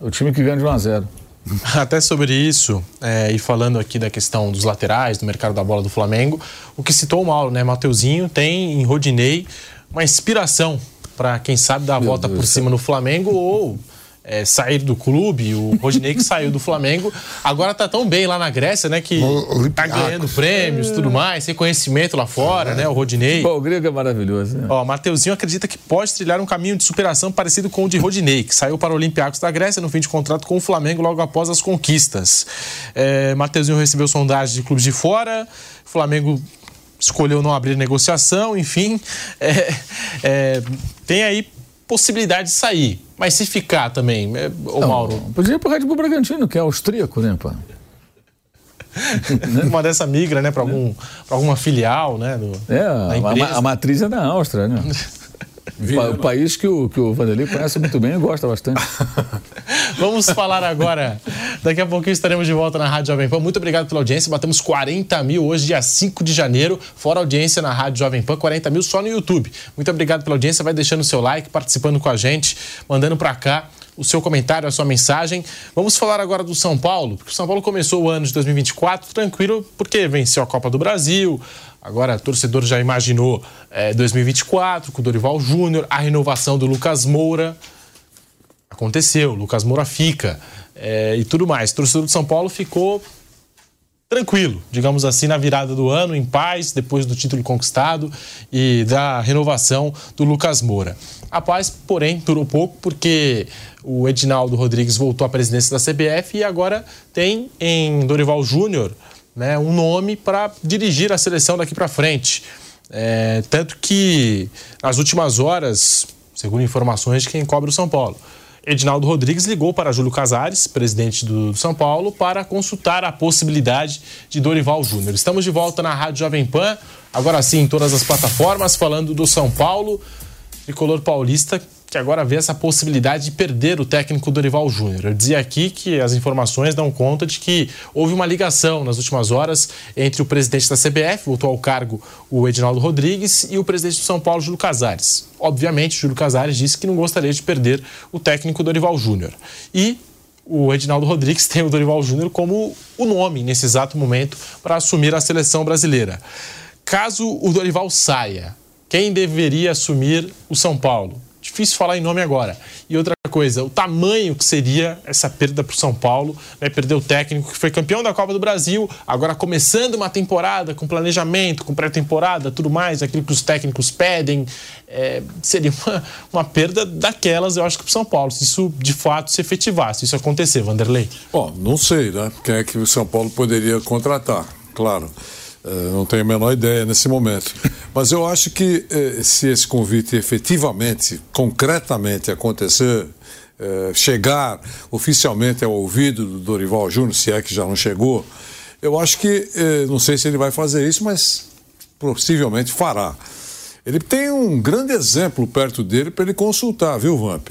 O time que ganha de 1 a 0 [LAUGHS] Até sobre isso, é, e falando aqui da questão dos laterais, do mercado da bola do Flamengo, o que citou o Mauro, né? Mateuzinho tem em Rodinei uma inspiração para, quem sabe, dar a volta Deus por cima no Flamengo ou é, sair do clube, o Rodinei que saiu do Flamengo, agora tá tão bem lá na Grécia, né? Que tá ganhando prêmios e tudo mais, reconhecimento lá fora, é. né? O Rodinei. Pô, o grego é maravilhoso. Né? Ó, Mateuzinho acredita que pode trilhar um caminho de superação parecido com o de Rodinei, que saiu para o Olympiacos da Grécia no fim de contrato com o Flamengo logo após as conquistas. É, Mateuzinho recebeu sondagem de clubes de fora, o Flamengo escolheu não abrir negociação, enfim. [LAUGHS] É, é, tem aí possibilidade de sair. Mas se ficar também, é, ô Mauro. Podia ir pro Red Bull Bragantino, que é austríaco, né, pô? [LAUGHS] Uma dessa migra, né, para algum, alguma filial, né? Do, é, a, a, matriz é da Áustria, né? [LAUGHS] o país que o, que o Vanderlei conhece muito bem e gosta bastante. [LAUGHS] Vamos falar agora. Daqui a pouquinho estaremos de volta na Rádio Jovem Pan. Muito obrigado pela audiência. Batemos 40 mil hoje, dia 5 de janeiro. Fora audiência na Rádio Jovem Pan, 40 mil só no YouTube. Muito obrigado pela audiência. Vai deixando o seu like, participando com a gente, mandando para cá o seu comentário, a sua mensagem. Vamos falar agora do São Paulo, porque o São Paulo começou o ano de 2024 tranquilo, porque venceu a Copa do Brasil, Agora, o torcedor já imaginou é, 2024 com o Dorival Júnior, a renovação do Lucas Moura. Aconteceu, Lucas Moura fica é, e tudo mais. O torcedor de São Paulo ficou tranquilo, digamos assim, na virada do ano, em paz, depois do título conquistado e da renovação do Lucas Moura. A paz, porém, durou pouco porque o Edinaldo Rodrigues voltou à presidência da CBF e agora tem em Dorival Júnior né, um nome para dirigir a seleção daqui para frente. É, tanto que nas últimas horas, segundo informações de quem cobre o São Paulo, Edinaldo Rodrigues ligou para Júlio Casares, presidente do São Paulo, para consultar a possibilidade de Dorival Júnior. Estamos de volta na Rádio Jovem Pan, agora sim em todas as plataformas, falando do São Paulo, tricolor paulista que agora vê essa possibilidade de perder o técnico Dorival Júnior. Eu dizia aqui que as informações dão conta de que houve uma ligação nas últimas horas entre o presidente da CBF, voltou ao cargo o Edinaldo Rodrigues, e o presidente do São Paulo, Júlio Casares. Obviamente, Júlio Casares disse que não gostaria de perder o técnico Dorival Júnior. E o Edinaldo Rodrigues [LAUGHS] tem o Dorival Júnior como o nome nesse exato momento para assumir a seleção brasileira. Caso o Dorival saia, quem deveria assumir o São Paulo? Difícil falar em nome agora. E outra coisa, o tamanho que seria essa perda para o São Paulo, né? perder o técnico que foi campeão da Copa do Brasil, agora começando uma temporada com planejamento, com pré-temporada, tudo mais, aquilo que os técnicos pedem, é, seria uma, uma perda daquelas, eu acho que para o São Paulo, se isso de fato se efetivasse, se isso acontecer, Vanderlei. Bom, não sei, né? Quem é que o São Paulo poderia contratar, claro. Uh, não tenho a menor ideia nesse momento. Mas eu acho que uh, se esse convite efetivamente, concretamente acontecer, uh, chegar oficialmente ao ouvido do Dorival Júnior, se é que já não chegou, eu acho que, não sei se ele vai fazer isso, mas possivelmente fará. Ele tem um grande exemplo perto dele para ele consultar, viu, Vamp?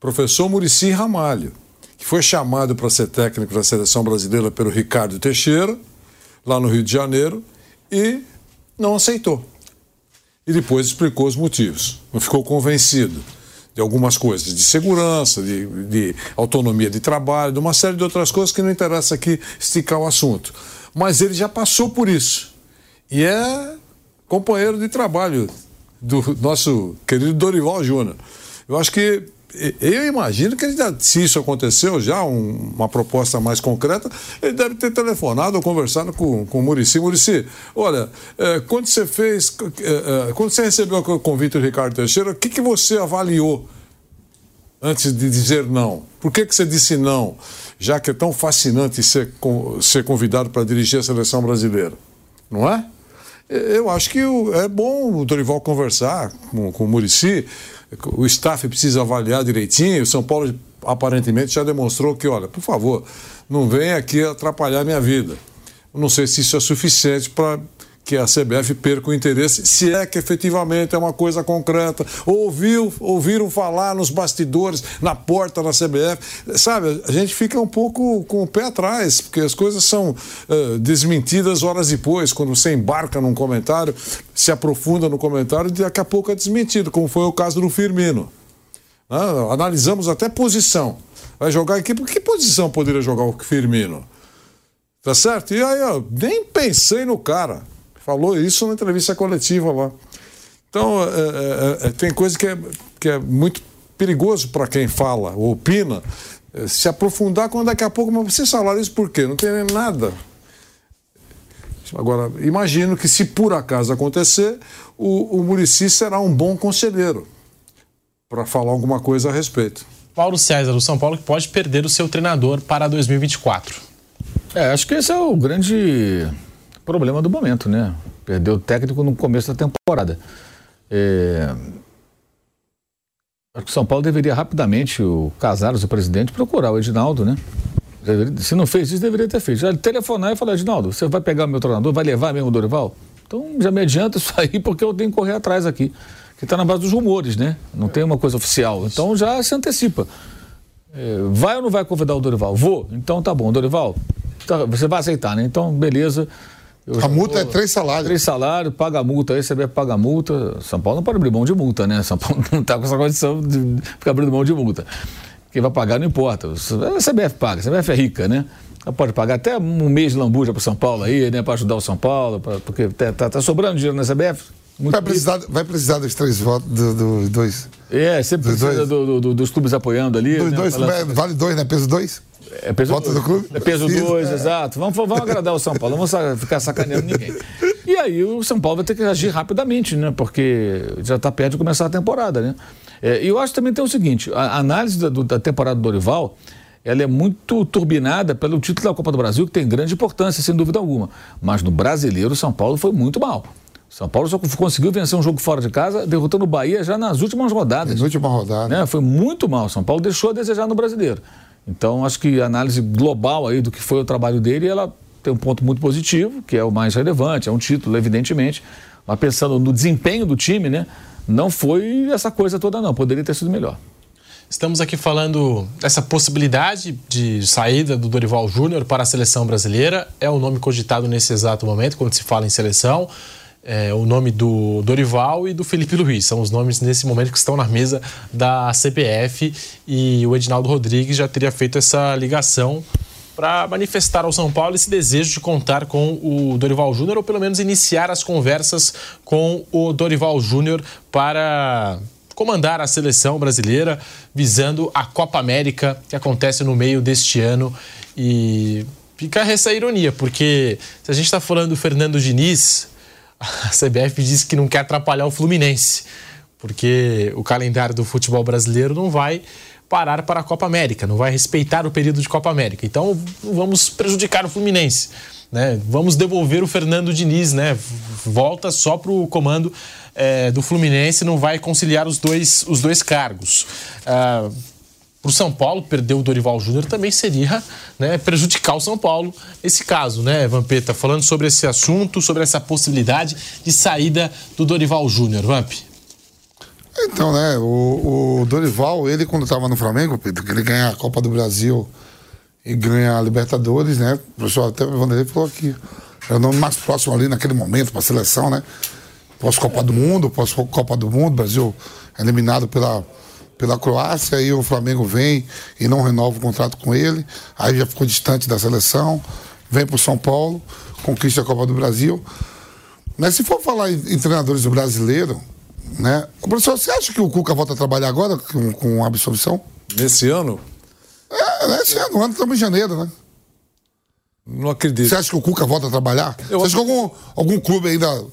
Professor Murici Ramalho, que foi chamado para ser técnico da seleção brasileira pelo Ricardo Teixeira lá no Rio de Janeiro e não aceitou. E depois explicou os motivos. Não ficou convencido de algumas coisas, de segurança, de, de, autonomia de trabalho, de uma série de outras coisas que não interessa aqui esticar o assunto. Mas ele já passou por isso. e é companheiro de trabalho do nosso querido Dorival Júnior. Eu acho que eu imagino que ele, se isso aconteceu já, um, uma proposta mais concreta, ele deve ter telefonado ou conversado com, com o Murici. Murici, olha, é, quando você fez, é, é, quando você recebeu o convite do Ricardo Teixeira, o que, que você avaliou antes de dizer não? Por que, que você disse não, já que é tão fascinante ser, ser convidado para dirigir a seleção brasileira? Não é? Eu acho que é bom o Dorival conversar com, com o Murici o staff precisa avaliar direitinho. O São Paulo aparentemente já demonstrou que, olha, por favor, não venha aqui atrapalhar minha vida. Não sei se isso é suficiente para que a CBF perca o interesse, se é que efetivamente é uma coisa concreta. Ouviu, ouviram falar nos bastidores, na porta da CBF. Sabe, a gente fica um pouco com o pé atrás, porque as coisas são uh, desmentidas horas depois, quando você embarca num comentário, se aprofunda no comentário, daqui a pouco é desmentido, como foi o caso do Firmino. Ah, analisamos até posição. Vai jogar aqui, por que posição poderia jogar o Firmino? Tá certo? E aí, eu nem pensei no cara. Falou isso na entrevista coletiva lá. Então, é, é, é, tem coisa que é, que é muito perigoso para quem fala ou opina, é, se aprofundar quando daqui a pouco, mas vocês falaram isso por quê? Não tem nada. Agora, imagino que se por acaso acontecer, o, o Murici será um bom conselheiro para falar alguma coisa a respeito. Paulo César, do São Paulo, que pode perder o seu treinador para 2024. É, acho que esse é o grande problema do momento, né? Perdeu o técnico no começo da temporada. É... Acho que o São Paulo deveria rapidamente, o Casares, o presidente, procurar o Edinaldo, né? Se não fez isso, deveria ter feito. Já telefonar e falar, Edinaldo, você vai pegar meu treinador, vai levar mesmo o Dorival? Então já me adianta isso aí, porque eu tenho que correr atrás aqui. Que está na base dos rumores, né? Não tem uma coisa oficial. Então já se antecipa. É, vai ou não vai convidar o Dorival? Vou. Então tá bom, Dorival, tá, você vai aceitar, né? Então, beleza. Eu a multa é três salários. Três salários, paga a multa, aí CBF paga a multa. São Paulo não pode abrir mão de multa, né? São Paulo [LAUGHS] não está com essa condição de ficar abrindo mão de multa. Quem vai pagar não importa. A CBF paga, a CBF é rica, né? Ela pode pagar até um mês de lambuja para São Paulo aí, né? Para ajudar o São Paulo, pra, porque tá, tá, tá, sobrando dinheiro na CBF. Vai precisar, vai precisar dos três votos, dos do, dois. É, sempre dos precisa do, do, dos clubes apoiando ali. Dos né? dois, vale dois, né? Peso dois? É peso Volta do clube? É peso 2, é. exato. Vamos, vamos agradar o São Paulo, não vamos ficar sacaneando ninguém. E aí o São Paulo vai ter que agir rapidamente, né? Porque já está perto de começar a temporada, né? É, e eu acho que também tem o seguinte: a análise da, da temporada do Dorival ela é muito turbinada pelo título da Copa do Brasil, que tem grande importância, sem dúvida alguma. Mas no brasileiro, o São Paulo foi muito mal. São Paulo só conseguiu vencer um jogo fora de casa, derrotando o Bahia já nas últimas rodadas. Na última rodada. Né? Foi muito mal. São Paulo deixou a desejar no brasileiro. Então, acho que a análise global aí do que foi o trabalho dele, ela tem um ponto muito positivo, que é o mais relevante, é um título, evidentemente. Mas pensando no desempenho do time, né? Não foi essa coisa toda, não. Poderia ter sido melhor. Estamos aqui falando dessa possibilidade de saída do Dorival Júnior para a seleção brasileira. É o nome cogitado nesse exato momento, quando se fala em seleção é, o nome do Dorival e do Felipe Luiz. São os nomes nesse momento que estão na mesa da CBF e o Edinaldo Rodrigues já teria feito essa ligação para manifestar ao São Paulo esse desejo de contar com o Dorival Júnior ou pelo menos iniciar as conversas com o Dorival Júnior para comandar a seleção brasileira visando a Copa América que acontece no meio deste ano e fica essa ironia porque se a gente está falando do Fernando Diniz a CBF diz que não quer atrapalhar o Fluminense, porque o calendário do futebol brasileiro não vai parar para a Copa América, não vai respeitar o período de Copa América. Então vamos prejudicar o Fluminense. Né? Vamos devolver o Fernando Diniz, né? Volta só para o comando é, do Fluminense, não vai conciliar os dois, os dois cargos. Ah, para o São Paulo, perder o Dorival Júnior também seria né, prejudicar o São Paulo nesse caso, né, Vampeta? Falando sobre esse assunto, sobre essa possibilidade de saída do Dorival Júnior. Vamp. Então, né, o, o Dorival, ele quando estava no Flamengo, Pedro, que ele ganha a Copa do Brasil e ganha a Libertadores, né? O professor até o Vanderlei falou que era o nome mais próximo ali naquele momento para a seleção, né? Pós-Copa do Mundo, pós-Copa do Mundo, Brasil eliminado pela pela Croácia, aí o Flamengo vem e não renova o contrato com ele, aí já ficou distante da seleção, vem para o São Paulo, conquista a Copa do Brasil. Mas se for falar em, treinadores brasileiros, né? Professor, você acha que o Cuca volta a trabalhar agora com, com absolvição? Nesse ano? É, nesse ano, ano estamos em janeiro, né? Não acredito. Você acha que o Cuca volta a trabalhar? Eu você acha que algum, algum clube ainda.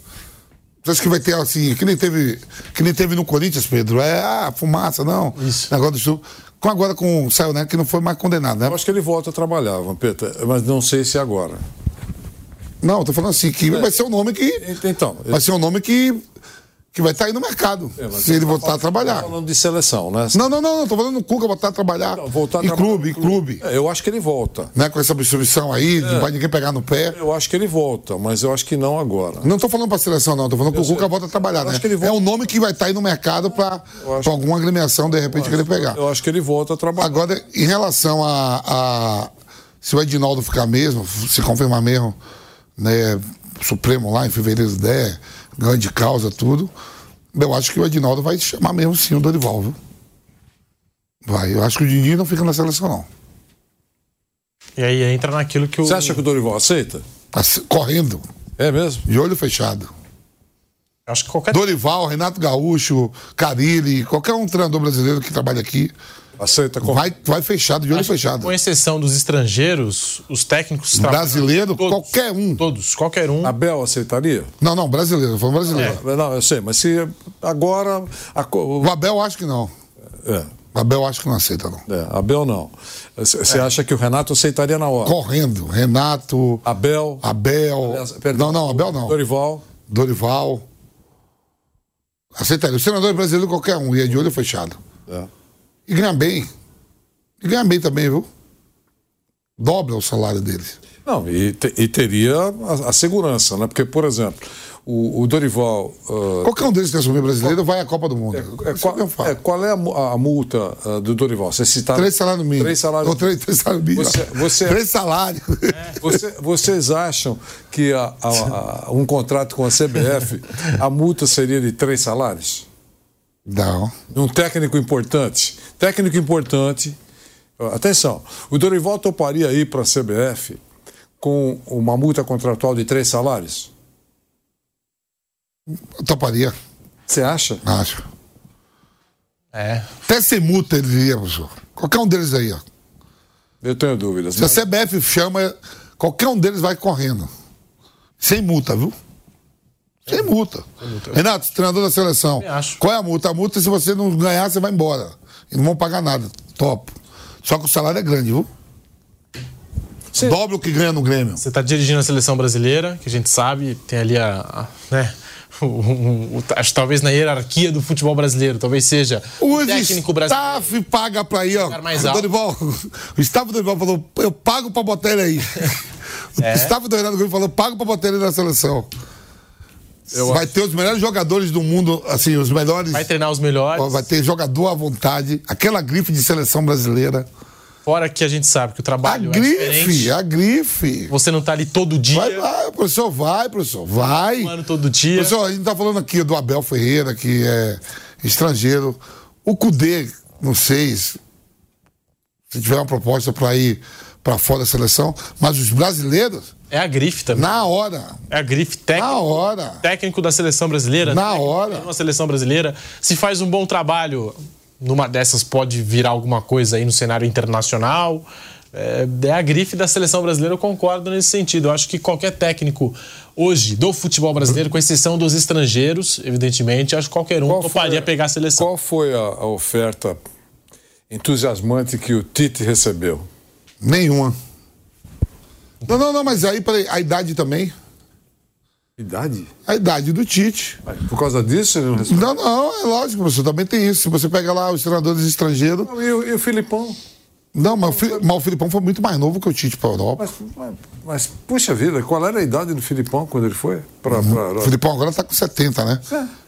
Você acha que vai ter assim, que nem teve, que nem teve no Corinthians, Pedro? É, ah, fumaça, não. Isso. Negócio do sul. Com agora com o Saiu, né? Que não foi mais condenado, né? Eu acho que ele volta a trabalhar, Vampeta, mas não sei se agora. Não, eu tô falando assim, que vai ser um nome que. Então, Vai ser um nome que. Que vai estar aí no mercado. É, se ele voltar a trabalhar. tá falando de seleção, né? Não, não, não, não. Tô falando no Cuca voltar a trabalhar. Não, voltar a em trabalhar clube, em no clube. É, eu acho que ele volta. Né? Com essa distribuição aí, É. não vai ninguém pegar no pé. Eu acho que ele volta, mas eu acho que não agora. Não tô falando pra seleção, não. Tô falando que o sei. Cuca volta a trabalhar, Eu né? que ele É volta- um nome que vai estar aí no mercado Eu acho- alguma agremiação, de repente, querer pegar. Eu acho que ele volta a trabalhar. Agora, em relação a, a- se o Edinaldo ficar mesmo, se confirmar mesmo, né, Supremo lá em fevereiro der, grande causa, tudo, eu acho que o Edinaldo vai chamar mesmo sim o Dorival, viu? Vai. Eu acho que o Didi não fica na seleção, não. E aí entra naquilo que o. Você acha que o Dorival aceita? Assim, Correndo, É mesmo? de olho fechado. Acho que qualquer. Dorival, Renato Gaúcho, Carilli, qualquer um treinador brasileiro que trabalha aqui, Aceita com... vai, vai fechado, de olho Acho fechado. Com exceção dos estrangeiros, os técnicos Brasileiro, todos, qualquer um. Todos, qualquer um. Abel aceitaria? Não, não, brasileiro, foi brasileiro. Não, eu sei, mas se agora. a O Abel acho que não. é, O Abel acho que não aceita, não. é, Abel não. Você acha que o Renato aceitaria na hora? Correndo. Renato, Abel. Abel. aliás, perdão, Não, não, Abel não. Dorival. Dorival. Aceitaria. O senador brasileiro, qualquer um, ia de olho fechado. É. E ganha bem. E ganha bem também, viu? Dobra o salário deles. Não, e, te- e teria a, a segurança, né? Porque, por exemplo, o, o Dorival. ah, Qualquer um deles que assumir brasileiro vai à Copa do Mundo. é, Isso qual, é é, qual é a, a multa ah, do Dorival? Você citaram. Três salários mínimos. Três salários Ou três, três salários mínimos. Você- você- Três salários. Você- vocês acham que a- um contrato com a CBF, a multa seria de três salários? Não. Um técnico importante. Técnico importante. Atenção, o Dorival toparia ir para a CBF com uma multa contratual de três salários? Eu toparia. Você acha? Acho. É. Até sem multa ele iria, professor. Qualquer um deles aí, ó. Eu tenho dúvidas. Se a CBF chama, qualquer um deles vai correndo. Sem multa, viu? Sem multa. Renato, treinador da seleção. Qual é a multa? A multa, se você não ganhar, você vai embora. E não vão pagar nada. Top. Só que o salário é grande, viu? Sim. Dobra o que ganha no Grêmio. Você está dirigindo a seleção brasileira, que a gente sabe, tem ali a. a- né, o- o- o- acho talvez na hierarquia do futebol brasileiro, talvez seja O o técnico brasileiro. staff paga pra ir, ó. Mais o alto. Dorival, o staff do Dorival falou, eu pago pra botar ele aí. [LAUGHS] O É. staff do Renato Grêmio falou, pago pra botar ele na seleção. Vai ter os melhores jogadores do mundo, assim, os melhores. Vai treinar os melhores. Vai ter jogador à vontade, aquela grife de seleção brasileira. Fora que a gente sabe que o A trabalho é grife, diferente. a grife. Você não tá ali todo dia, Vai, vai, professor, vai, professor, vai. um ano todo dia. Professor, a gente tá falando aqui do Abel Ferreira, que é estrangeiro. O Cudê, não sei se se tiver uma proposta para ir para fora da seleção, mas os brasileiros, É a grife também. na hora, É a grife na técnica. hora, técnico da seleção brasileira. Na técnico hora. Uma seleção brasileira. Se faz um bom trabalho, numa dessas pode virar alguma coisa aí no cenário internacional. É, é a grife da seleção brasileira, eu concordo nesse sentido. Eu acho que qualquer técnico hoje do futebol brasileiro, com exceção dos estrangeiros, evidentemente, acho que qualquer um Qual foi toparia a- pegar a seleção. Qual foi a, a oferta entusiasmante que o Tite recebeu? nenhuma. Não, não, não, mas aí peraí, a idade também. Idade? A idade do Tite. Por causa disso não? Não, não, é lógico, professor, também tem isso. Se você pega lá os treinadores estrangeiros. E, o, e o Filipão? Não, mas o, mas o Filipão foi muito mais novo que o Tite para Europa. Mas, mas, mas, puxa vida, qual era a idade do Filipão quando ele foi? Pra, O pra, Filipão agora tá com 70, né?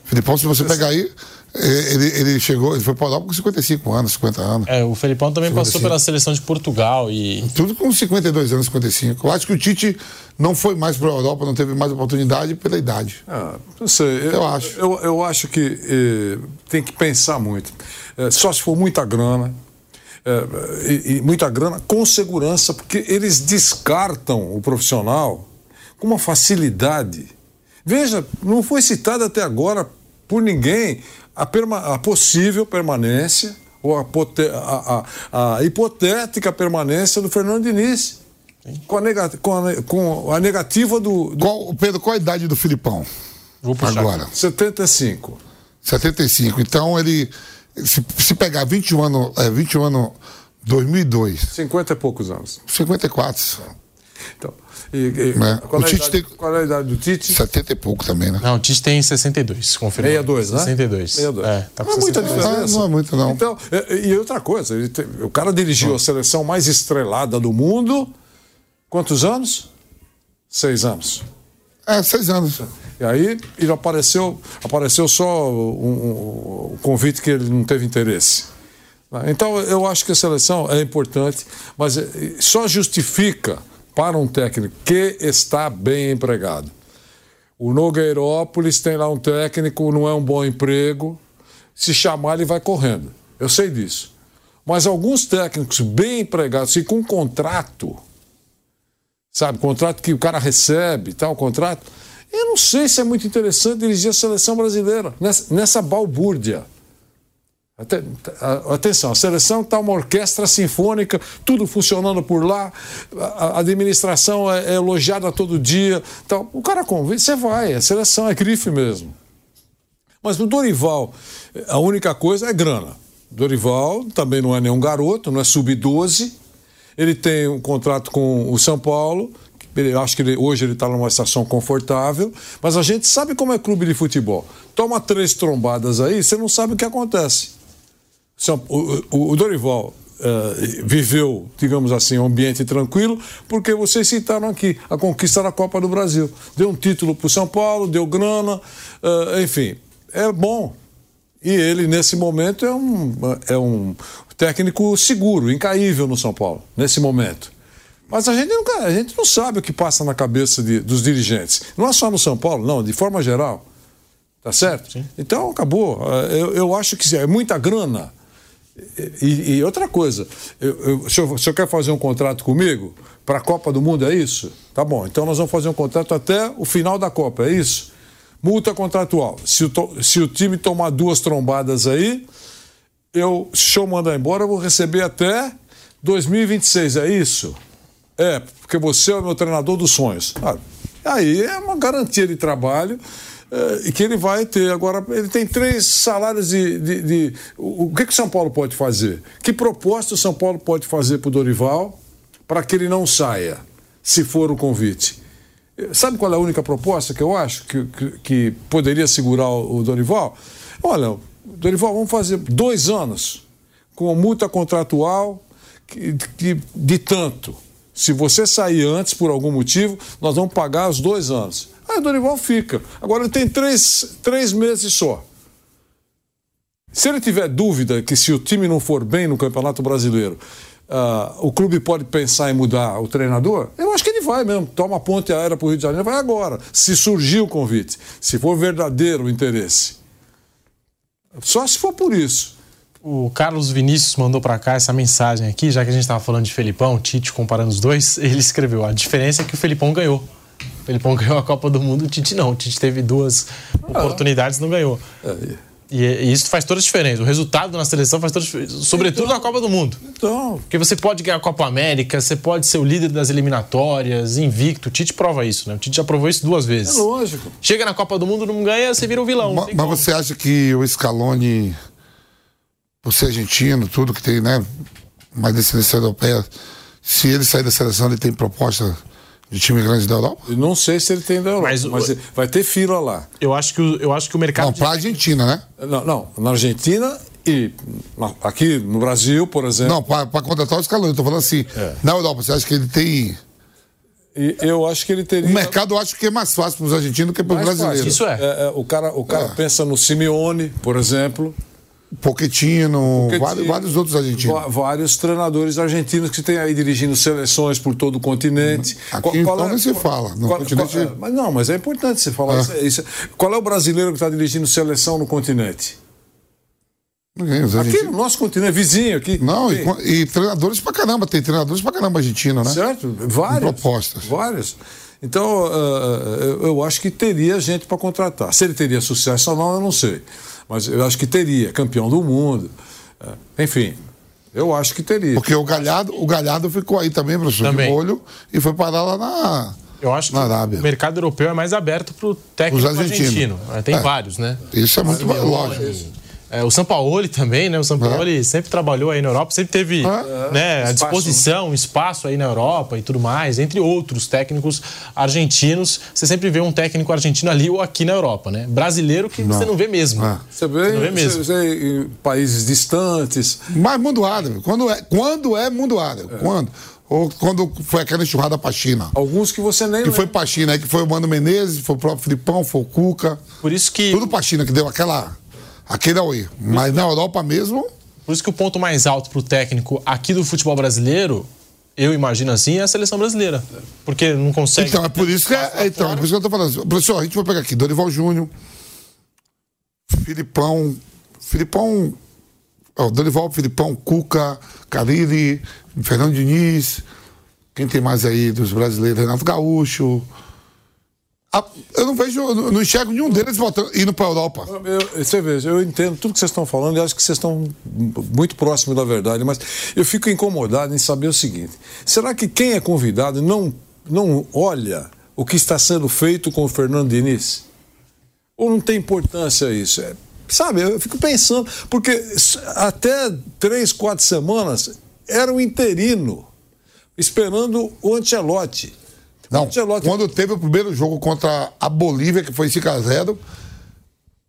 Filipão, se você pegar aí, eh, ele, ele chegou, ele foi para Europa com 55 anos, 50 anos. É, o Felipão também passou 55. pela seleção de Portugal e Tudo com 52 anos, 55. Eu acho que o Tite não foi mais para a Europa, não teve mais oportunidade pela idade. Ah, não sei. Eu, Eu acho. Eu, eu acho que eh, tem que pensar muito. Eh, só se for muita grana. Eh, e, e muita grana com segurança, porque eles descartam o profissional com uma facilidade. Veja, não foi citada até agora por ninguém a, perma, a possível permanência ou a, a, a, a, hipotética permanência do Fernando Diniz. Com a, negativa, com, a, com a negativa do, do. Qual, Pedro, qual a idade do Filipão? Vou puxar. Agora. 75. 75. Então ele. Se, se pegar 21 anos. É, 21 anos. 2002. 50 e poucos anos. 54. Então. E, e, né? qual, o é Tite idade, tem... qual é a idade do Tite? 70 e pouco também, né? Não, o Tite tem 62, confirmado. 62, né? 62. 62. É, tá não é muita diferença. Ah, não é muito, não. Então, e, e outra coisa, tem, o cara dirigiu a seleção mais estrelada do mundo. Quantos anos? Seis anos. É, seis anos. E aí ele apareceu, apareceu só um, um, convite que ele não teve interesse. Então eu acho que a seleção é importante, mas só justifica para um técnico que está bem empregado. O Nogueirópolis tem lá um técnico, não é um bom emprego. Se chamar, ele vai correndo. Eu sei disso. Mas alguns técnicos bem empregados e com contrato, sabe, contrato que o cara recebe, tal, contrato, eu não sei se é muito interessante dirigir a seleção brasileira nessa, nessa balbúrdia. Atenção, a seleção está uma orquestra sinfônica, tudo funcionando por lá, a administração é, é elogiada todo dia. Então, o cara convence, você vai, a seleção é grife mesmo. Mas no Dorival, a única coisa é grana. Dorival também não é nenhum garoto, não é sub-12. Ele tem um contrato com o São Paulo. Acho que ele, hoje ele está numa estação confortável, mas a gente sabe como é clube de futebol. Toma três trombadas aí, você não sabe o que acontece. O, o Dorival uh, viveu, digamos assim, um ambiente tranquilo, porque vocês citaram aqui a conquista da Copa do Brasil. Deu um título para o São Paulo, deu grana, uh, enfim, é bom. E ele, nesse momento, é um, é um técnico seguro, incaível no São Paulo, nesse momento. Mas a gente, nunca, a gente não sabe o que passa na cabeça de, dos dirigentes. Não é só no São Paulo, não, de forma geral. Tá certo? Sim. Então, acabou. Eu, eu acho que é muita grana e, e, outra coisa, eu, eu, o, senhor, o senhor quer fazer um contrato comigo para a Copa do Mundo, é isso? Tá bom, então nós vamos fazer um contrato até o final da Copa, é isso? Multa contratual. Se o, se o time tomar duas trombadas aí, eu, se eu mandar embora, eu vou receber até 2026, é isso? É, porque você é o meu treinador dos sonhos. Ah, aí é uma garantia de trabalho e que ele vai ter. Agora, ele tem três salários de. de, de o, o que, que o São Paulo pode fazer? Que proposta o São Paulo pode fazer para o Dorival para que ele não saia, se for o convite? Sabe qual é a única proposta que eu acho que, que, que poderia segurar o, o Dorival? Olha, Dorival, vamos fazer dois anos com multa contratual que, que, de tanto. Se você sair antes por algum motivo, nós vamos pagar os dois anos. Aí o Dorival fica. Agora ele tem três, três meses só. Se ele tiver dúvida que se o time não for bem no Campeonato Brasileiro, uh, o clube pode pensar em mudar o treinador, eu acho que ele vai mesmo. Toma a ponte aérea para o Rio de Janeiro, vai agora. Se surgir o convite, se for verdadeiro o interesse. Só se for por isso. O Carlos Vinícius mandou para cá essa mensagem aqui, já que a gente estava falando de Felipão, Tite comparando os dois, [LAUGHS] ele escreveu: a diferença é que o Felipão ganhou. O Felipão [LAUGHS] ganhou a Copa do Mundo, o Tite não. O Tite teve duas ah. oportunidades e não ganhou. É. E, e, isso faz toda a diferença. O resultado na seleção faz toda a diferença. Sobretudo então, na Copa do Mundo. Então. Porque você pode ganhar a Copa América, você pode ser o líder das eliminatórias, invicto. O Tite prova isso, né? O Tite já provou isso duas vezes. É lógico. Chega na Copa do Mundo, não ganha, você vira o vilão. Mas, mas você acha que o Scaloni, por ser argentino, tudo que tem, né? Mais descendência europeia, se ele sair da seleção, ele tem proposta de time grande da Europa? Eu não sei se ele tem da Europa, mas, mas vai ter fila lá. Eu acho que o, eu acho que o mercado. Não, para a Argentina, né? Não, não, na Argentina e aqui no Brasil, por exemplo. Não, para contratar o Scaloni, estou falando assim. É. Na Europa, você acha que ele tem. E eu acho que ele teria. O mercado eu acho que é mais fácil para os argentinos do que para os brasileiros. Isso é. é, é o cara, o cara é. pensa no Simeone, por exemplo. Pochettino, vários, vários, outros argentinos. Vários treinadores argentinos que têm aí dirigindo seleções por todo o continente. Aqui qual, qual então é, se fala. No qual, continente... É, mas não, mas é importante você falar ah. isso, Qual é o brasileiro que está dirigindo seleção no continente? Ninguém, aqui no nosso continente, vizinho aqui. Não, e, e, treinadores pra caramba, tem treinadores pra caramba argentino, né? Certo, várias. propostas. Várias. Então, eu acho que teria gente para contratar. Se ele teria sucesso ou não, eu não sei. Mas eu acho que teria, campeão do mundo. Enfim, eu acho que teria. Porque o Galhardo, o Galhardo ficou aí também, professor, também. de molho, e foi parar lá na. Eu acho que o mercado europeu é mais aberto para o técnico argentino. Tem é. vários, né? Isso é muito lógico. É, o Sampaoli também, né? O Sampaoli é. sempre trabalhou aí na Europa, sempre teve é. né, a disposição, espaço aí na Europa e tudo mais, entre outros técnicos argentinos. Você sempre vê um técnico argentino ali ou aqui na Europa, né? Brasileiro que não. você não vê mesmo. É. Você, vê, você não vê mesmo. Você vê em países distantes. Mas mundo árabe. Quando é, quando é mundo árabe? É. Quando? Ou quando foi aquela enxurrada pra China. Alguns que você nem. Que foi pra China, aí que foi o Mano Menezes, foi o próprio Filipão, foi o Cuca. Por isso que. Tudo pra China, que deu aquela Aqui não ia. Mas na Europa mesmo. Por isso que o ponto mais alto para o técnico aqui do futebol brasileiro, eu imagino assim, é a seleção brasileira. Porque não consegue. Então, é por isso que, é, então, é por isso que eu estou falando. Professor, a gente vai pegar aqui Dorival Júnior, Filipão. Filipão. Ó, Dorival, Filipão, Cuca, Cariri, Fernando Diniz. Quem tem mais aí dos brasileiros? Renato Gaúcho. Eu não vejo, não enxergo nenhum deles voltando, indo para a Europa. Eu, você veja, eu entendo tudo que vocês estão falando e acho que vocês estão muito próximos da verdade, mas eu fico incomodado em saber o seguinte: será que quem é convidado não, não olha o que está sendo feito com o Fernando Diniz? Ou não tem importância isso? É, sabe, eu fico pensando, porque até três, quatro semanas era um interino esperando o Ancelotti. Não, quando teve o primeiro jogo contra a Bolívia, que foi 5x0,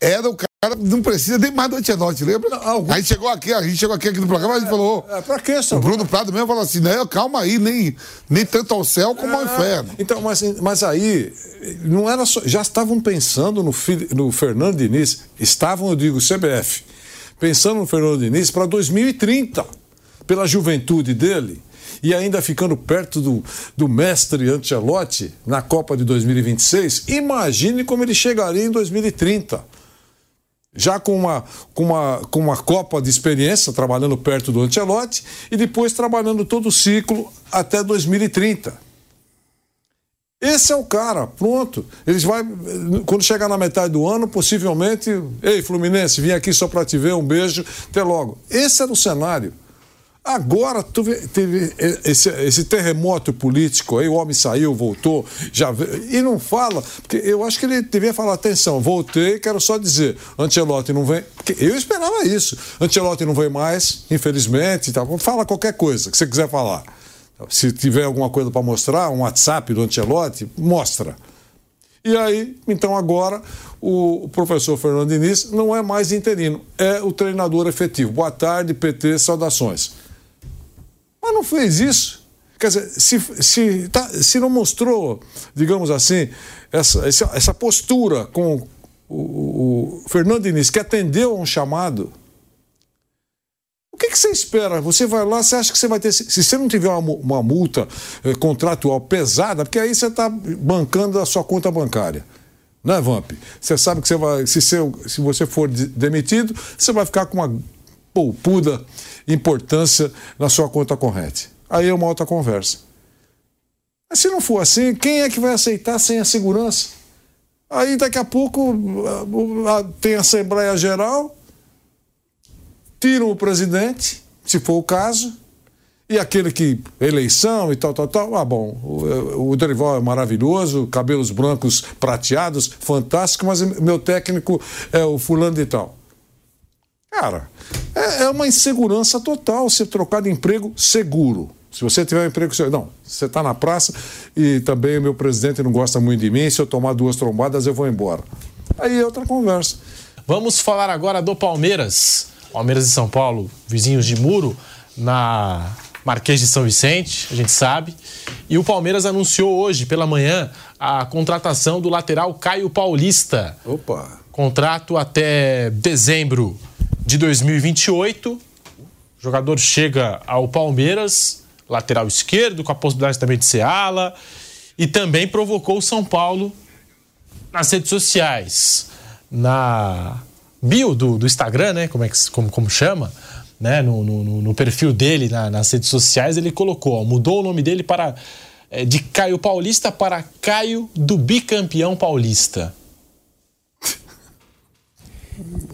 era o cara, não precisa nem mais do Ancelotti, lembra? Não, algum... Aí chegou aqui, a gente chegou aqui, aqui no programa, a gente falou. É, pra quê, O Bruno Prado mesmo falou assim: não, calma aí, nem, nem tanto ao céu como é, ao inferno. Então, mas, mas aí, não era só. Já estavam pensando no, no Fernando Diniz, estavam, eu digo, CBF, pensando no Fernando Diniz para 2030, pela juventude dele e ainda ficando perto do, do mestre Ancelotti na Copa de 2026, imagine como ele chegaria em 2030. Já com uma, com, uma, com uma Copa de experiência, trabalhando perto do Ancelotti, e depois trabalhando todo o ciclo até 2030. Esse é o cara, pronto. Eles vai quando chegar na metade do ano, possivelmente, ei Fluminense, vim aqui só para te ver, um beijo, até logo. Esse era o cenário. Agora teve esse, esse, terremoto político aí, o homem saiu, voltou, já e não fala, porque eu acho que ele devia falar, atenção, voltei, quero só dizer, Ancelotti não vem, porque eu esperava isso, Ancelotti não vem mais, infelizmente, tá, fala qualquer coisa que você quiser falar. Se tiver alguma coisa para mostrar, um WhatsApp do Ancelotti, mostra. E aí, então agora, o professor Fernando Diniz não é mais interino, é o treinador efetivo. Boa tarde, PT, saudações. Mas não fez isso. Quer dizer, se, se, tá, se não mostrou, digamos assim, essa, essa, essa postura com o, o, Fernando Diniz, que atendeu a um chamado, o que, que, você espera? Você vai lá, você acha que você vai ter. Se você não tiver uma, uma multa eh, contratual pesada, porque aí você está bancando a sua conta bancária. Né, Vamp? Você sabe que você vai. Se, você, se você for demitido, você vai ficar com uma poupuda importância na sua conta corrente. Aí é uma outra conversa. Mas se não for assim, quem é que vai aceitar sem a segurança? Aí daqui a pouco tem Assembleia Geral, tiram o presidente, se for o caso, e aquele que. eleição e tal, tal, tal. Ah, bom, o, o Dorival é maravilhoso, cabelos brancos prateados, fantástico, mas meu técnico é o fulano de tal. Cara, é, é uma insegurança total ser trocar de emprego seguro. Se você tiver um emprego seguro. Não, você está na praça e também o meu presidente não gosta muito de mim, se eu tomar duas trombadas eu vou embora. Aí é outra conversa. Vamos falar agora do Palmeiras. Palmeiras de São Paulo, vizinhos de muro, na Marquês de São Vicente, a gente sabe. E o Palmeiras anunciou hoje pela manhã a contratação do lateral Caio Paulista. Opa! Contrato até dezembro de 2028. O jogador chega ao Palmeiras, lateral esquerdo, com a possibilidade também de ser ala, e também provocou o São Paulo nas redes sociais. Na bio do, do Instagram, né? Como, é que, como, como chama? Né? No, no, no perfil dele na, nas redes sociais, ele colocou, ó, mudou o nome dele para é, de Caio Paulista para Caio do bicampeão paulista.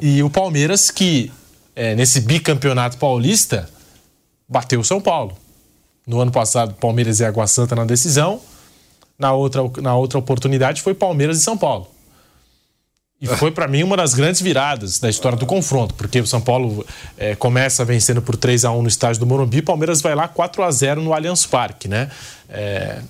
E o Palmeiras, que é, nesse bicampeonato paulista, bateu o São Paulo. No ano passado, Palmeiras e Água Santa na decisão. Na outra, na outra oportunidade foi Palmeiras e São Paulo. E foi para mim uma das grandes viradas da história do confronto, porque o São Paulo é, começa vencendo por 3 a 1 no estádio do Morumbi, Palmeiras vai lá 4 a 0 no Allianz Parque, né? É,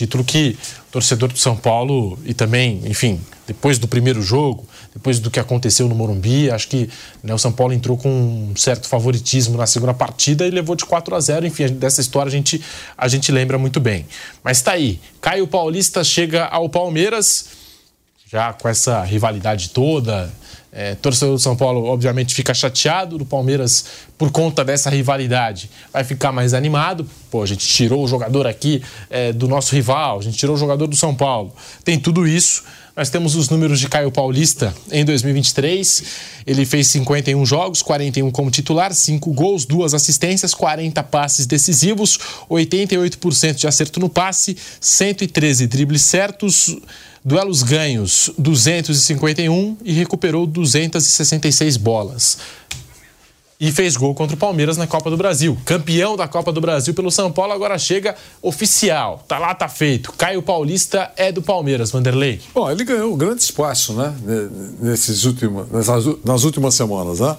título que o torcedor do São Paulo e também, enfim, depois do primeiro jogo, depois do que aconteceu no Morumbi, acho que né, o São Paulo entrou com um certo favoritismo na segunda partida e levou de 4 a 0. Enfim, dessa história a gente, a gente lembra muito bem. Mas tá aí, Caio Paulista chega ao Palmeiras já com essa rivalidade toda. É, torcedor do São Paulo, obviamente, fica chateado do Palmeiras por conta dessa rivalidade. Vai ficar mais animado. Pô, a gente tirou o jogador aqui é, do nosso rival, a gente tirou o jogador do São Paulo. Tem tudo isso. Nós temos os números de Caio Paulista em 2023. Ele fez 51 jogos, 41 como titular, 5 gols, 2 assistências, 40 passes decisivos, 88% de acerto no passe, 113 dribles certos. Duelos ganhos 251 e recuperou 266 bolas. E fez gol contra o Palmeiras na Copa do Brasil. Campeão da Copa do Brasil pelo São Paulo, agora chega oficial. Tá lá, tá feito. Caio Paulista é do Palmeiras, Vanderlei. Bom, ele ganhou um grande espaço, né? Nesses últimos, nessas, nas últimas semanas, né?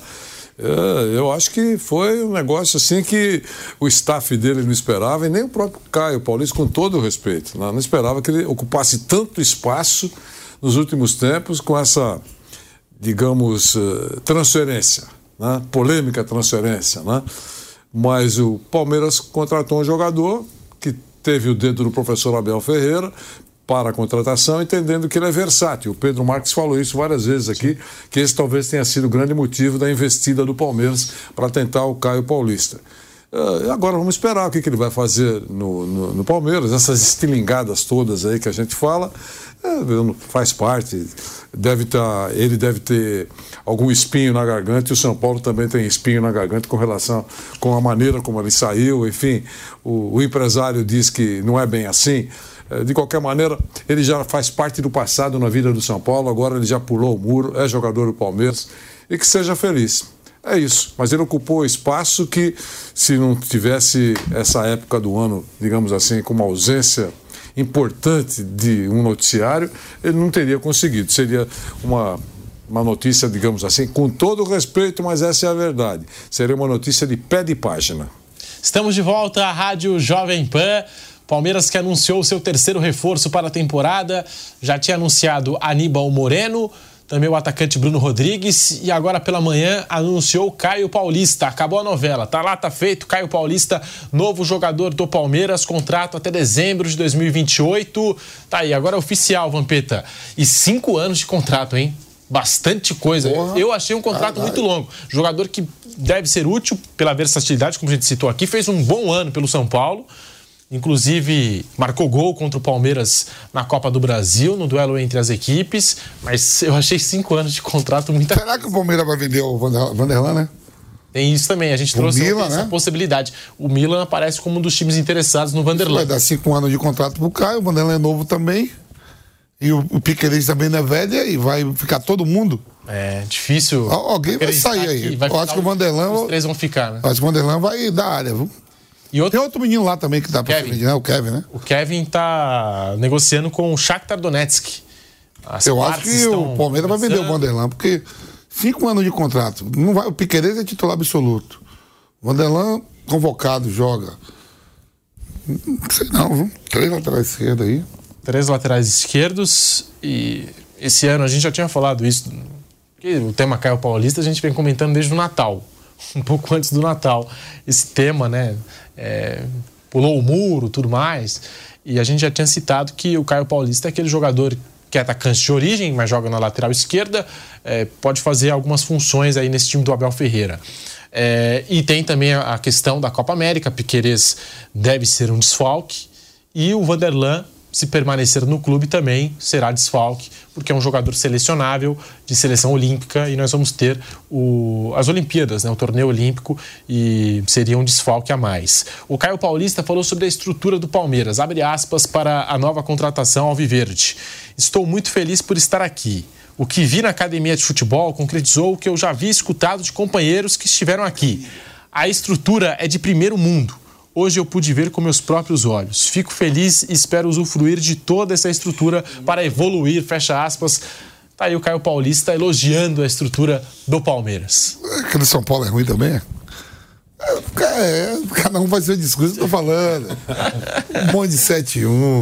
É, eu acho que foi um negócio assim que o staff dele não esperava, e nem o próprio Caio Paulista, com todo o respeito, né? não esperava que ele ocupasse tanto espaço nos últimos tempos com essa, digamos, eh, transferência, né? polêmica transferência. Né? Mas o Palmeiras contratou um jogador que teve o dedo do professor Abel Ferreira, para a contratação, entendendo que ele é versátil. O Pedro Marques falou isso várias vezes aqui, que esse talvez tenha sido o grande motivo da investida do Palmeiras para tentar o Caio Paulista. Uh, agora vamos esperar o que, que ele vai fazer no, no, no, Palmeiras, essas estilingadas todas aí que a gente fala, uh, faz parte. Deve tá, ele deve ter algum espinho na garganta e o São Paulo também tem espinho na garganta com relação com a maneira como ele saiu. Enfim, o, o empresário diz que não é bem assim. Eh, de qualquer maneira, ele já faz parte do passado na vida do São Paulo, agora ele já pulou o muro, é jogador do Palmeiras e que seja feliz. É isso, mas ele ocupou espaço que, se não tivesse essa época do ano, digamos assim, com uma ausência importante de um noticiário, ele não teria conseguido. Seria uma, uma notícia, digamos assim, com todo respeito, mas essa é a verdade. Seria uma notícia de pé de página. Estamos de volta à Rádio Jovem Pan. Palmeiras que anunciou o seu terceiro reforço para a temporada, já tinha anunciado Aníbal Moreno, também o atacante Bruno Rodrigues e agora pela manhã anunciou Caio Paulista. Acabou a novela, tá lá, tá feito. Caio Paulista, novo jogador do Palmeiras, contrato até dezembro de 2028. Tá aí, agora é oficial, Vampeta. E cinco anos de contrato, hein? Bastante coisa. Porra. Eu achei um contrato Caralho. muito longo. Jogador que deve ser útil pela versatilidade, como a gente citou aqui, fez um bom ano pelo São Paulo. Inclusive, marcou gol contra o Palmeiras na Copa do Brasil, no duelo entre as equipes. Mas eu achei cinco anos de contrato muita Será que o Palmeiras vai vender o Vanderlan, né? Tem isso também, a gente o trouxe Milan, essa né? possibilidade. O Milan aparece como um dos times interessados no Vanderlan. Vai dar cinco anos de contrato pro Caio, o Vanderlan é novo também. E o, o Piqueires também não é velho e vai ficar todo mundo. É difícil. Alguém vai sair aí. Vai eu acho que o Vanderlan. Os três vão ficar, né? Acho que o Vanderlan vai dar área, viu? E outro... Tem outro menino lá também que dá pra Kevin. né? O Kevin, né? O Kevin tá negociando com o Shakhtar Donetsk. As Eu acho que o Palmeiras vai vender o Vanderlan, porque cinco anos de contrato. Não vai, o Piqueires é titular absoluto. O Vanderlan, convocado, joga. Não sei não, viu? Três laterais esquerdos aí. Três laterais esquerdos e esse ano a gente já tinha falado isso. O tema Caio Paulista a gente vem comentando desde o Natal. [LAUGHS] Um pouco antes do Natal. Esse tema, né? É, pulou o muro, tudo mais. E a gente já tinha citado que o Caio Paulista é aquele jogador que é atacante de origem, mas joga na lateral esquerda, é, pode fazer algumas funções aí nesse time do Abel Ferreira. É, e tem também a questão da Copa América, Piqueires deve ser um desfalque, e o Vanderlan se permanecer no clube também será desfalque, porque é um jogador selecionável de seleção olímpica e nós vamos ter o, as Olimpíadas, né, o torneio olímpico, e seria um desfalque a mais. O Caio Paulista falou sobre a estrutura do Palmeiras, abre aspas para a nova contratação Alviverde. Estou muito feliz por estar aqui. O que vi na academia de futebol concretizou o que eu já havia escutado de companheiros que estiveram aqui. A estrutura é de primeiro mundo hoje eu pude ver com meus próprios olhos. Fico feliz e espero usufruir de toda essa estrutura para evoluir, fecha aspas. Tá aí o Caio Paulista elogiando a estrutura do Palmeiras. Aquele São Paulo é ruim também? É, é cada um faz seu discurso, eu tô falando. Um monte de 7-1.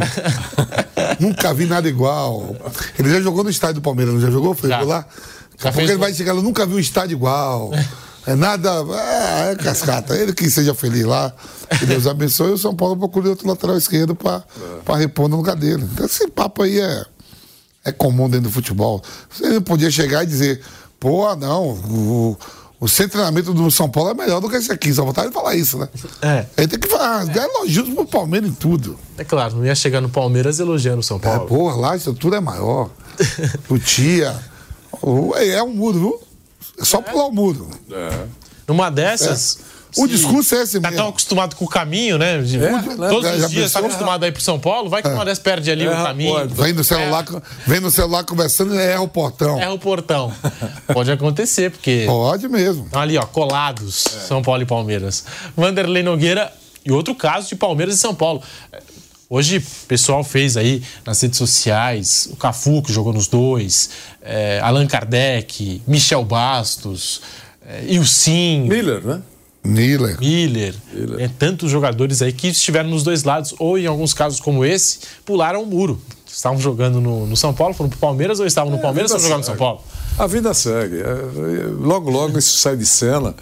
Nunca vi nada igual. Ele já jogou no estádio do Palmeiras, não já jogou? Foi já. lá? Daqui a pouco ele vai chegar lá, nunca vi um estádio igual. É nada. É, é cascata. Ele que seja feliz lá. Que Deus abençoe. O São Paulo procura outro lateral esquerdo para é. repor no lugar dele. Então esse papo aí é, é comum dentro do futebol. Você não podia chegar e dizer, pô, não, o, o seu treinamento do São Paulo é melhor do que esse aqui. Só vontade de falar isso, né? É. Ele tem que falar, é. elogios pro Palmeiras em tudo. É claro, não ia chegar no Palmeiras elogiando o São Paulo. É, porra, lá a estrutura é maior. [LAUGHS] o Tia. O, é um muro, viu? É só pular o muro. É. Numa dessas. É. O discurso é esse tá mesmo. tão acostumado com o caminho, né? É, Todos né? os dias está acostumado a ir pro São Paulo, vai que uma dessas perde ali o caminho. Pode. Vem no celular, vem no celular conversando e erra o portão. Erra o portão. pode acontecer, porque. Pode mesmo. Ali, ó, colados, São Paulo e Palmeiras. Vanderlei Nogueira e outro caso de Palmeiras e São Paulo. Hoje o pessoal fez aí nas redes sociais, o Cafu que jogou nos dois, é, Allan Kardec, Michel Bastos, é. Miller, né? Miller. Miller. Miller. É, tantos jogadores aí que estiveram nos dois lados, ou em alguns casos como esse, pularam o muro. Estavam jogando no, no São Paulo, foram pro Palmeiras, ou estavam no é, Palmeiras ou jogando no São Paulo? A vida segue. É, é, logo, logo isso sai de cena.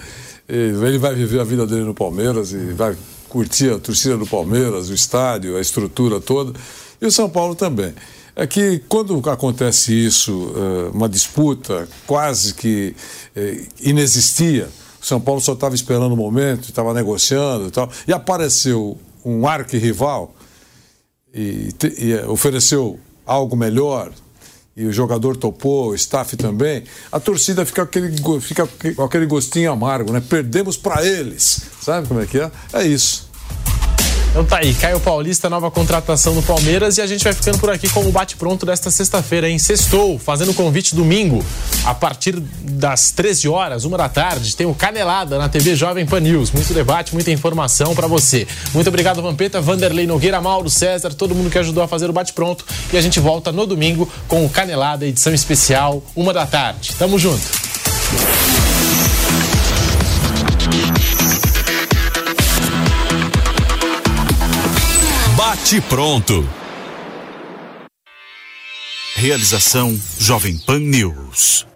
Ele vai viver a vida dele no Palmeiras e vai curtir a torcida do Palmeiras, o estádio, a estrutura toda, e o São Paulo também. É que quando acontece isso, eh, uma disputa quase que eh, inexistia, o São Paulo só estava esperando o momento, estava negociando e tal, e apareceu um arquirrival e, e ofereceu algo melhor, e o jogador topou, o staff também, a torcida fica, aquele, fica com aquele gostinho amargo, né? Perdemos para eles. Sabe como é que é? É isso. Então tá aí, Caio Paulista, nova contratação no Palmeiras e a gente vai ficando por aqui com o bate-pronto desta sexta-feira, hein? Sextou, fazendo convite domingo, a partir das 13 horas, uma da tarde, tem o Canelada na TV Jovem Pan News. Muito debate, muita informação para você. Muito obrigado, Vampeta, Vanderlei Nogueira, Mauro César, todo mundo que ajudou a fazer o bate-pronto. E a gente volta no domingo com o Canelada, edição especial, uma da tarde. Tamo junto. Bate pronto. Realização Jovem Pan News.